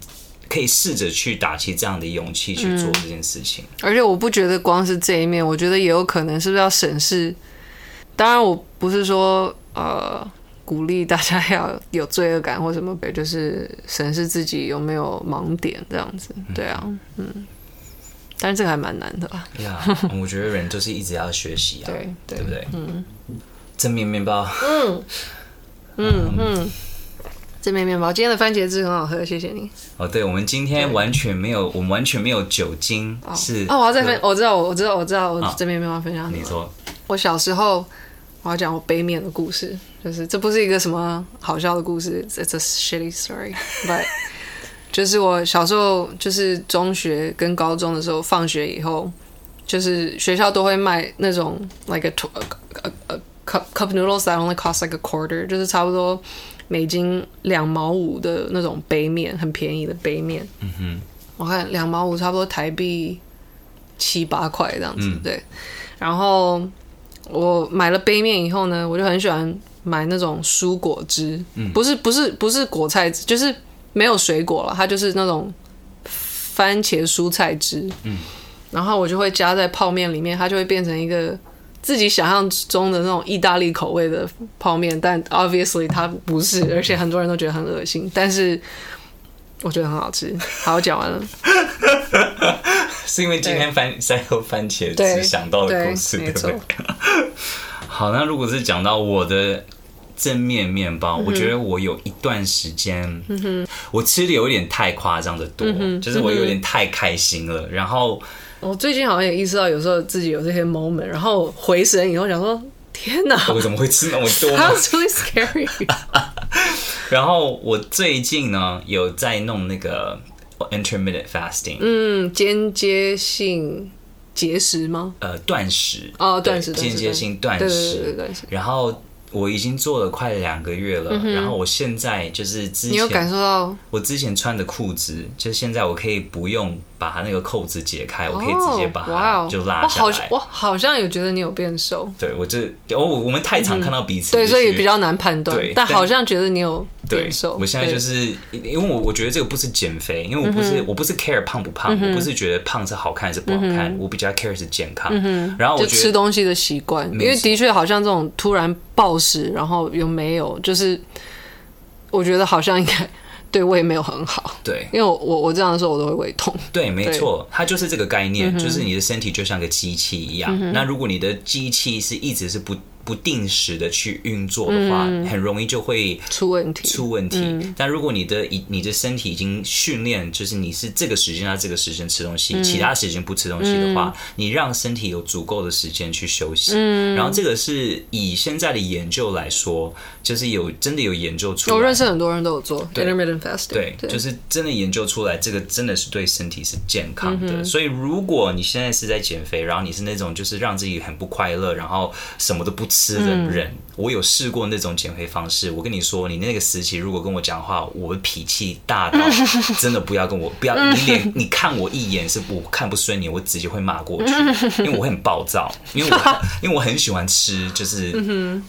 Speaker 2: 可以试着去打起这样的勇气去做这件事情。
Speaker 1: 而且我不觉得光是这一面，我觉得也有可能是不是要审视？当然，我不是说呃。鼓励大家要有罪恶感或什么，[LAUGHS] 就是审视自己有没有盲点这样子，对啊，嗯，但是这个还蛮难的吧？
Speaker 2: 呀，[LAUGHS] 我觉得人就是一直要学习啊，
Speaker 1: 对对，
Speaker 2: 对不对？嗯，正面面包，
Speaker 1: 嗯嗯嗯，正面面包，今天的番茄汁很好喝，谢谢你。
Speaker 2: 哦，对，我们今天完全没有，我们完全没有酒精，是
Speaker 1: 哦，我要再分，我知道，我知道，我知道，我正面面包分享。
Speaker 2: 你说，
Speaker 1: 我小时候。我要讲我杯面的故事，就是这不是一个什么好笑的故事，It's a shitty story，but [LAUGHS] 就是我小时候，就是中学跟高中的时候，放学以后，就是学校都会卖那种 like a, a, a, a cup cup noodles that only cost like a quarter，就是差不多美金两毛五的那种杯面，很便宜的杯面。嗯哼，我看两毛五差不多台币七八块这样子，嗯、对，然后。我买了杯面以后呢，我就很喜欢买那种蔬果汁，嗯、不是不是不是果菜汁，就是没有水果了，它就是那种番茄蔬菜汁。嗯，然后我就会加在泡面里面，它就会变成一个自己想象中的那种意大利口味的泡面，但 obviously 它不是，而且很多人都觉得很恶心，但是我觉得很好吃。好，我讲完了。
Speaker 2: 是因为今天番在喝番茄汁想到的故事，对，对，对不对？[LAUGHS] 好，那如果是讲到我的正面面包，嗯、我觉得我有一段时间，嗯、我吃的有点太夸张的多，嗯、就是我有点太开心了。然后
Speaker 1: 我最近好像也意识到，有时候自己有这些 moment，然后回神以后想说。天哪！[LAUGHS]
Speaker 2: 我怎么会吃那么多
Speaker 1: ？That's [LAUGHS] really scary。[LAUGHS]
Speaker 2: 然后我最近呢，有在弄那个 intermittent fasting，
Speaker 1: 嗯，间接性节食吗？
Speaker 2: 呃，断食。
Speaker 1: 哦，断食，
Speaker 2: 间接性断食，断食。然后。我已经做了快两个月了，嗯、然后我现在就是之前，
Speaker 1: 你有感受到
Speaker 2: 我之前穿的裤子，就现在我可以不用把它那个扣子解开，我可以直接把它就拉下来。
Speaker 1: 我好，我好像有觉得你有变瘦。
Speaker 2: 对，我这我我们太常看到彼此，
Speaker 1: 对，所以比较难判断。对，但好像觉得你有变瘦。
Speaker 2: 我现在就是因为我我觉得这个不是减肥，因为我不是我不是 care 胖不胖，我不是觉得胖是好看还是不好看，我比较 care 是健康。然后我
Speaker 1: 吃东西的习惯，因为的确好像这种突然。暴食，然后又没有，就是我觉得好像应该对胃没有很好。
Speaker 2: 对，
Speaker 1: 因为我我我这样的时候我都会胃痛。
Speaker 2: 对，没错，它就是这个概念，就是你的身体就像个机器一样。那如果你的机器是一直是不。不定时的去运作的话，很容易就会
Speaker 1: 出问题。
Speaker 2: 出问题。但如果你的你的身体已经训练，就是你是这个时间到这个时间吃东西，其他时间不吃东西的话，你让身体有足够的时间去休息。然后这个是以现在的研究来说，就是有真的有研究出来。
Speaker 1: 我认识很多人都有做 intermittent fasting，
Speaker 2: 对，就是真的研究出来，这个真的是对身体是健康的。所以如果你现在是在减肥，然后你是那种就是让自己很不快乐，然后什么都不吃。吃的人，我有试过那种减肥方式。我跟你说，你那个时期如果跟我讲话，我脾气大到 [LAUGHS] 真的不要跟我不要，你脸你看我一眼是我看不顺眼，我直接会骂过去，[LAUGHS] 因为我会很暴躁，因为我 [LAUGHS] 因为我很喜欢吃就是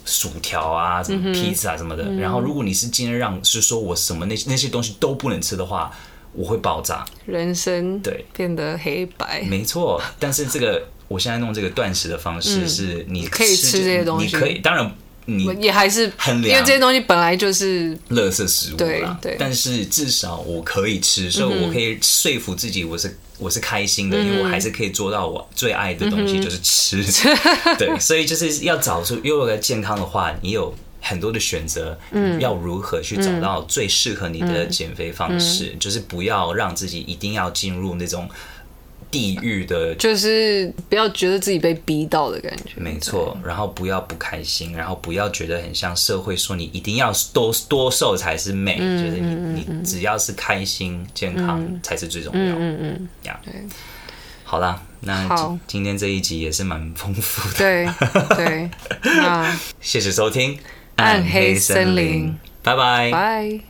Speaker 2: 薯条啊、什么披萨什么的。然后如果你是今天让是说我什么那那些东西都不能吃的话，我会爆炸，
Speaker 1: 人生
Speaker 2: 对
Speaker 1: 变得黑白，
Speaker 2: 没错。但是这个。我现在弄这个断食的方式是，你
Speaker 1: 可以吃这些东西，
Speaker 2: 你可以，当然你
Speaker 1: 也还是很凉，因为这些东西本来就是
Speaker 2: 垃圾食物啦。对，但是至少我可以吃，所以我可以说服自己，我是我是开心的，因为我还是可以做到我最爱的东西，就是吃。[LAUGHS] 对，所以就是要找出，因为为了健康的话，你有很多的选择，嗯，要如何去找到最适合你的减肥方式，就是不要让自己一定要进入那种。地狱的，
Speaker 1: 就是不要觉得自己被逼到的感觉。
Speaker 2: 没错，然后不要不开心，然后不要觉得很像社会说你一定要多多瘦才是美，就是你你只要是开心健康才是最重要。嗯嗯，这样。好了，那今天这一集也是蛮丰富的。
Speaker 1: 对对，[LAUGHS] 那
Speaker 2: 谢谢收听《
Speaker 1: 暗黑森林》，
Speaker 2: 拜拜。
Speaker 1: 拜。